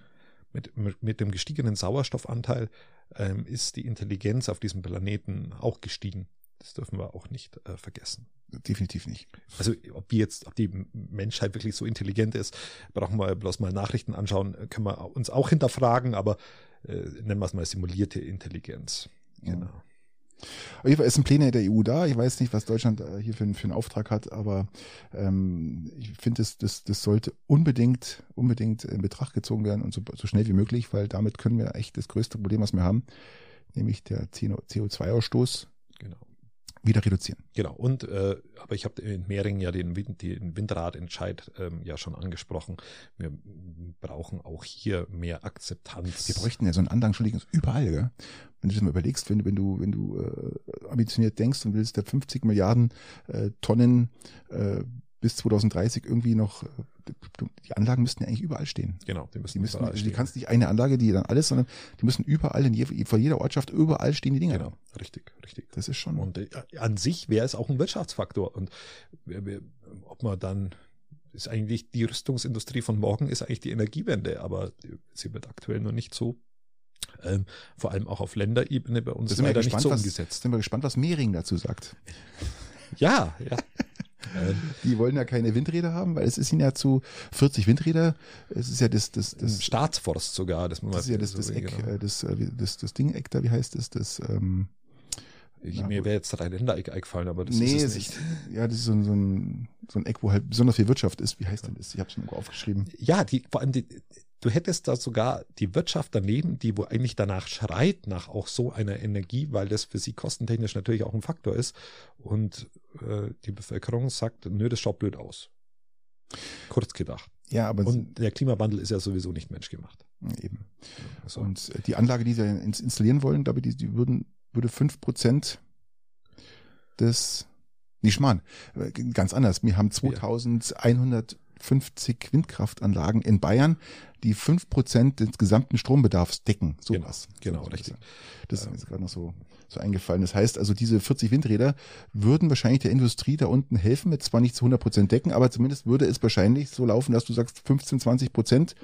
[SPEAKER 1] Mit, mit, mit dem gestiegenen Sauerstoffanteil ähm, ist die Intelligenz auf diesem Planeten auch gestiegen. Das dürfen wir auch nicht äh, vergessen.
[SPEAKER 2] Definitiv nicht.
[SPEAKER 1] Also ob die jetzt, ob die Menschheit wirklich so intelligent ist, brauchen wir bloß mal Nachrichten anschauen, äh, können wir uns auch hinterfragen, aber äh, nennen wir es mal simulierte Intelligenz.
[SPEAKER 2] Ja.
[SPEAKER 1] Genau.
[SPEAKER 2] Auf jeden Fall ist ein Pläne der EU da. Ich weiß nicht, was Deutschland äh, hier für, einen- für einen Auftrag hat, aber ähm, ich finde, das, das, das sollte unbedingt, unbedingt in Betracht gezogen werden und so, so schnell wie möglich, weil damit können wir echt das größte Problem, was wir haben, nämlich der CO2-Ausstoß,
[SPEAKER 1] Genau.
[SPEAKER 2] Wieder reduzieren.
[SPEAKER 1] Genau. Und äh, aber ich habe in Mehring ja den, Wind, den Windradentscheid ähm, ja schon angesprochen. Wir brauchen auch hier mehr Akzeptanz.
[SPEAKER 2] Wir bräuchten ja so einen Andrang, Entschuldigung, überall, gell? Wenn du das mal überlegst, wenn, du- wenn du, wenn du äh, ambitioniert denkst und willst, der 50 Milliarden äh, Tonnen äh, bis 2030 irgendwie noch, äh, die Anlagen müssten ja eigentlich überall stehen.
[SPEAKER 1] Genau, die müssen,
[SPEAKER 2] Die müssen,
[SPEAKER 1] überall
[SPEAKER 2] also die kannst nicht eine Anlage, die dann alles, sondern die müssen überall in je, vor jeder Ortschaft überall stehen die Dinger.
[SPEAKER 1] Genau, richtig, richtig.
[SPEAKER 2] Das ist schon.
[SPEAKER 1] Und äh, an sich wäre es auch ein Wirtschaftsfaktor. Und wir, ob man dann ist eigentlich die Rüstungsindustrie von morgen ist eigentlich die Energiewende, aber sie wird aktuell noch nicht so Ähm, vor allem auch auf Länderebene bei uns
[SPEAKER 2] Da sind wir
[SPEAKER 1] leider nicht
[SPEAKER 2] gespannt,
[SPEAKER 1] so
[SPEAKER 2] was,
[SPEAKER 1] umgesetzt.
[SPEAKER 2] sind wir gespannt, was Mehring dazu sagt.
[SPEAKER 1] Ja, ja.
[SPEAKER 2] Die wollen ja keine Windräder haben, weil es ist ihnen ja zu 40 Windräder. Es ist ja das, das,
[SPEAKER 1] das
[SPEAKER 2] das,
[SPEAKER 1] Staatsforst sogar. Das,
[SPEAKER 2] das ist ja das, das Eck,
[SPEAKER 1] genau.
[SPEAKER 2] äh, das, äh, das, das Ding-Eck da, wie heißt das? Das, ähm,
[SPEAKER 1] Ich, mir wäre jetzt drei Ländereck eingefallen, aber das
[SPEAKER 2] nee,
[SPEAKER 1] ist
[SPEAKER 2] es
[SPEAKER 1] nicht.
[SPEAKER 2] ist, ja, das ist so ein, so, ein, so ein Eck, wo halt besonders viel Wirtschaft ist. Wie heißt denn das? Ich habe es irgendwo aufgeschrieben.
[SPEAKER 1] Ja, die, vor allem die, du hättest da sogar die Wirtschaft daneben, die wo eigentlich danach schreit, nach auch so einer Energie, weil das für sie kostentechnisch natürlich auch ein Faktor ist. Und äh, die Bevölkerung sagt, nö, das schaut blöd aus. Kurz gedacht.
[SPEAKER 2] Ja, aber
[SPEAKER 1] Und der Klimawandel ist ja sowieso nicht menschgemacht.
[SPEAKER 2] eben.
[SPEAKER 1] Also,
[SPEAKER 2] Und äh, die Anlage, die sie ins- installieren wollen, glaube ich, die, würden, würde fünf Prozent des, nee, Schmarrn, äh, ganz anders. Wir haben 2150 Windkraftanlagen in Bayern, die fünf Prozent des gesamten Strombedarfs decken. Sowas.
[SPEAKER 1] genau,
[SPEAKER 2] So,
[SPEAKER 1] richtig.
[SPEAKER 2] Das ist mir jetzt gerade noch so, so eingefallen. Das heißt also, diese 40 Windräder würden wahrscheinlich der Industrie da unten helfen, mit zwar nicht zu 100 Prozent decken, aber zumindest würde es wahrscheinlich so laufen, dass du sagst 15, 20 Prozent,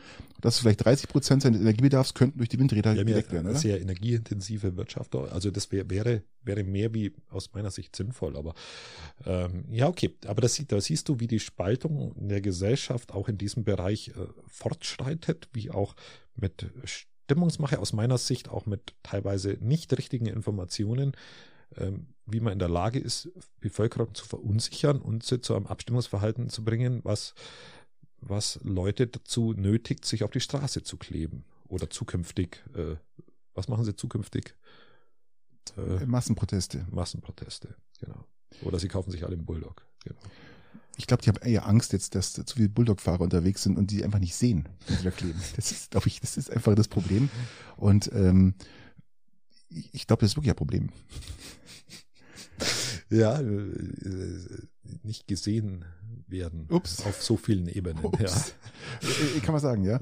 [SPEAKER 2] dass vielleicht 30 Prozent seines Energiebedarfs könnten durch die Windräder
[SPEAKER 1] ja
[SPEAKER 2] gedeckt werden,
[SPEAKER 1] eine sehr energieintensive Wirtschaft. Also das wär, wäre, wäre mehr wie aus meiner Sicht sinnvoll. Aber ähm, ja, okay. Aber das, sieht- da siehst du, wie die Spaltung der Gesellschaft auch in diesem Bereich äh, fortschreitet, wie auch mit Stimmungsmache aus meiner Sicht, auch mit teilweise nicht richtigen Informationen, ähm, wie man in der Lage ist, Bevölkerung zu verunsichern und sie zu einem Abstimmungsverhalten zu bringen, was was Leute dazu nötigt, sich auf die Straße zu kleben. Oder zukünftig, äh, was machen sie zukünftig? Äh,
[SPEAKER 2] Massenproteste.
[SPEAKER 1] Massenproteste, genau. Oder sie kaufen sich alle einen Bulldog. Genau.
[SPEAKER 2] Ich glaube, die haben eher Angst jetzt, dass zu viele Bulldog-Fahrer unterwegs sind und die einfach nicht sehen, wenn sie da kleben. Das ist, glaube ich, das ist einfach das Problem. Und ähm, ich ich glaube, das ist wirklich ein Problem.
[SPEAKER 1] Ja, äh, nicht gesehen werden
[SPEAKER 2] Ups.
[SPEAKER 1] auf so vielen Ebenen. Ja.
[SPEAKER 2] Ups. Äh, Kann man sagen, ja.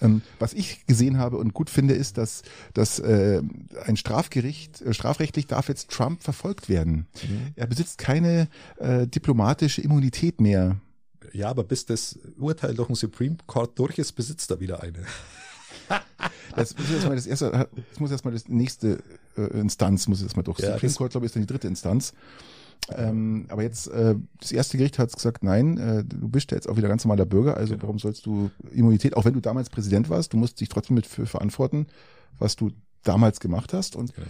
[SPEAKER 2] Ähm, was ich gesehen habe und gut finde, ist, dass, dass äh, ein Strafgericht, äh, strafrechtlich darf jetzt Trump verfolgt werden.
[SPEAKER 1] Mhm.
[SPEAKER 2] Er besitzt keine äh, diplomatische Immunität mehr.
[SPEAKER 1] ja, aber bis das Urteil durch den Supreme Court durch ist, besitzt er wieder eine.
[SPEAKER 2] Das muss erstmal das erste, das muss erstmal das nächste äh, Instanz, muss erstmal durch.
[SPEAKER 1] Ja,
[SPEAKER 2] Supreme Court, glaube ich, ist dann die dritte Instanz. Ähm, aber jetzt, äh, das erste Gericht hat gesagt, nein, äh, du bist ja jetzt auch wieder ganz normaler Bürger, also
[SPEAKER 1] Genau.
[SPEAKER 2] warum sollst du Immunität, auch wenn du damals Präsident warst, du musst dich trotzdem mit für verantworten, was du damals gemacht hast. Und
[SPEAKER 1] Genau.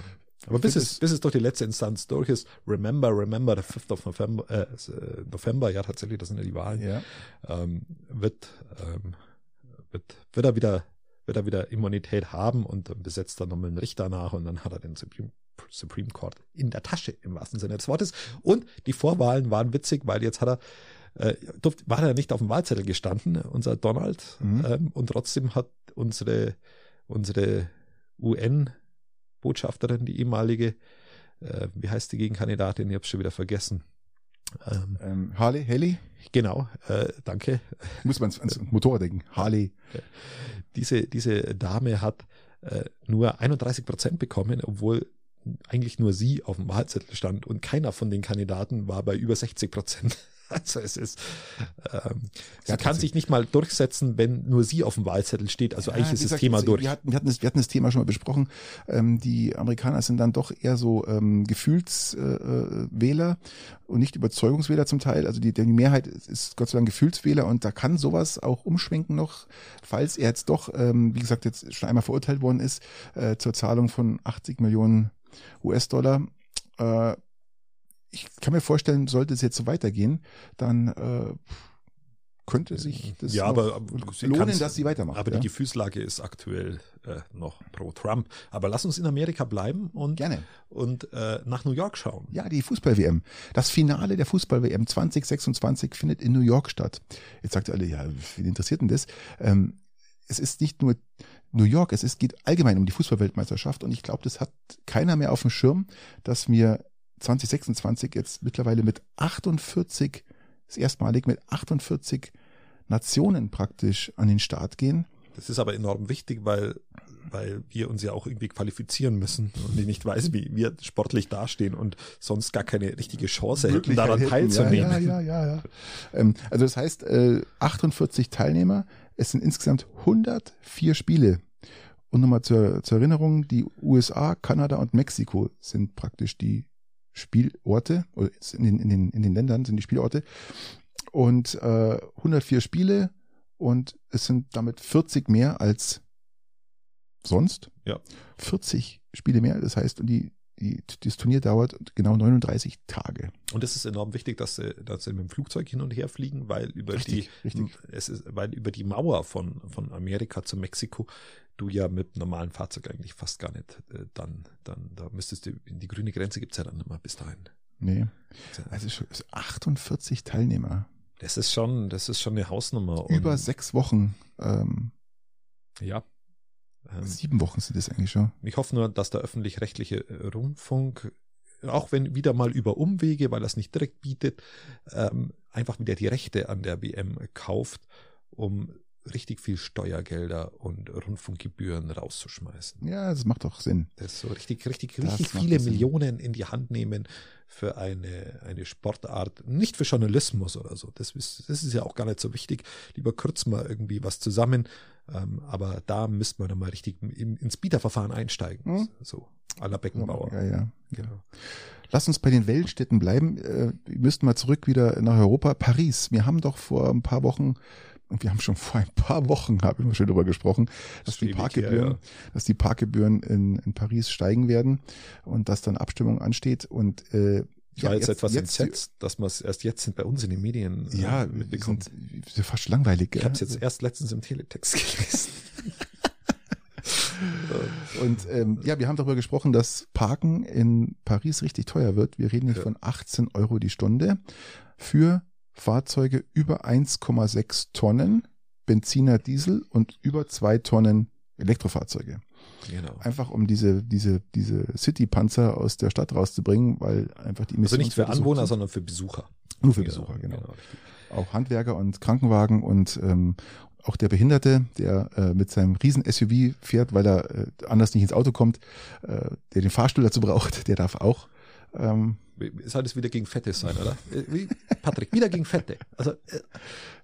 [SPEAKER 1] Aber bis es, bis es durch die letzte Instanz durch ist, remember, remember the 5th of November, äh, äh, November, ja tatsächlich, das sind ja die Wahlen,
[SPEAKER 2] ja,
[SPEAKER 1] ähm, wird, ähm, wird, wird er wieder, wird er wieder Immunität haben und dann besetzt er nochmal einen Richter nach und dann hat er den Supreme, Supreme Court in der Tasche im wahrsten Sinne des Wortes. Und die Vorwahlen waren witzig, weil jetzt hat er, äh, durft, war er nicht auf dem Wahlzettel gestanden, unser Donald,
[SPEAKER 2] Mhm.
[SPEAKER 1] ähm, und trotzdem hat unsere, unsere UN-Botschafterin, die ehemalige, äh, wie heißt die Gegenkandidatin, ich habe schon wieder vergessen. Ähm,
[SPEAKER 2] ähm, Harley, Haley,
[SPEAKER 1] genau, äh, danke.
[SPEAKER 2] muss man ans, Motorrad denken. Harley,
[SPEAKER 1] diese, diese Dame hat äh, nur 31 Prozent bekommen, obwohl eigentlich nur sie auf dem Wahlzettel stand und keiner von den Kandidaten war bei über 60 Prozent. Also es ist, ähm, sie
[SPEAKER 2] Ja,
[SPEAKER 1] kann sich nicht mal durchsetzen, wenn nur sie auf dem Wahlzettel steht. Also eigentlich
[SPEAKER 2] Ja,
[SPEAKER 1] ist
[SPEAKER 2] wie
[SPEAKER 1] das Thema durch.
[SPEAKER 2] Wir hatten, wir, hatten das, wir hatten das Thema schon mal besprochen. Ähm, die Amerikaner sind dann doch eher so ähm, Gefühlswähler äh, und nicht Überzeugungswähler zum Teil. Also die, die Mehrheit ist, ist Gott sei Dank Gefühlswähler und da kann sowas auch umschwenken noch, falls er jetzt doch, ähm, wie gesagt, jetzt schon einmal verurteilt worden ist äh, zur Zahlung von 80 Millionen US-Dollar. Äh, ich kann mir vorstellen, sollte es jetzt so weitergehen, dann äh, könnte sich das
[SPEAKER 1] Ja, aber- sie
[SPEAKER 2] lohnen, dass sie weitermacht.
[SPEAKER 1] Aber
[SPEAKER 2] ja?
[SPEAKER 1] die Gefühlslage ist aktuell äh, noch pro Trump. Aber lass uns in Amerika bleiben und,
[SPEAKER 2] Gerne.
[SPEAKER 1] und äh, nach New York schauen.
[SPEAKER 2] Ja, die Fußball-WM. Das Finale der Fußball-WM 2026 findet in New York statt. Jetzt sagt ihr alle, ja, wen interessiert denn das? Ähm, es ist nicht nur New York, es ist, geht allgemein um die Fußballweltmeisterschaft und ich glaube, das hat keiner mehr auf dem Schirm, dass wir 2026 jetzt mittlerweile mit 48, das erstmalig mit 48 Nationen praktisch an den Start gehen.
[SPEAKER 1] Das ist aber enorm wichtig, weil, weil wir uns ja auch irgendwie qualifizieren müssen und ich nicht weiß, wie wir sportlich dastehen und sonst gar keine richtige Chance hätten, daran
[SPEAKER 2] hätten.
[SPEAKER 1] teilzunehmen.
[SPEAKER 2] Ja, ja, ja, ja. ja. Ähm, also das heißt, äh, 48 Teilnehmer, es sind insgesamt 104 Spiele. Und nochmal zur, zur Erinnerung, die USA, Kanada und Mexiko sind praktisch die Spielorte, oder in den, in den, in den Ländern sind die Spielorte. Und äh, 104 Spiele und es sind damit 40 mehr als sonst.
[SPEAKER 1] Ja.
[SPEAKER 2] 40 Spiele mehr, das heißt, und die, die, das Turnier dauert genau 39 Tage.
[SPEAKER 1] Und es ist enorm wichtig, dass sie, dass sie mit dem Flugzeug hin und her fliegen, weil über
[SPEAKER 2] Richtig,
[SPEAKER 1] die
[SPEAKER 2] richtig.
[SPEAKER 1] es ist, weil über die Mauer von, von Amerika zu Mexiko du ja mit normalen Fahrzeug eigentlich fast gar nicht äh, dann, dann, da müsstest du, die grüne Grenze gibt's ja dann immer bis dahin.
[SPEAKER 2] Nee. Also schon- es 48 Teilnehmer.
[SPEAKER 1] Das ist schon, das ist schon eine Hausnummer.
[SPEAKER 2] Über sechs Wochen, ähm,
[SPEAKER 1] Ja. Ähm,
[SPEAKER 2] sieben Wochen sind es eigentlich schon.
[SPEAKER 1] Ich hoffe nur, dass der öffentlich-rechtliche äh, Rundfunk, auch wenn wieder mal über Umwege, weil er es nicht direkt bietet, ähm, einfach wieder die Rechte an der WM kauft, um richtig viel Steuergelder und Rundfunkgebühren rauszuschmeißen.
[SPEAKER 2] Ja, das macht doch Sinn.
[SPEAKER 1] Das so richtig, richtig,
[SPEAKER 2] Das
[SPEAKER 1] richtig viele. Millionen in die Hand nehmen für eine, eine Sportart, nicht für Journalismus oder so. Das ist, das ist ja auch gar nicht so wichtig. Lieber kürzen wir irgendwie was zusammen. Ähm, aber da müsste man dann mal richtig im, ins Bieterverfahren einsteigen.
[SPEAKER 2] Hm.
[SPEAKER 1] So, la Beckenbauer.
[SPEAKER 2] Ja, ja.
[SPEAKER 1] Genau.
[SPEAKER 2] Lass uns bei den Weltstädten bleiben. Äh, Wir müssten mal zurück wieder nach Europa. Paris. Wir haben doch vor ein paar Wochen, wir haben schon vor ein paar Wochen, haben wir schon darüber gesprochen, dass die Parkgebühren,
[SPEAKER 1] ja.
[SPEAKER 2] dass die Parkgebühren in, in Paris steigen werden und dass dann Abstimmung ansteht. Und äh,
[SPEAKER 1] Ich war jetzt, etwas
[SPEAKER 2] jetzt,
[SPEAKER 1] entsetzt, dass wir es erst jetzt bei uns in den Medien äh,
[SPEAKER 2] Ja, wir
[SPEAKER 1] mitbekommen.
[SPEAKER 2] sind, sind fast langweilig.
[SPEAKER 1] Ich
[SPEAKER 2] gell?
[SPEAKER 1] habe es jetzt erst letztens im Teletext gelesen.
[SPEAKER 2] Und ähm, ja, wir haben darüber gesprochen, dass Parken in Paris richtig teuer wird. Wir reden hier
[SPEAKER 1] Ja.
[SPEAKER 2] von 18 Euro die Stunde für Fahrzeuge über 1,6 Tonnen Benziner, Diesel und über zwei Tonnen Elektrofahrzeuge.
[SPEAKER 1] genau.
[SPEAKER 2] Einfach um diese, diese, diese City-Panzer aus der Stadt rauszubringen, weil einfach die
[SPEAKER 1] Also nicht für Anwohner,
[SPEAKER 2] sind.
[SPEAKER 1] sondern für Besucher.
[SPEAKER 2] nur für Besucher, genau.
[SPEAKER 1] richtig.
[SPEAKER 2] Auch Handwerker und Krankenwagen und ähm, auch der Behinderte, der äh, mit seinem riesen SUV fährt, weil er äh, anders nicht ins Auto kommt, äh, der den Fahrstuhl dazu braucht, der darf auch. Ähm,
[SPEAKER 1] Soll das wieder gegen Fette sein, oder? Äh, Wie, Patrick, wieder gegen Fette. Also äh,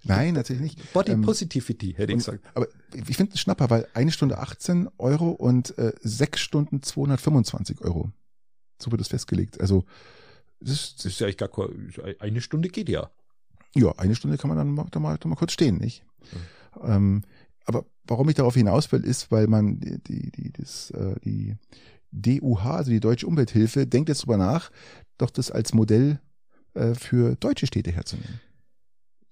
[SPEAKER 2] nein, natürlich nicht.
[SPEAKER 1] Body
[SPEAKER 2] Ähm,
[SPEAKER 1] Positivity, hätte ich gesagt.
[SPEAKER 2] aber ich finde es Schnapper, weil eine Stunde 18 Euro und äh, sechs Stunden 225 Euro. So wird das festgelegt. Also das ist,
[SPEAKER 1] Das ist ja eigentlich gar kein, eine Stunde geht ja.
[SPEAKER 2] Ja, eine Stunde kann man dann mal, da mal, da mal kurz stehen, nicht? Ähm, aber warum ich darauf hinaus will, ist, weil man die, die, die, das, äh, die DUH, also die Deutsche Umwelthilfe, denkt jetzt drüber nach, doch das als Modell äh, für deutsche Städte herzunehmen.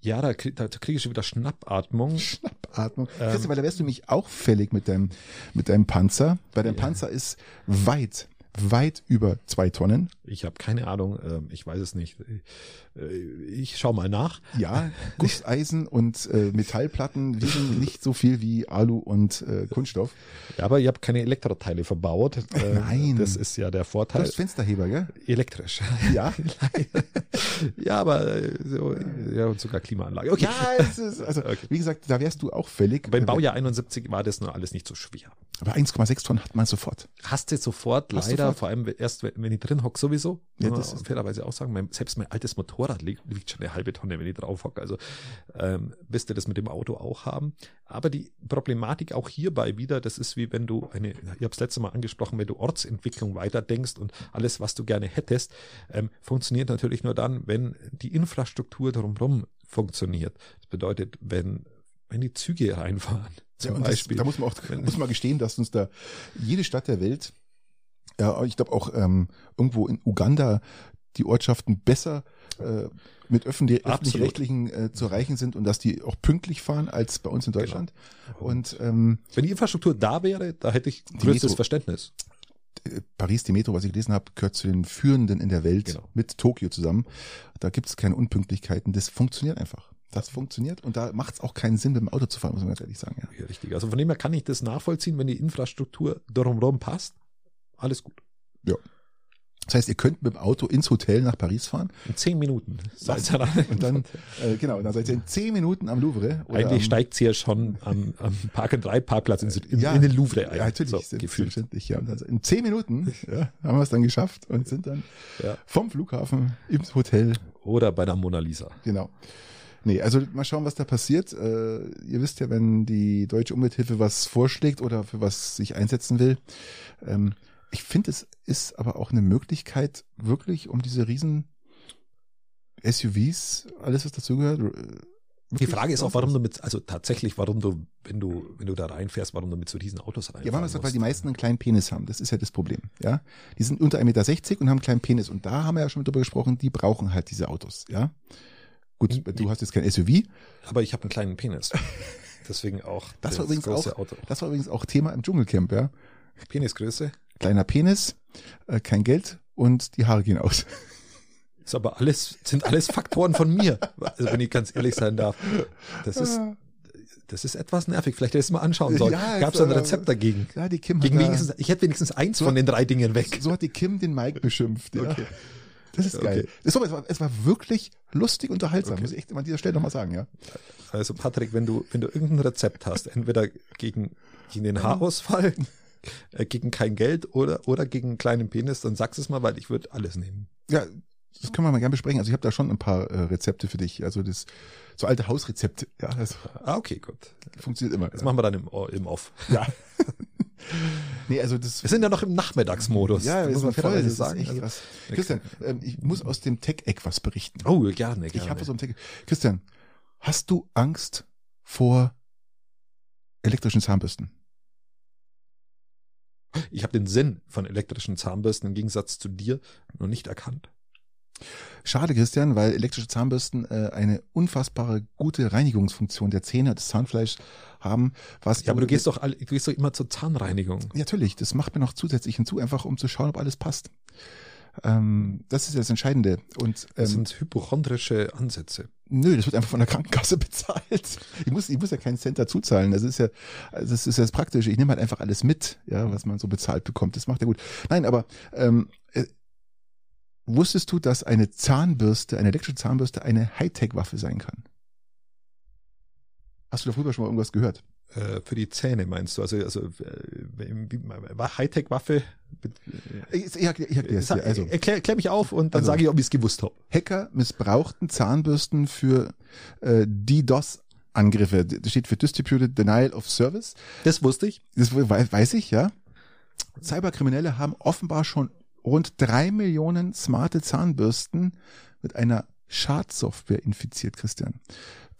[SPEAKER 1] Ja, da, krieg- da kriege ich schon wieder Schnappatmung.
[SPEAKER 2] Schnappatmung.
[SPEAKER 1] Ähm,
[SPEAKER 2] Christian, weil da wärst du mich auch fällig mit deinem, mit deinem Panzer, weil dein
[SPEAKER 1] Ja.
[SPEAKER 2] Panzer ist weit, weit über zwei Tonnen.
[SPEAKER 1] Ich habe keine Ahnung, ähm, ich weiß es nicht. Äh, Ich schau mal nach.
[SPEAKER 2] Ja, Gusseisen und äh, Metallplatten wiegen nicht so viel wie Alu und äh, Kunststoff.
[SPEAKER 1] Ja, aber ich habe keine Elektroteile verbaut. Äh,
[SPEAKER 2] Nein.
[SPEAKER 1] Das ist ja der
[SPEAKER 2] Du
[SPEAKER 1] Vorteil.
[SPEAKER 2] hast Fensterheber, gell?
[SPEAKER 1] Elektrisch.
[SPEAKER 2] Ja.
[SPEAKER 1] ja, aber äh, so, ja, und sogar Klimaanlage. Okay.
[SPEAKER 2] Ja, es ist, also
[SPEAKER 1] Okay.
[SPEAKER 2] wie gesagt, da wärst du auch fällig.
[SPEAKER 1] Beim Baujahr 71 war das nur alles nicht so schwer.
[SPEAKER 2] Aber 1,6 Tonnen hat man sofort.
[SPEAKER 1] Hast du sofort,
[SPEAKER 2] Hast
[SPEAKER 1] leider,
[SPEAKER 2] sofort.
[SPEAKER 1] vor allem erst, wenn ich drin hocke, sowieso.
[SPEAKER 2] Ja, das ist-
[SPEAKER 1] fairerweise auch sagen, mein, selbst mein altes Motorrad liegt, wiegt schon eine halbe Tonne, wenn ich drauf hocke. Also ähm, wirst du das mit dem Auto auch haben. Aber die Problematik auch hierbei wieder, das ist wie wenn du eine, ich habe es letzte Mal angesprochen, wenn du Ortsentwicklung weiterdenkst und alles, was du gerne hättest, ähm, funktioniert natürlich nur dann, wenn die Infrastruktur drumherum funktioniert. Das bedeutet, wenn, wenn die Züge reinfahren. Zum
[SPEAKER 2] Ja, und das,
[SPEAKER 1] Beispiel.
[SPEAKER 2] da muss man auch muss man gestehen, dass uns da jede Stadt der Welt, ja, ich glaube auch ähm, irgendwo in Uganda die Ortschaften besser äh, mit öffentlich-rechtlichen äh, zu erreichen sind und dass die auch pünktlich fahren als bei uns in
[SPEAKER 1] Genau.
[SPEAKER 2] Deutschland. Und ähm,
[SPEAKER 1] Wenn die Infrastruktur da wäre, da hätte ich größtes
[SPEAKER 2] Metro.
[SPEAKER 1] Verständnis.
[SPEAKER 2] äh, Paris, die Metro, was ich gelesen habe, gehört zu den führenden in der Welt
[SPEAKER 1] Genau.
[SPEAKER 2] mit Tokio zusammen. Da gibt es keine Unpünktlichkeiten. Das funktioniert einfach. Das funktioniert und da macht es auch keinen Sinn, mit dem Auto zu fahren, muss man ganz ehrlich sagen. Ja.
[SPEAKER 1] Ja, richtig. Also von dem her kann ich das nachvollziehen, wenn die Infrastruktur drumherum passt. Alles gut.
[SPEAKER 2] Das heißt, ihr könnt mit dem Auto ins Hotel nach Paris fahren
[SPEAKER 1] In zehn Minuten. seid ihr
[SPEAKER 2] und dann, äh, genau, und dann seid ihr in zehn Minuten am Louvre.
[SPEAKER 1] Eigentlich
[SPEAKER 2] am,
[SPEAKER 1] steigt sie ja schon am, am Park and Ride Parkplatz in, in,
[SPEAKER 2] Ja.
[SPEAKER 1] in den Louvre ein.
[SPEAKER 2] Ja, natürlich,
[SPEAKER 1] So,
[SPEAKER 2] selbstverständlich. Ja. Dann, in zehn Minuten ja, haben wir es dann geschafft und sind dann
[SPEAKER 1] Ja.
[SPEAKER 2] vom Flughafen ins Hotel
[SPEAKER 1] Oder bei der Mona Lisa.
[SPEAKER 2] Genau. Nee, also mal schauen, was da passiert. Äh, ihr wisst ja, wenn die Deutsche Umwelthilfe was vorschlägt oder für was sich einsetzen will. Ähm, ich finde, es ist aber auch eine Möglichkeit, wirklich um diese riesen SUVs, alles was dazugehört. äh,
[SPEAKER 1] Die Frage ist auch, warum du mit, also tatsächlich, warum du, wenn du, wenn du da reinfährst, warum du mit so diesen Autos reinfährst.
[SPEAKER 2] Ja, weil, man sagt, weil die meisten einen kleinen Penis haben. Das ist ja das Problem. Ja, die sind unter 1,60 Meter und haben einen kleinen Penis. Und da haben wir ja schon drüber gesprochen, die brauchen halt diese Autos. Ja, gut, du hast jetzt kein SUV.
[SPEAKER 1] Aber ich habe einen kleinen Penis. Deswegen auch
[SPEAKER 2] Das war übrigens auch,
[SPEAKER 1] Auto.
[SPEAKER 2] das war übrigens auch Thema im Dschungelcamp. Ja,
[SPEAKER 1] Penisgröße.
[SPEAKER 2] Kleiner Penis, äh, kein Geld und die Haare gehen aus.
[SPEAKER 1] Ist aber alles, sind alles Faktoren von mir. Also wenn ich ganz ehrlich sein darf. Das ist, das ist etwas nervig. Vielleicht hätte ich es mal anschauen sollen.
[SPEAKER 2] Ja,
[SPEAKER 1] Gab es ein Rezept dagegen?
[SPEAKER 2] Ja, die Kim
[SPEAKER 1] Gegen wenigstens, ich hätte wenigstens eins
[SPEAKER 2] So-
[SPEAKER 1] von den drei Dingen weg.
[SPEAKER 2] So hat die Kim den Mike beschimpft. Ja.
[SPEAKER 1] Okay.
[SPEAKER 2] Das ist geil.
[SPEAKER 1] Okay.
[SPEAKER 2] Es, war, es, war, es war wirklich lustig unterhaltsam,
[SPEAKER 1] Okay.
[SPEAKER 2] muss ich echt an dieser Stelle nochmal sagen, ja.
[SPEAKER 1] Also Patrick, wenn du, wenn du irgendein Rezept hast, entweder gegen, gegen den Haarausfall, äh, gegen kein Geld oder, oder gegen einen kleinen Penis, dann sag's es mal, weil ich würde alles nehmen.
[SPEAKER 2] Ja, das können wir mal gerne besprechen. Also ich habe da schon ein paar äh, Rezepte für dich. Also das so alte Hausrezepte. Ja, das
[SPEAKER 1] Ah, okay, gut.
[SPEAKER 2] funktioniert immer.
[SPEAKER 1] Das machen wir dann im, im Off.
[SPEAKER 2] ja. nee, also das
[SPEAKER 1] Wir sind ja noch im Nachmittagsmodus.
[SPEAKER 2] ja, wir
[SPEAKER 1] muss man
[SPEAKER 2] sind voll, das
[SPEAKER 1] sagen. Also-.
[SPEAKER 2] Christian, ähm, ich muss aus dem Tech-Eck was berichten.
[SPEAKER 1] oh, gerne, gerne.
[SPEAKER 2] Ich habe so ein Tech Christian, hast du Angst vor elektrischen Zahnbürsten?
[SPEAKER 1] Ich habe den Sinn von elektrischen Zahnbürsten im Gegensatz zu dir noch nicht erkannt.
[SPEAKER 2] Schade, Christian, weil elektrische Zahnbürsten äh, eine unfassbare gute Reinigungsfunktion der Zähne, des Zahnfleisch haben. Was
[SPEAKER 1] Ja, aber du gehst doch, du gehst doch immer zur Zahnreinigung.
[SPEAKER 2] Ja, natürlich, das macht mir noch zusätzlich hinzu, einfach um zu schauen, ob alles passt. Ähm, das ist ja das Entscheidende. Und
[SPEAKER 1] Das
[SPEAKER 2] ähm,
[SPEAKER 1] sind hypochondrische Ansätze.
[SPEAKER 2] nö, das wird einfach von der Krankenkasse bezahlt. Ich muss, ich muss ja keinen Cent dazu zahlen. Das ist ja, das ist ja das Praktische. Ich nehme halt einfach alles mit, ja, was man so bezahlt bekommt. Das macht ja gut. Nein, aber ähm, äh, wusstest du, dass eine Zahnbürste, eine elektrische Zahnbürste, eine Hightech-Waffe sein kann? Hast du darüber schon mal irgendwas gehört?
[SPEAKER 1] Äh, für die Zähne meinst du? Also, also äh, Hightech-Waffe?
[SPEAKER 2] Ich, ich, ich es
[SPEAKER 1] Sag-
[SPEAKER 2] dir. Also,
[SPEAKER 1] erklär, erklär mich auf und dann
[SPEAKER 2] Also-
[SPEAKER 1] sage ich, ob ich es gewusst habe.
[SPEAKER 2] Hacker missbrauchten Zahnbürsten für äh, DDoS-Angriffe. Das steht für Distributed Denial of Service.
[SPEAKER 1] Das wusste ich.
[SPEAKER 2] Das wei- weiß ich, ja. Cyberkriminelle haben offenbar schon rund drei Millionen smarte Zahnbürsten mit einer Schadsoftware infiziert, Christian.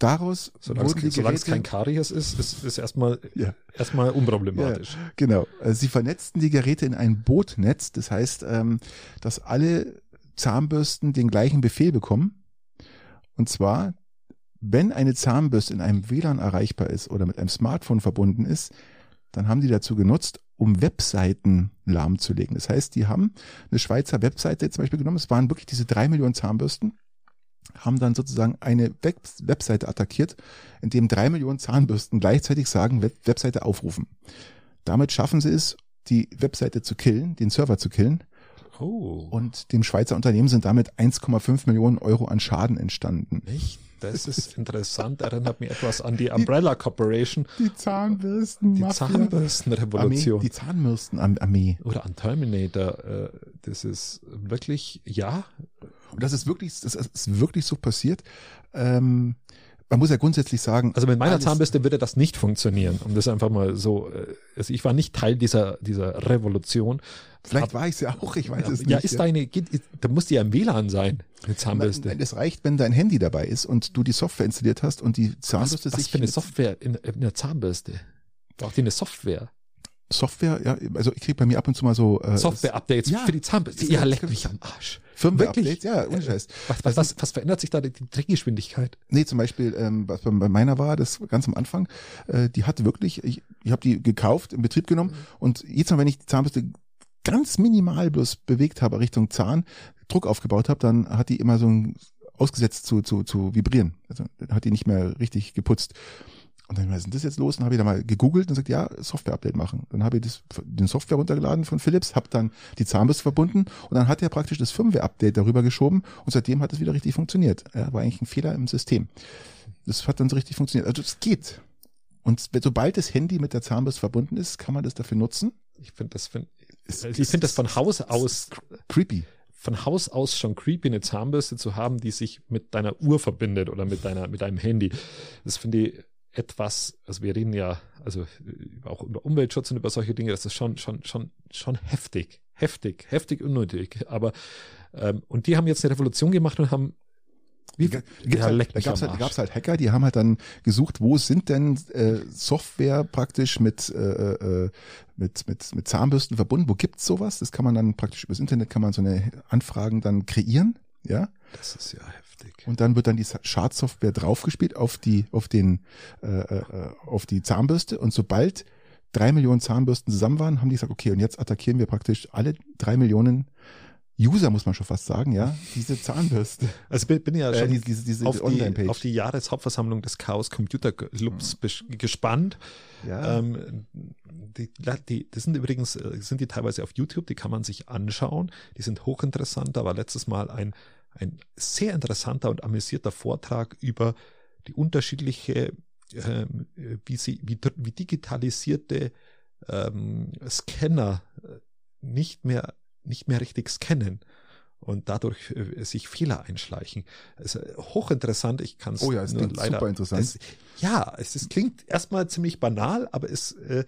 [SPEAKER 2] Daraus
[SPEAKER 1] Solange
[SPEAKER 2] wurden die
[SPEAKER 1] es, solange es
[SPEAKER 2] Geräte,
[SPEAKER 1] kein Karies ist, ist es erstmal,
[SPEAKER 2] Ja.
[SPEAKER 1] erstmal unproblematisch.
[SPEAKER 2] Genau. Also Sie vernetzten die Geräte in ein Bootnetz. Das heißt, ähm, dass alle Zahnbürsten den gleichen Befehl bekommen. Und zwar, wenn eine Zahnbürste in einem WLAN erreichbar ist oder mit einem Smartphone verbunden ist, dann haben die dazu genutzt, um Webseiten lahmzulegen. Das heißt, die haben eine Schweizer Webseite zum Beispiel genommen. Es waren wirklich diese drei Millionen Zahnbürsten haben dann sozusagen eine Web Webseite attackiert, in dem drei Millionen Zahnbürsten gleichzeitig sagen, Web Webseite aufrufen. Damit schaffen sie es, die Webseite zu killen, den Server zu killen.
[SPEAKER 1] Oh.
[SPEAKER 2] Und dem Schweizer Unternehmen sind damit 1,5 Millionen Euro an Schaden entstanden.
[SPEAKER 1] Nicht? Das ist interessant, erinnert mich etwas an die Umbrella Corporation,
[SPEAKER 2] Die Zahnbürsten,
[SPEAKER 1] die
[SPEAKER 2] Armee,
[SPEAKER 1] Zahnbürstenrevolution.
[SPEAKER 2] die Zahnbürstenarmee.
[SPEAKER 1] Oder an Terminator. Äh, das ist wirklich, ja,
[SPEAKER 2] Und das ist wirklich, das ist wirklich so passiert. Ähm, man muss ja grundsätzlich sagen,
[SPEAKER 1] Also mit meiner Zahnbürste würde das nicht funktionieren, um das einfach mal so, äh, also ich war nicht Teil dieser, dieser Revolution.
[SPEAKER 2] vielleicht war ich es ja auch, ich weiß es
[SPEAKER 1] ja,
[SPEAKER 2] nicht.
[SPEAKER 1] ist deine, geht, ist, da muss die ja im WLAN sein, eine Zahnbürste.
[SPEAKER 2] Nein, es reicht, wenn dein Handy dabei ist und du die Software installiert hast und die
[SPEAKER 1] was,
[SPEAKER 2] Zahnbürste
[SPEAKER 1] was
[SPEAKER 2] sich
[SPEAKER 1] für eine Software in, in der Zahnbürste? Braucht die eine Software?
[SPEAKER 2] Software, ja, also ich krieg bei mir ab und zu mal so äh,
[SPEAKER 1] Software-Updates
[SPEAKER 2] ja,
[SPEAKER 1] für die Zahnbürste. Ja, leck mich am Arsch.
[SPEAKER 2] Firmware-Updates, ja, ohne Scheiß.
[SPEAKER 1] Was, was, was, was verändert sich da die Drehgeschwindigkeit?
[SPEAKER 2] Nee, zum Beispiel, ähm, was bei meiner war, das ganz am Anfang, äh, die hatte wirklich, ich, ich habe die gekauft, in Betrieb genommen und jedes Mal, wenn ich die Zahnbürste ganz minimal bloß bewegt habe Richtung Zahn, Druck aufgebaut habe, dann hat die immer so ein, ausgesetzt zu, zu, zu vibrieren. Also hat die nicht mehr richtig geputzt. Und dann, was ist denn das jetzt los? Dann habe ich da mal gegoogelt und gesagt, ja, Software-Update machen. Dann habe ich das, den Software runtergeladen von Philips, habe dann die Zahnbürste verbunden und dann hat er praktisch das Firmware-Update darüber geschoben und seitdem hat es wieder richtig funktioniert. Ja, war eigentlich ein Fehler im System. Das hat dann so richtig funktioniert. Also es geht. Und sobald das Handy mit der Zahnbürste verbunden ist, kann man das dafür nutzen.
[SPEAKER 1] Ich finde das, find,
[SPEAKER 2] Es-
[SPEAKER 1] ich finde das von Haus aus
[SPEAKER 2] Creepy.
[SPEAKER 1] von Haus aus schon creepy, eine Zahnbürste zu haben, die sich mit deiner Uhr verbindet oder mit deiner, mit deinem Handy. Das finde ich etwas, also wir reden ja, also äh, auch über Umweltschutz und über solche Dinge, das ist schon, schon, schon, schon heftig, heftig, heftig unnötig. Aber ähm, und die haben jetzt eine Revolution gemacht und haben
[SPEAKER 2] wie, da ja, halt, da gab es halt, halt Hacker, die haben halt dann gesucht, wo sind denn äh, Software praktisch mit, äh, äh, mit, mit, mit Zahnbürsten verbunden, wo gibt's sowas? Das kann man dann praktisch übers Internet, kann man so eine Anfragen dann kreieren, ja.
[SPEAKER 1] Das ist ja heftig.
[SPEAKER 2] Und dann wird dann die Schadsoftware draufgespielt auf die, auf den, äh, äh, auf die Zahnbürste und sobald drei Millionen Zahnbürsten zusammen waren, haben die gesagt, okay, und jetzt attackieren wir praktisch alle drei Millionen User, muss man schon fast sagen, ja, diese Zahnbürste.
[SPEAKER 1] Also bin, bin ja äh, schon äh, diese, diese auf, die, auf die Jahreshauptversammlung des Chaos Computer Clubs mhm. gespannt. Ja. Ähm, die, die, das sind übrigens, äh, sind die teilweise auf YouTube, die kann man sich anschauen. Die sind hochinteressant. Da war letztes Mal ein, ein sehr interessanter und amüsierter Vortrag über die unterschiedliche, ähm, wie sie, wie, wie digitalisierte ähm, Scanner äh, nicht mehr nicht mehr richtig scannen und dadurch äh, sich Fehler einschleichen. Also hochinteressant, ich kann es
[SPEAKER 2] oh ja, es nur leider super interessant.
[SPEAKER 1] Es, ja, es, es klingt erstmal ziemlich banal, aber es äh,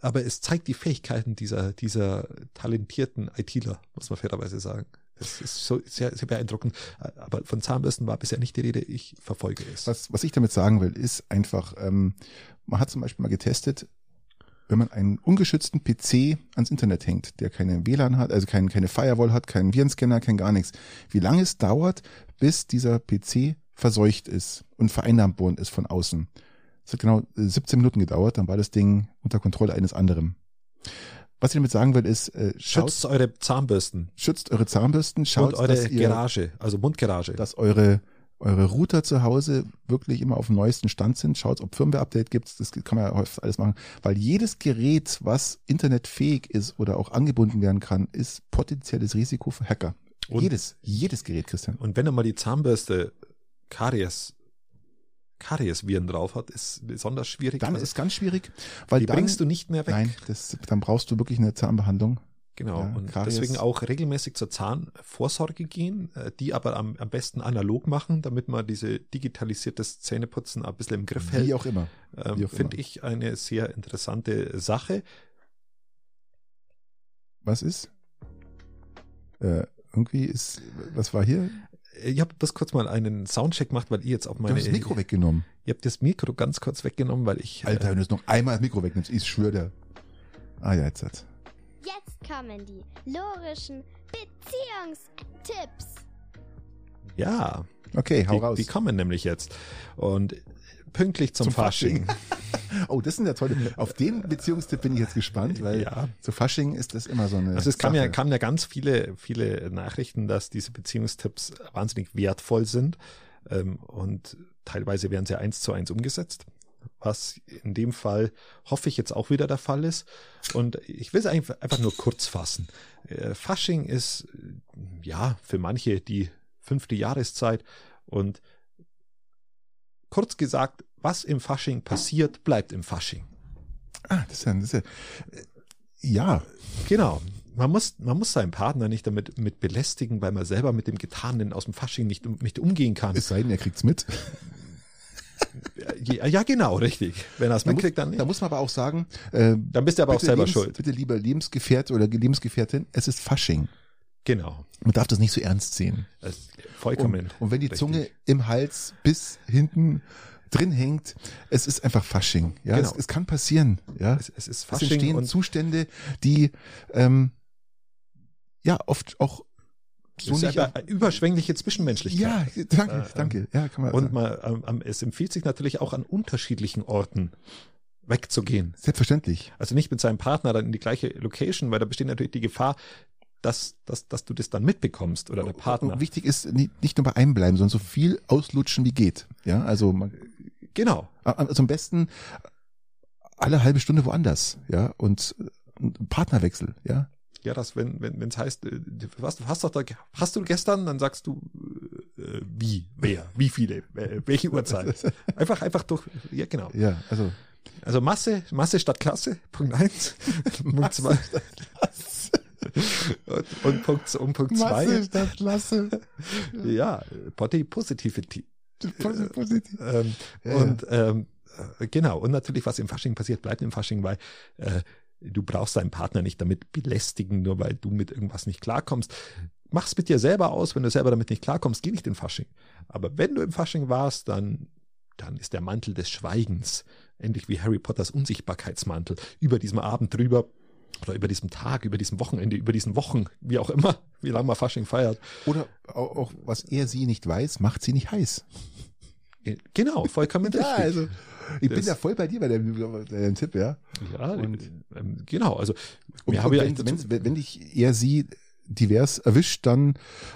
[SPEAKER 1] aber es zeigt die Fähigkeiten dieser dieser talentierten ITler, muss man fairerweise sagen. Es ist so sehr, sehr beeindruckend. Aber von Zahnbürsten war bisher nicht die Rede. Ich verfolge es.
[SPEAKER 2] Was, was ich damit sagen will, ist einfach, ähm, man hat zum Beispiel mal getestet, wenn man einen ungeschützten PC ans Internet hängt, der keine WLAN hat, also kein, keine Firewall hat, keinen Virenscanner, kein gar nichts, wie lange es dauert, bis dieser PC verseucht ist und vereinnahmt worden ist von außen. Es hat genau 17 Minuten gedauert, dann war das Ding unter Kontrolle eines anderen. Was ich damit sagen will, ist,
[SPEAKER 1] äh, schaut, schützt eure Zahnbürsten.
[SPEAKER 2] Schützt eure Zahnbürsten, schaut,
[SPEAKER 1] und eure dass ihr, Garage, also Mundgarage.
[SPEAKER 2] Dass eure eure Router zu Hause wirklich immer auf dem neuesten Stand sind. Schaut, ob Firmware-Update gibt. Das kann man ja häufig alles machen. Weil jedes Gerät, was internetfähig ist oder auch angebunden werden kann, ist potenzielles Risiko für Hacker. Und jedes, jedes Gerät, Christian.
[SPEAKER 1] Und wenn er mal die Zahnbürste Karies Karies-Viren drauf hat, ist besonders schwierig.
[SPEAKER 2] Dann also, ist ganz schwierig, weil
[SPEAKER 1] die
[SPEAKER 2] dann,
[SPEAKER 1] bringst du nicht mehr weg.
[SPEAKER 2] Nein, das, dann brauchst du wirklich eine Zahnbehandlung.
[SPEAKER 1] Genau, ja, und Karies. deswegen auch regelmäßig zur Zahnvorsorge gehen, äh, die aber am, am besten analog machen, damit man diese digitalisiertes Zähneputzen ein bisschen im Griff hält.
[SPEAKER 2] Wie auch immer.
[SPEAKER 1] Ähm, Finde ich eine sehr interessante Sache.
[SPEAKER 2] Was ist? Äh, irgendwie ist, was war hier?
[SPEAKER 1] Ich habe das kurz mal einen Soundcheck gemacht, weil ich jetzt auf meine.
[SPEAKER 2] Du hast das Mikro weggenommen.
[SPEAKER 1] Ich habe das Mikro ganz kurz weggenommen, weil ich.
[SPEAKER 2] Alter, wenn du es noch einmal das Mikro wegnimmst, ich schwöre dir. Ah ja, jetzt hat's.
[SPEAKER 3] Jetzt kommen die lorischen Beziehungstipps.
[SPEAKER 1] Ja.
[SPEAKER 2] Okay, hau
[SPEAKER 1] die,
[SPEAKER 2] raus.
[SPEAKER 1] Die kommen nämlich jetzt. Und pünktlich zum, zum Fasching.
[SPEAKER 2] Fasching. oh, das sind ja tolle. Auf den Beziehungstipp bin ich jetzt gespannt, weil ja. zu Fasching ist das immer so eine.
[SPEAKER 1] Also es kamen ja, kamen ja ganz viele, viele Nachrichten, dass diese Beziehungstipps wahnsinnig wertvoll sind. Ähm, und teilweise werden sie eins zu eins umgesetzt was in dem Fall hoffe ich jetzt auch wieder der Fall ist. Und ich will es einfach nur kurz fassen. Äh, Fasching ist ja für manche die fünfte Jahreszeit und kurz gesagt, was im Fasching passiert, bleibt im Fasching.
[SPEAKER 2] Ah, das ist ja, das ist ja, äh, ja.
[SPEAKER 1] Genau. Man muss, man muss seinen Partner nicht damit mit belästigen, weil man selber mit dem Getanen aus dem Fasching nicht, nicht umgehen kann.
[SPEAKER 2] Es sei denn, er kriegt's mit.
[SPEAKER 1] Ja, ja, genau, richtig. Wenn er es mitkriegt, dann
[SPEAKER 2] nicht. Da muss man aber auch sagen, äh,
[SPEAKER 1] dann bist du aber auch selber
[SPEAKER 2] Lebens,
[SPEAKER 1] schuld.
[SPEAKER 2] Bitte lieber Lebensgefährte oder Lebensgefährtin, es ist Fasching.
[SPEAKER 1] Genau.
[SPEAKER 2] Man darf das nicht so ernst sehen.
[SPEAKER 1] vollkommen.
[SPEAKER 2] Und, und wenn die richtig. Zunge im Hals bis hinten drin hängt, es ist einfach Fasching. Ja, genau. es, es kann passieren. Ja,
[SPEAKER 1] es, es ist Fasching
[SPEAKER 2] es entstehen Zustände, die ähm, ja oft auch
[SPEAKER 1] so nicht eine überschwängliche Zwischenmenschlichkeit.
[SPEAKER 2] Ja, danke, äh, danke. Ja,
[SPEAKER 1] kann man und man, ähm, es empfiehlt sich natürlich auch an unterschiedlichen Orten wegzugehen.
[SPEAKER 2] Selbstverständlich.
[SPEAKER 1] Also nicht mit seinem Partner dann in die gleiche Location, weil da besteht natürlich die Gefahr, dass, dass, dass du das dann mitbekommst oder der Partner.
[SPEAKER 2] Und wichtig ist nicht, nicht nur bei einem bleiben, sondern so viel auslutschen wie geht. Ja, also man,
[SPEAKER 1] genau.
[SPEAKER 2] Also am besten alle halbe Stunde woanders. Ja, und Partnerwechsel. Ja,
[SPEAKER 1] ja, dass wenn wenn wenn es heißt, äh, was hast doch da, hast du gestern, dann sagst du äh, wie, wer, wie viele, welche Uhrzeit. Einfach einfach durch, ja genau.
[SPEAKER 2] Ja, also
[SPEAKER 1] also Masse, Masse statt Klasse, Punkt eins. Punkt zwei. und, und Punkt, und Punkt zwei.
[SPEAKER 2] Masse statt Lasse.
[SPEAKER 1] Ja, Body Positivity.
[SPEAKER 2] Posi- Positiv.
[SPEAKER 1] Ähm,
[SPEAKER 2] Ja,
[SPEAKER 1] und ähm, äh, genau, und natürlich, was im Fasching passiert, bleibt im Fasching, weil äh, du brauchst deinen Partner nicht damit belästigen, nur weil du mit irgendwas nicht klarkommst. Mach's mit dir selber aus, wenn du selber damit nicht klarkommst, geh nicht in Fasching. Aber wenn du im Fasching warst, dann, dann ist der Mantel des Schweigens, ähnlich wie Harry Potters Unsichtbarkeitsmantel, über diesem Abend drüber oder über diesem Tag, über diesem Wochenende, über diesen Wochen, wie auch immer, wie lange man Fasching feiert.
[SPEAKER 2] Oder auch, auch, was er sie nicht weiß, macht sie nicht heiß.
[SPEAKER 1] Genau, vollkommen richtig.
[SPEAKER 2] Ja, also, ich bin
[SPEAKER 1] Das-
[SPEAKER 2] ja voll bei dir bei deinem, bei deinem Tipp, ja.
[SPEAKER 1] Ja,
[SPEAKER 2] Und-
[SPEAKER 1] ähm, genau. Also
[SPEAKER 2] Und, und wenn, wenn, wenn, wenn dich er sie divers erwischt, dann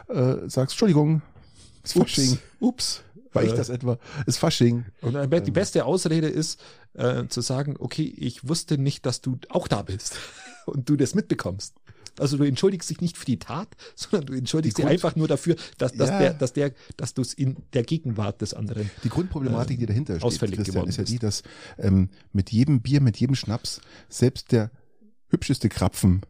[SPEAKER 2] äh, sagst, Entschuldigung, ist Fasching.
[SPEAKER 1] Ups.
[SPEAKER 2] War ich
[SPEAKER 1] Äh,
[SPEAKER 2] das etwa? Ist Fasching.
[SPEAKER 1] Und dann die beste Ausrede ist, äh, zu sagen, okay, ich wusste nicht, dass du auch da bist und du das mitbekommst. Also du entschuldigst dich nicht für die Tat, sondern du entschuldigst dich einfach nur dafür, dass, dass
[SPEAKER 2] Ja.
[SPEAKER 1] der, dass der, dass du es in der Gegenwart des anderen.
[SPEAKER 2] Die Grundproblematik, die dahinter steht,
[SPEAKER 1] ausfällig
[SPEAKER 2] Christian,
[SPEAKER 1] geworden
[SPEAKER 2] ist ja die, dass ähm, mit jedem Bier, mit jedem Schnaps selbst der hübscheste Krapfen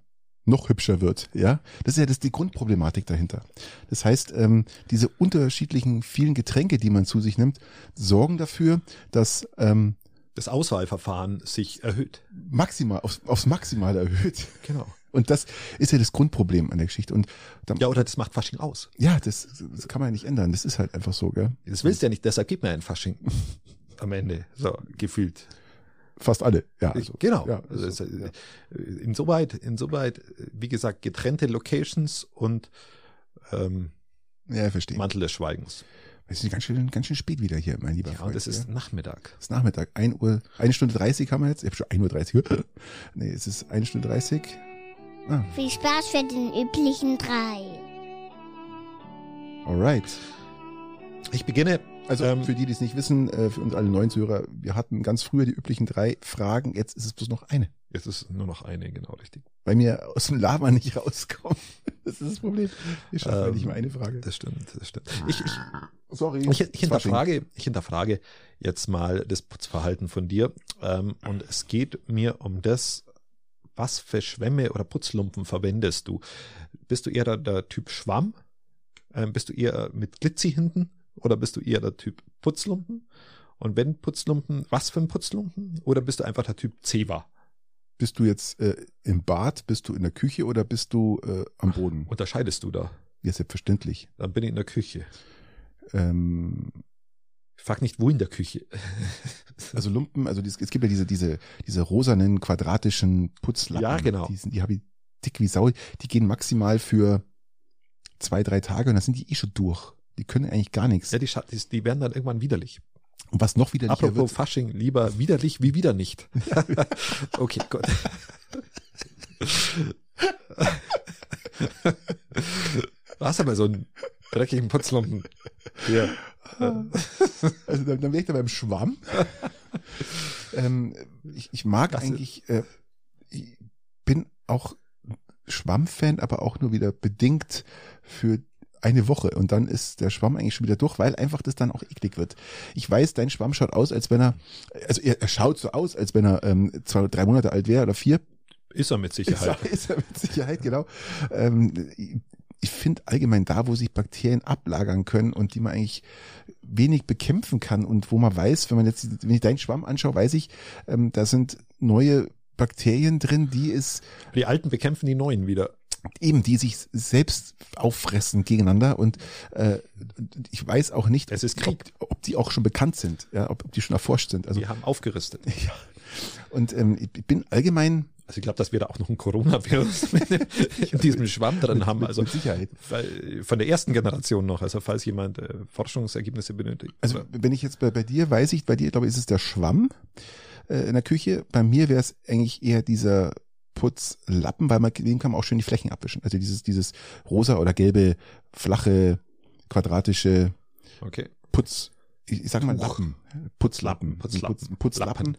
[SPEAKER 2] noch hübscher wird. Ja, das ist ja das die Grundproblematik dahinter. Das heißt, ähm, diese unterschiedlichen vielen Getränke, die man zu sich nimmt, sorgen dafür, dass ähm,
[SPEAKER 1] Das Auswahlverfahren sich erhöht.
[SPEAKER 2] maximal aufs, aufs Maximale erhöht.
[SPEAKER 1] Genau.
[SPEAKER 2] Und das ist ja das Grundproblem an der Geschichte. Und dann,
[SPEAKER 1] Ja, oder das macht Fasching aus.
[SPEAKER 2] ja, das, das kann man ja nicht ändern. Das ist halt einfach so, gell?
[SPEAKER 1] Das willst du ja nicht, deshalb gibt man ja ein Fasching. Am Ende. So, gefühlt.
[SPEAKER 2] Fast alle. Ja, also,
[SPEAKER 1] genau.
[SPEAKER 2] Ja,
[SPEAKER 1] Also
[SPEAKER 2] also,
[SPEAKER 1] es-
[SPEAKER 2] ja.
[SPEAKER 1] Insoweit, insoweit, wie gesagt, getrennte Locations und ähm,
[SPEAKER 2] ja, verstehe.
[SPEAKER 1] Mantel des Schweigens.
[SPEAKER 2] Es ist ganz schön, ganz schön spät wieder hier, mein lieber
[SPEAKER 1] Ja,
[SPEAKER 2] Freund.
[SPEAKER 1] und das ist
[SPEAKER 2] ja.
[SPEAKER 1] Nachmittag.
[SPEAKER 2] Es ist Nachmittag, 1 Uhr, eine Stunde 30 haben wir jetzt. Ich habe schon 1 Uhr 30. nee, es ist eine Stunde 30. Ah,
[SPEAKER 3] Viel Spaß für den üblichen drei.
[SPEAKER 2] alright.
[SPEAKER 1] Ich beginne.
[SPEAKER 2] Also
[SPEAKER 1] Ähm,
[SPEAKER 2] für die, die es nicht wissen, äh, für uns alle neuen Zuhörer, wir hatten ganz früher die üblichen drei Fragen, jetzt ist es bloß noch eine.
[SPEAKER 1] Jetzt ist nur noch eine, genau richtig.
[SPEAKER 2] Weil mir aus dem Lava nicht rauskommt. Das ist das Problem. Wir schaffen ja
[SPEAKER 1] Ähm,
[SPEAKER 2] nicht mal eine Frage.
[SPEAKER 1] Das stimmt, das stimmt. Ich, ich,
[SPEAKER 2] Sorry.
[SPEAKER 1] ich, ich, hinterfrage, ich hinterfrage jetzt mal das Putzverhalten von dir. Ähm, und es geht mir um das, was für Schwämme oder Putzlumpen verwendest du? Bist du eher der, der Typ Schwamm? Ähm, bist du eher mit Glitzy hinten? Oder bist du eher der Typ Putzlumpen? Und wenn Putzlumpen, was für ein Putzlumpen? Oder bist du einfach der Typ Zewa?
[SPEAKER 2] Bist du jetzt äh, im Bad, bist du in der Küche oder bist du äh, am Boden?
[SPEAKER 1] Unterscheidest du da?
[SPEAKER 2] Ja, selbstverständlich.
[SPEAKER 1] Dann bin ich in der Küche.
[SPEAKER 2] Ähm,
[SPEAKER 1] frag nicht, wo in der Küche.
[SPEAKER 2] Also Lumpen, also es gibt ja diese, diese, diese rosanen, quadratischen Putzlappen.
[SPEAKER 1] Ja, genau.
[SPEAKER 2] Die, sind, die habe ich dick wie Sau. Die gehen maximal für zwei, drei Tage und dann sind die eh schon durch. Die können eigentlich gar nichts.
[SPEAKER 1] Ja, die, die, die werden dann irgendwann widerlich.
[SPEAKER 2] Und was noch widerlicher
[SPEAKER 1] Apropos
[SPEAKER 2] wird,
[SPEAKER 1] Fasching, lieber widerlich wie wieder nicht. okay, gut. Du hast aber so einen dreckigen Putzlumpen. Hier.
[SPEAKER 2] also dann, dann wäre ich da beim Schwamm. ähm, ich, ich mag
[SPEAKER 1] Das ist-
[SPEAKER 2] eigentlich, äh, ich bin auch Schwammfan, aber auch nur wieder bedingt für eine Woche und dann ist der Schwamm eigentlich schon wieder durch, weil einfach das dann auch eklig wird. Ich weiß, dein Schwamm schaut aus, als wenn er, also er, er schaut so aus, als wenn er ähm, zwei oder drei Monate alt wäre oder vier.
[SPEAKER 1] Ist er mit
[SPEAKER 2] Ist
[SPEAKER 1] Sicherheit.
[SPEAKER 2] er, ist er mit Sicherheit, genau. Ähm, ich finde allgemein da, wo sich Bakterien ablagern können und die man eigentlich wenig bekämpfen kann und wo man weiß, wenn man jetzt, wenn ich deinen Schwamm anschaue, weiß ich, ähm, da sind neue Bakterien drin, die es
[SPEAKER 1] Die Alten bekämpfen die Neuen wieder.
[SPEAKER 2] eben, die sich selbst auffressen gegeneinander und äh, ich weiß auch nicht, ob, ob die auch schon bekannt sind, ja, ob, ob die schon erforscht sind. Also
[SPEAKER 1] Die haben aufgerüstet.
[SPEAKER 2] ja. Und ähm, ich bin allgemein
[SPEAKER 1] Also ich glaube, dass wir da auch noch ein Coronavirus mit in diesem Schwamm drin haben. Also
[SPEAKER 2] mit Sicherheit.
[SPEAKER 1] von der ersten Generation noch. Also falls jemand äh, Forschungsergebnisse benötigt.
[SPEAKER 2] Also wenn ich jetzt bei, bei dir weiß ich, bei dir glaube ich ist es der Schwamm äh, in der Küche. Bei mir wäre es eigentlich eher dieser Putzlappen, weil man den kann man auch schön die Flächen abwischen. Also dieses dieses rosa oder gelbe flache quadratische
[SPEAKER 1] okay.
[SPEAKER 2] Putz ich, ich sag mal. Lappen, Putzlappen,
[SPEAKER 1] Putzlappen.
[SPEAKER 2] Putz, Putzlappen,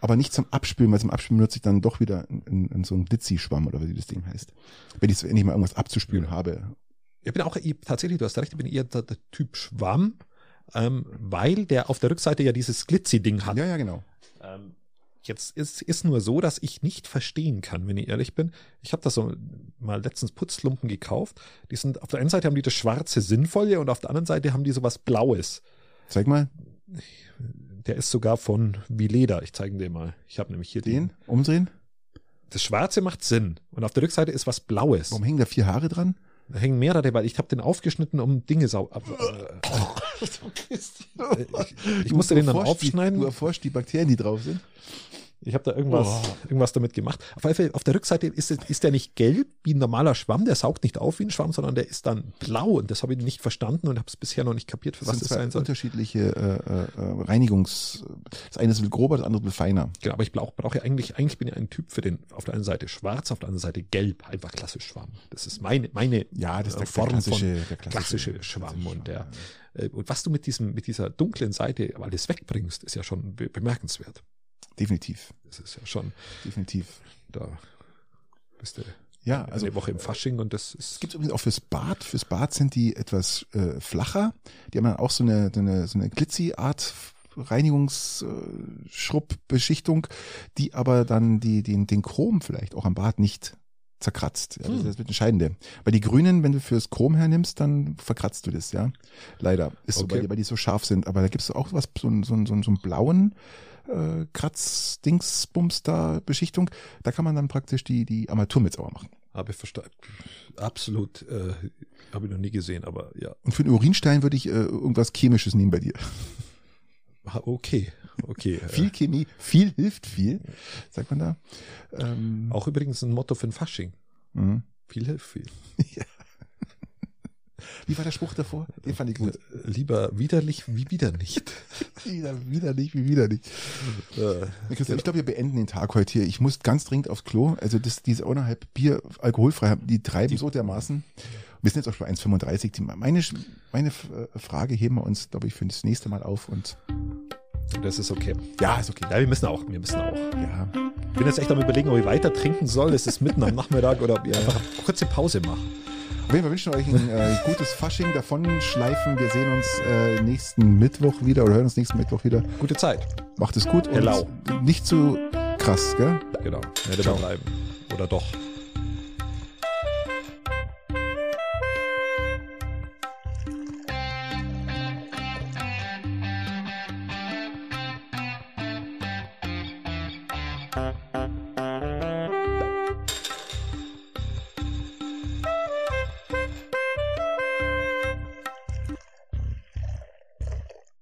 [SPEAKER 2] aber nicht zum Abspülen, weil zum Abspülen benutze ich dann doch wieder in, in, so einen Glitzy-Schwamm oder wie das Ding heißt. Wenn ich wenn ich mal irgendwas abzuspülen habe.
[SPEAKER 1] Ich bin auch ich, tatsächlich, du hast recht, ich bin eher der, der Typ Schwamm, ähm, weil der auf der Rückseite ja dieses Glitzy-Ding hat.
[SPEAKER 2] Ja, ja, genau.
[SPEAKER 1] Ähm, Jetzt ist, ist nur so, dass ich nicht verstehen kann, wenn ich ehrlich bin. Ich habe da so mal letztens Putzlumpen gekauft. Die sind auf der einen Seite haben die das schwarze Sinnvolle und auf der anderen Seite haben die sowas Blaues.
[SPEAKER 2] Zeig mal
[SPEAKER 1] Der ist sogar von Vileda. Ich zeige dir mal. Ich habe nämlich hier
[SPEAKER 2] den. Umdrehen.
[SPEAKER 1] Das Schwarze macht Sinn und auf der Rückseite ist was Blaues.
[SPEAKER 2] Warum hängen da vier Haare dran?
[SPEAKER 1] Da hängen mehrere, weil ich habe den aufgeschnitten, um Dinge sau. Ab, äh, ich, ich musste den dann aufschneiden.
[SPEAKER 2] Die, du erforscht die Bakterien, die drauf sind.
[SPEAKER 1] Ich habe da irgendwas,
[SPEAKER 2] Oh.
[SPEAKER 1] irgendwas damit gemacht. Auf, auf der Rückseite ist, ist der nicht gelb wie ein normaler Schwamm, der saugt nicht auf wie ein Schwamm, sondern der ist dann blau und das habe ich nicht verstanden und habe es bisher noch nicht kapiert, für
[SPEAKER 2] Das
[SPEAKER 1] was
[SPEAKER 2] sind
[SPEAKER 1] das
[SPEAKER 2] zwei
[SPEAKER 1] sein soll.
[SPEAKER 2] unterschiedliche äh, äh, Reinigungs. Das eine ist grober, das andere feiner.
[SPEAKER 1] Genau, aber ich brauche brauch ja eigentlich, eigentlich bin ich ein Typ für den, auf der einen Seite schwarz, auf der anderen Seite gelb, einfach klassisch Schwamm. Das ist meine, meine
[SPEAKER 2] Ja, das ist
[SPEAKER 1] äh,
[SPEAKER 2] der
[SPEAKER 1] Form
[SPEAKER 2] klassische-
[SPEAKER 1] von
[SPEAKER 2] der
[SPEAKER 1] klassische,
[SPEAKER 2] klassische
[SPEAKER 1] Schwamm
[SPEAKER 2] klassische
[SPEAKER 1] und der,
[SPEAKER 2] Schwamm,
[SPEAKER 1] äh, und was du mit diesem, mit dieser dunklen Seite alles wegbringst, ist ja schon be bemerkenswert.
[SPEAKER 2] Definitiv.
[SPEAKER 1] Das ist ja schon,
[SPEAKER 2] Definitiv.
[SPEAKER 1] da bist du
[SPEAKER 2] Ja, also
[SPEAKER 1] eine Woche im Fasching und das ist,
[SPEAKER 2] Es gibt übrigens auch fürs Bad. Fürs Bad sind die etwas äh, flacher. Die haben dann auch so eine, so eine, so eine Glitzy-Art Reinigungsschrubbeschichtung, die aber dann die, den, den Chrom vielleicht auch am Bad nicht zerkratzt. Ja, das
[SPEAKER 1] Hm.
[SPEAKER 2] ist das entscheidende. Weil die Grünen, wenn du fürs Chrom hernimmst, dann verkratzt du das, ja. Leider. Ist so,
[SPEAKER 1] Okay.
[SPEAKER 2] weil, die- weil die so scharf sind. Aber da gibt's auch was, so, so, so, so einen blauen äh, Kratz-Dingsbums da Beschichtung. Da kann man dann praktisch die, die Armatur mit sauber machen.
[SPEAKER 1] habe ich verstanden. Absolut, äh, habe ich noch nie gesehen, aber ja,
[SPEAKER 2] Und für den Urinstein würde ich äh, irgendwas Chemisches nehmen bei dir.
[SPEAKER 1] Okay, okay. äh,
[SPEAKER 2] Viel Chemie, viel hilft viel, sagt man da. Ähm,
[SPEAKER 1] Auch übrigens ein Motto für ein Fasching.
[SPEAKER 2] mhm.
[SPEAKER 1] Viel hilft viel.
[SPEAKER 2] Wie war der Spruch davor? Den fand ich gut.
[SPEAKER 1] Äh, Lieber widerlich wie wieder nicht.
[SPEAKER 2] Wieder, wieder nicht, wie wieder nicht.
[SPEAKER 1] Äh,
[SPEAKER 2] Christian, ich glaube, wir beenden den Tag heute hier. Ich muss ganz dringend aufs Klo. Also das, diese eineinhalb Bier alkoholfrei, die treiben so dermaßen. Wir sind jetzt auch schon 1,35. Die- Meine, meine äh, Frage heben wir uns, glaube ich, für das nächste Mal auf. Und
[SPEAKER 1] das ist okay.
[SPEAKER 2] ja, ist okay.
[SPEAKER 1] Ja, wir müssen auch, wir müssen auch.
[SPEAKER 2] Ja,
[SPEAKER 1] Ich bin jetzt echt am überlegen, ob ich weiter trinken soll. Es ist mitten am Nachmittag oder ob ich einfach eine kurze Pause mache.
[SPEAKER 2] Fall wünschen wir euch ein äh, gutes Fasching davon schleifen. Wir sehen uns äh, nächsten Mittwoch wieder oder hören uns nächsten Mittwoch wieder.
[SPEAKER 1] Gute Zeit.
[SPEAKER 2] Macht es gut
[SPEAKER 1] Hello.
[SPEAKER 2] und nicht zu krass, gell?
[SPEAKER 1] Genau. Nicht
[SPEAKER 2] Ciao.
[SPEAKER 1] übertreiben. Oder doch.
[SPEAKER 3] Tschüss.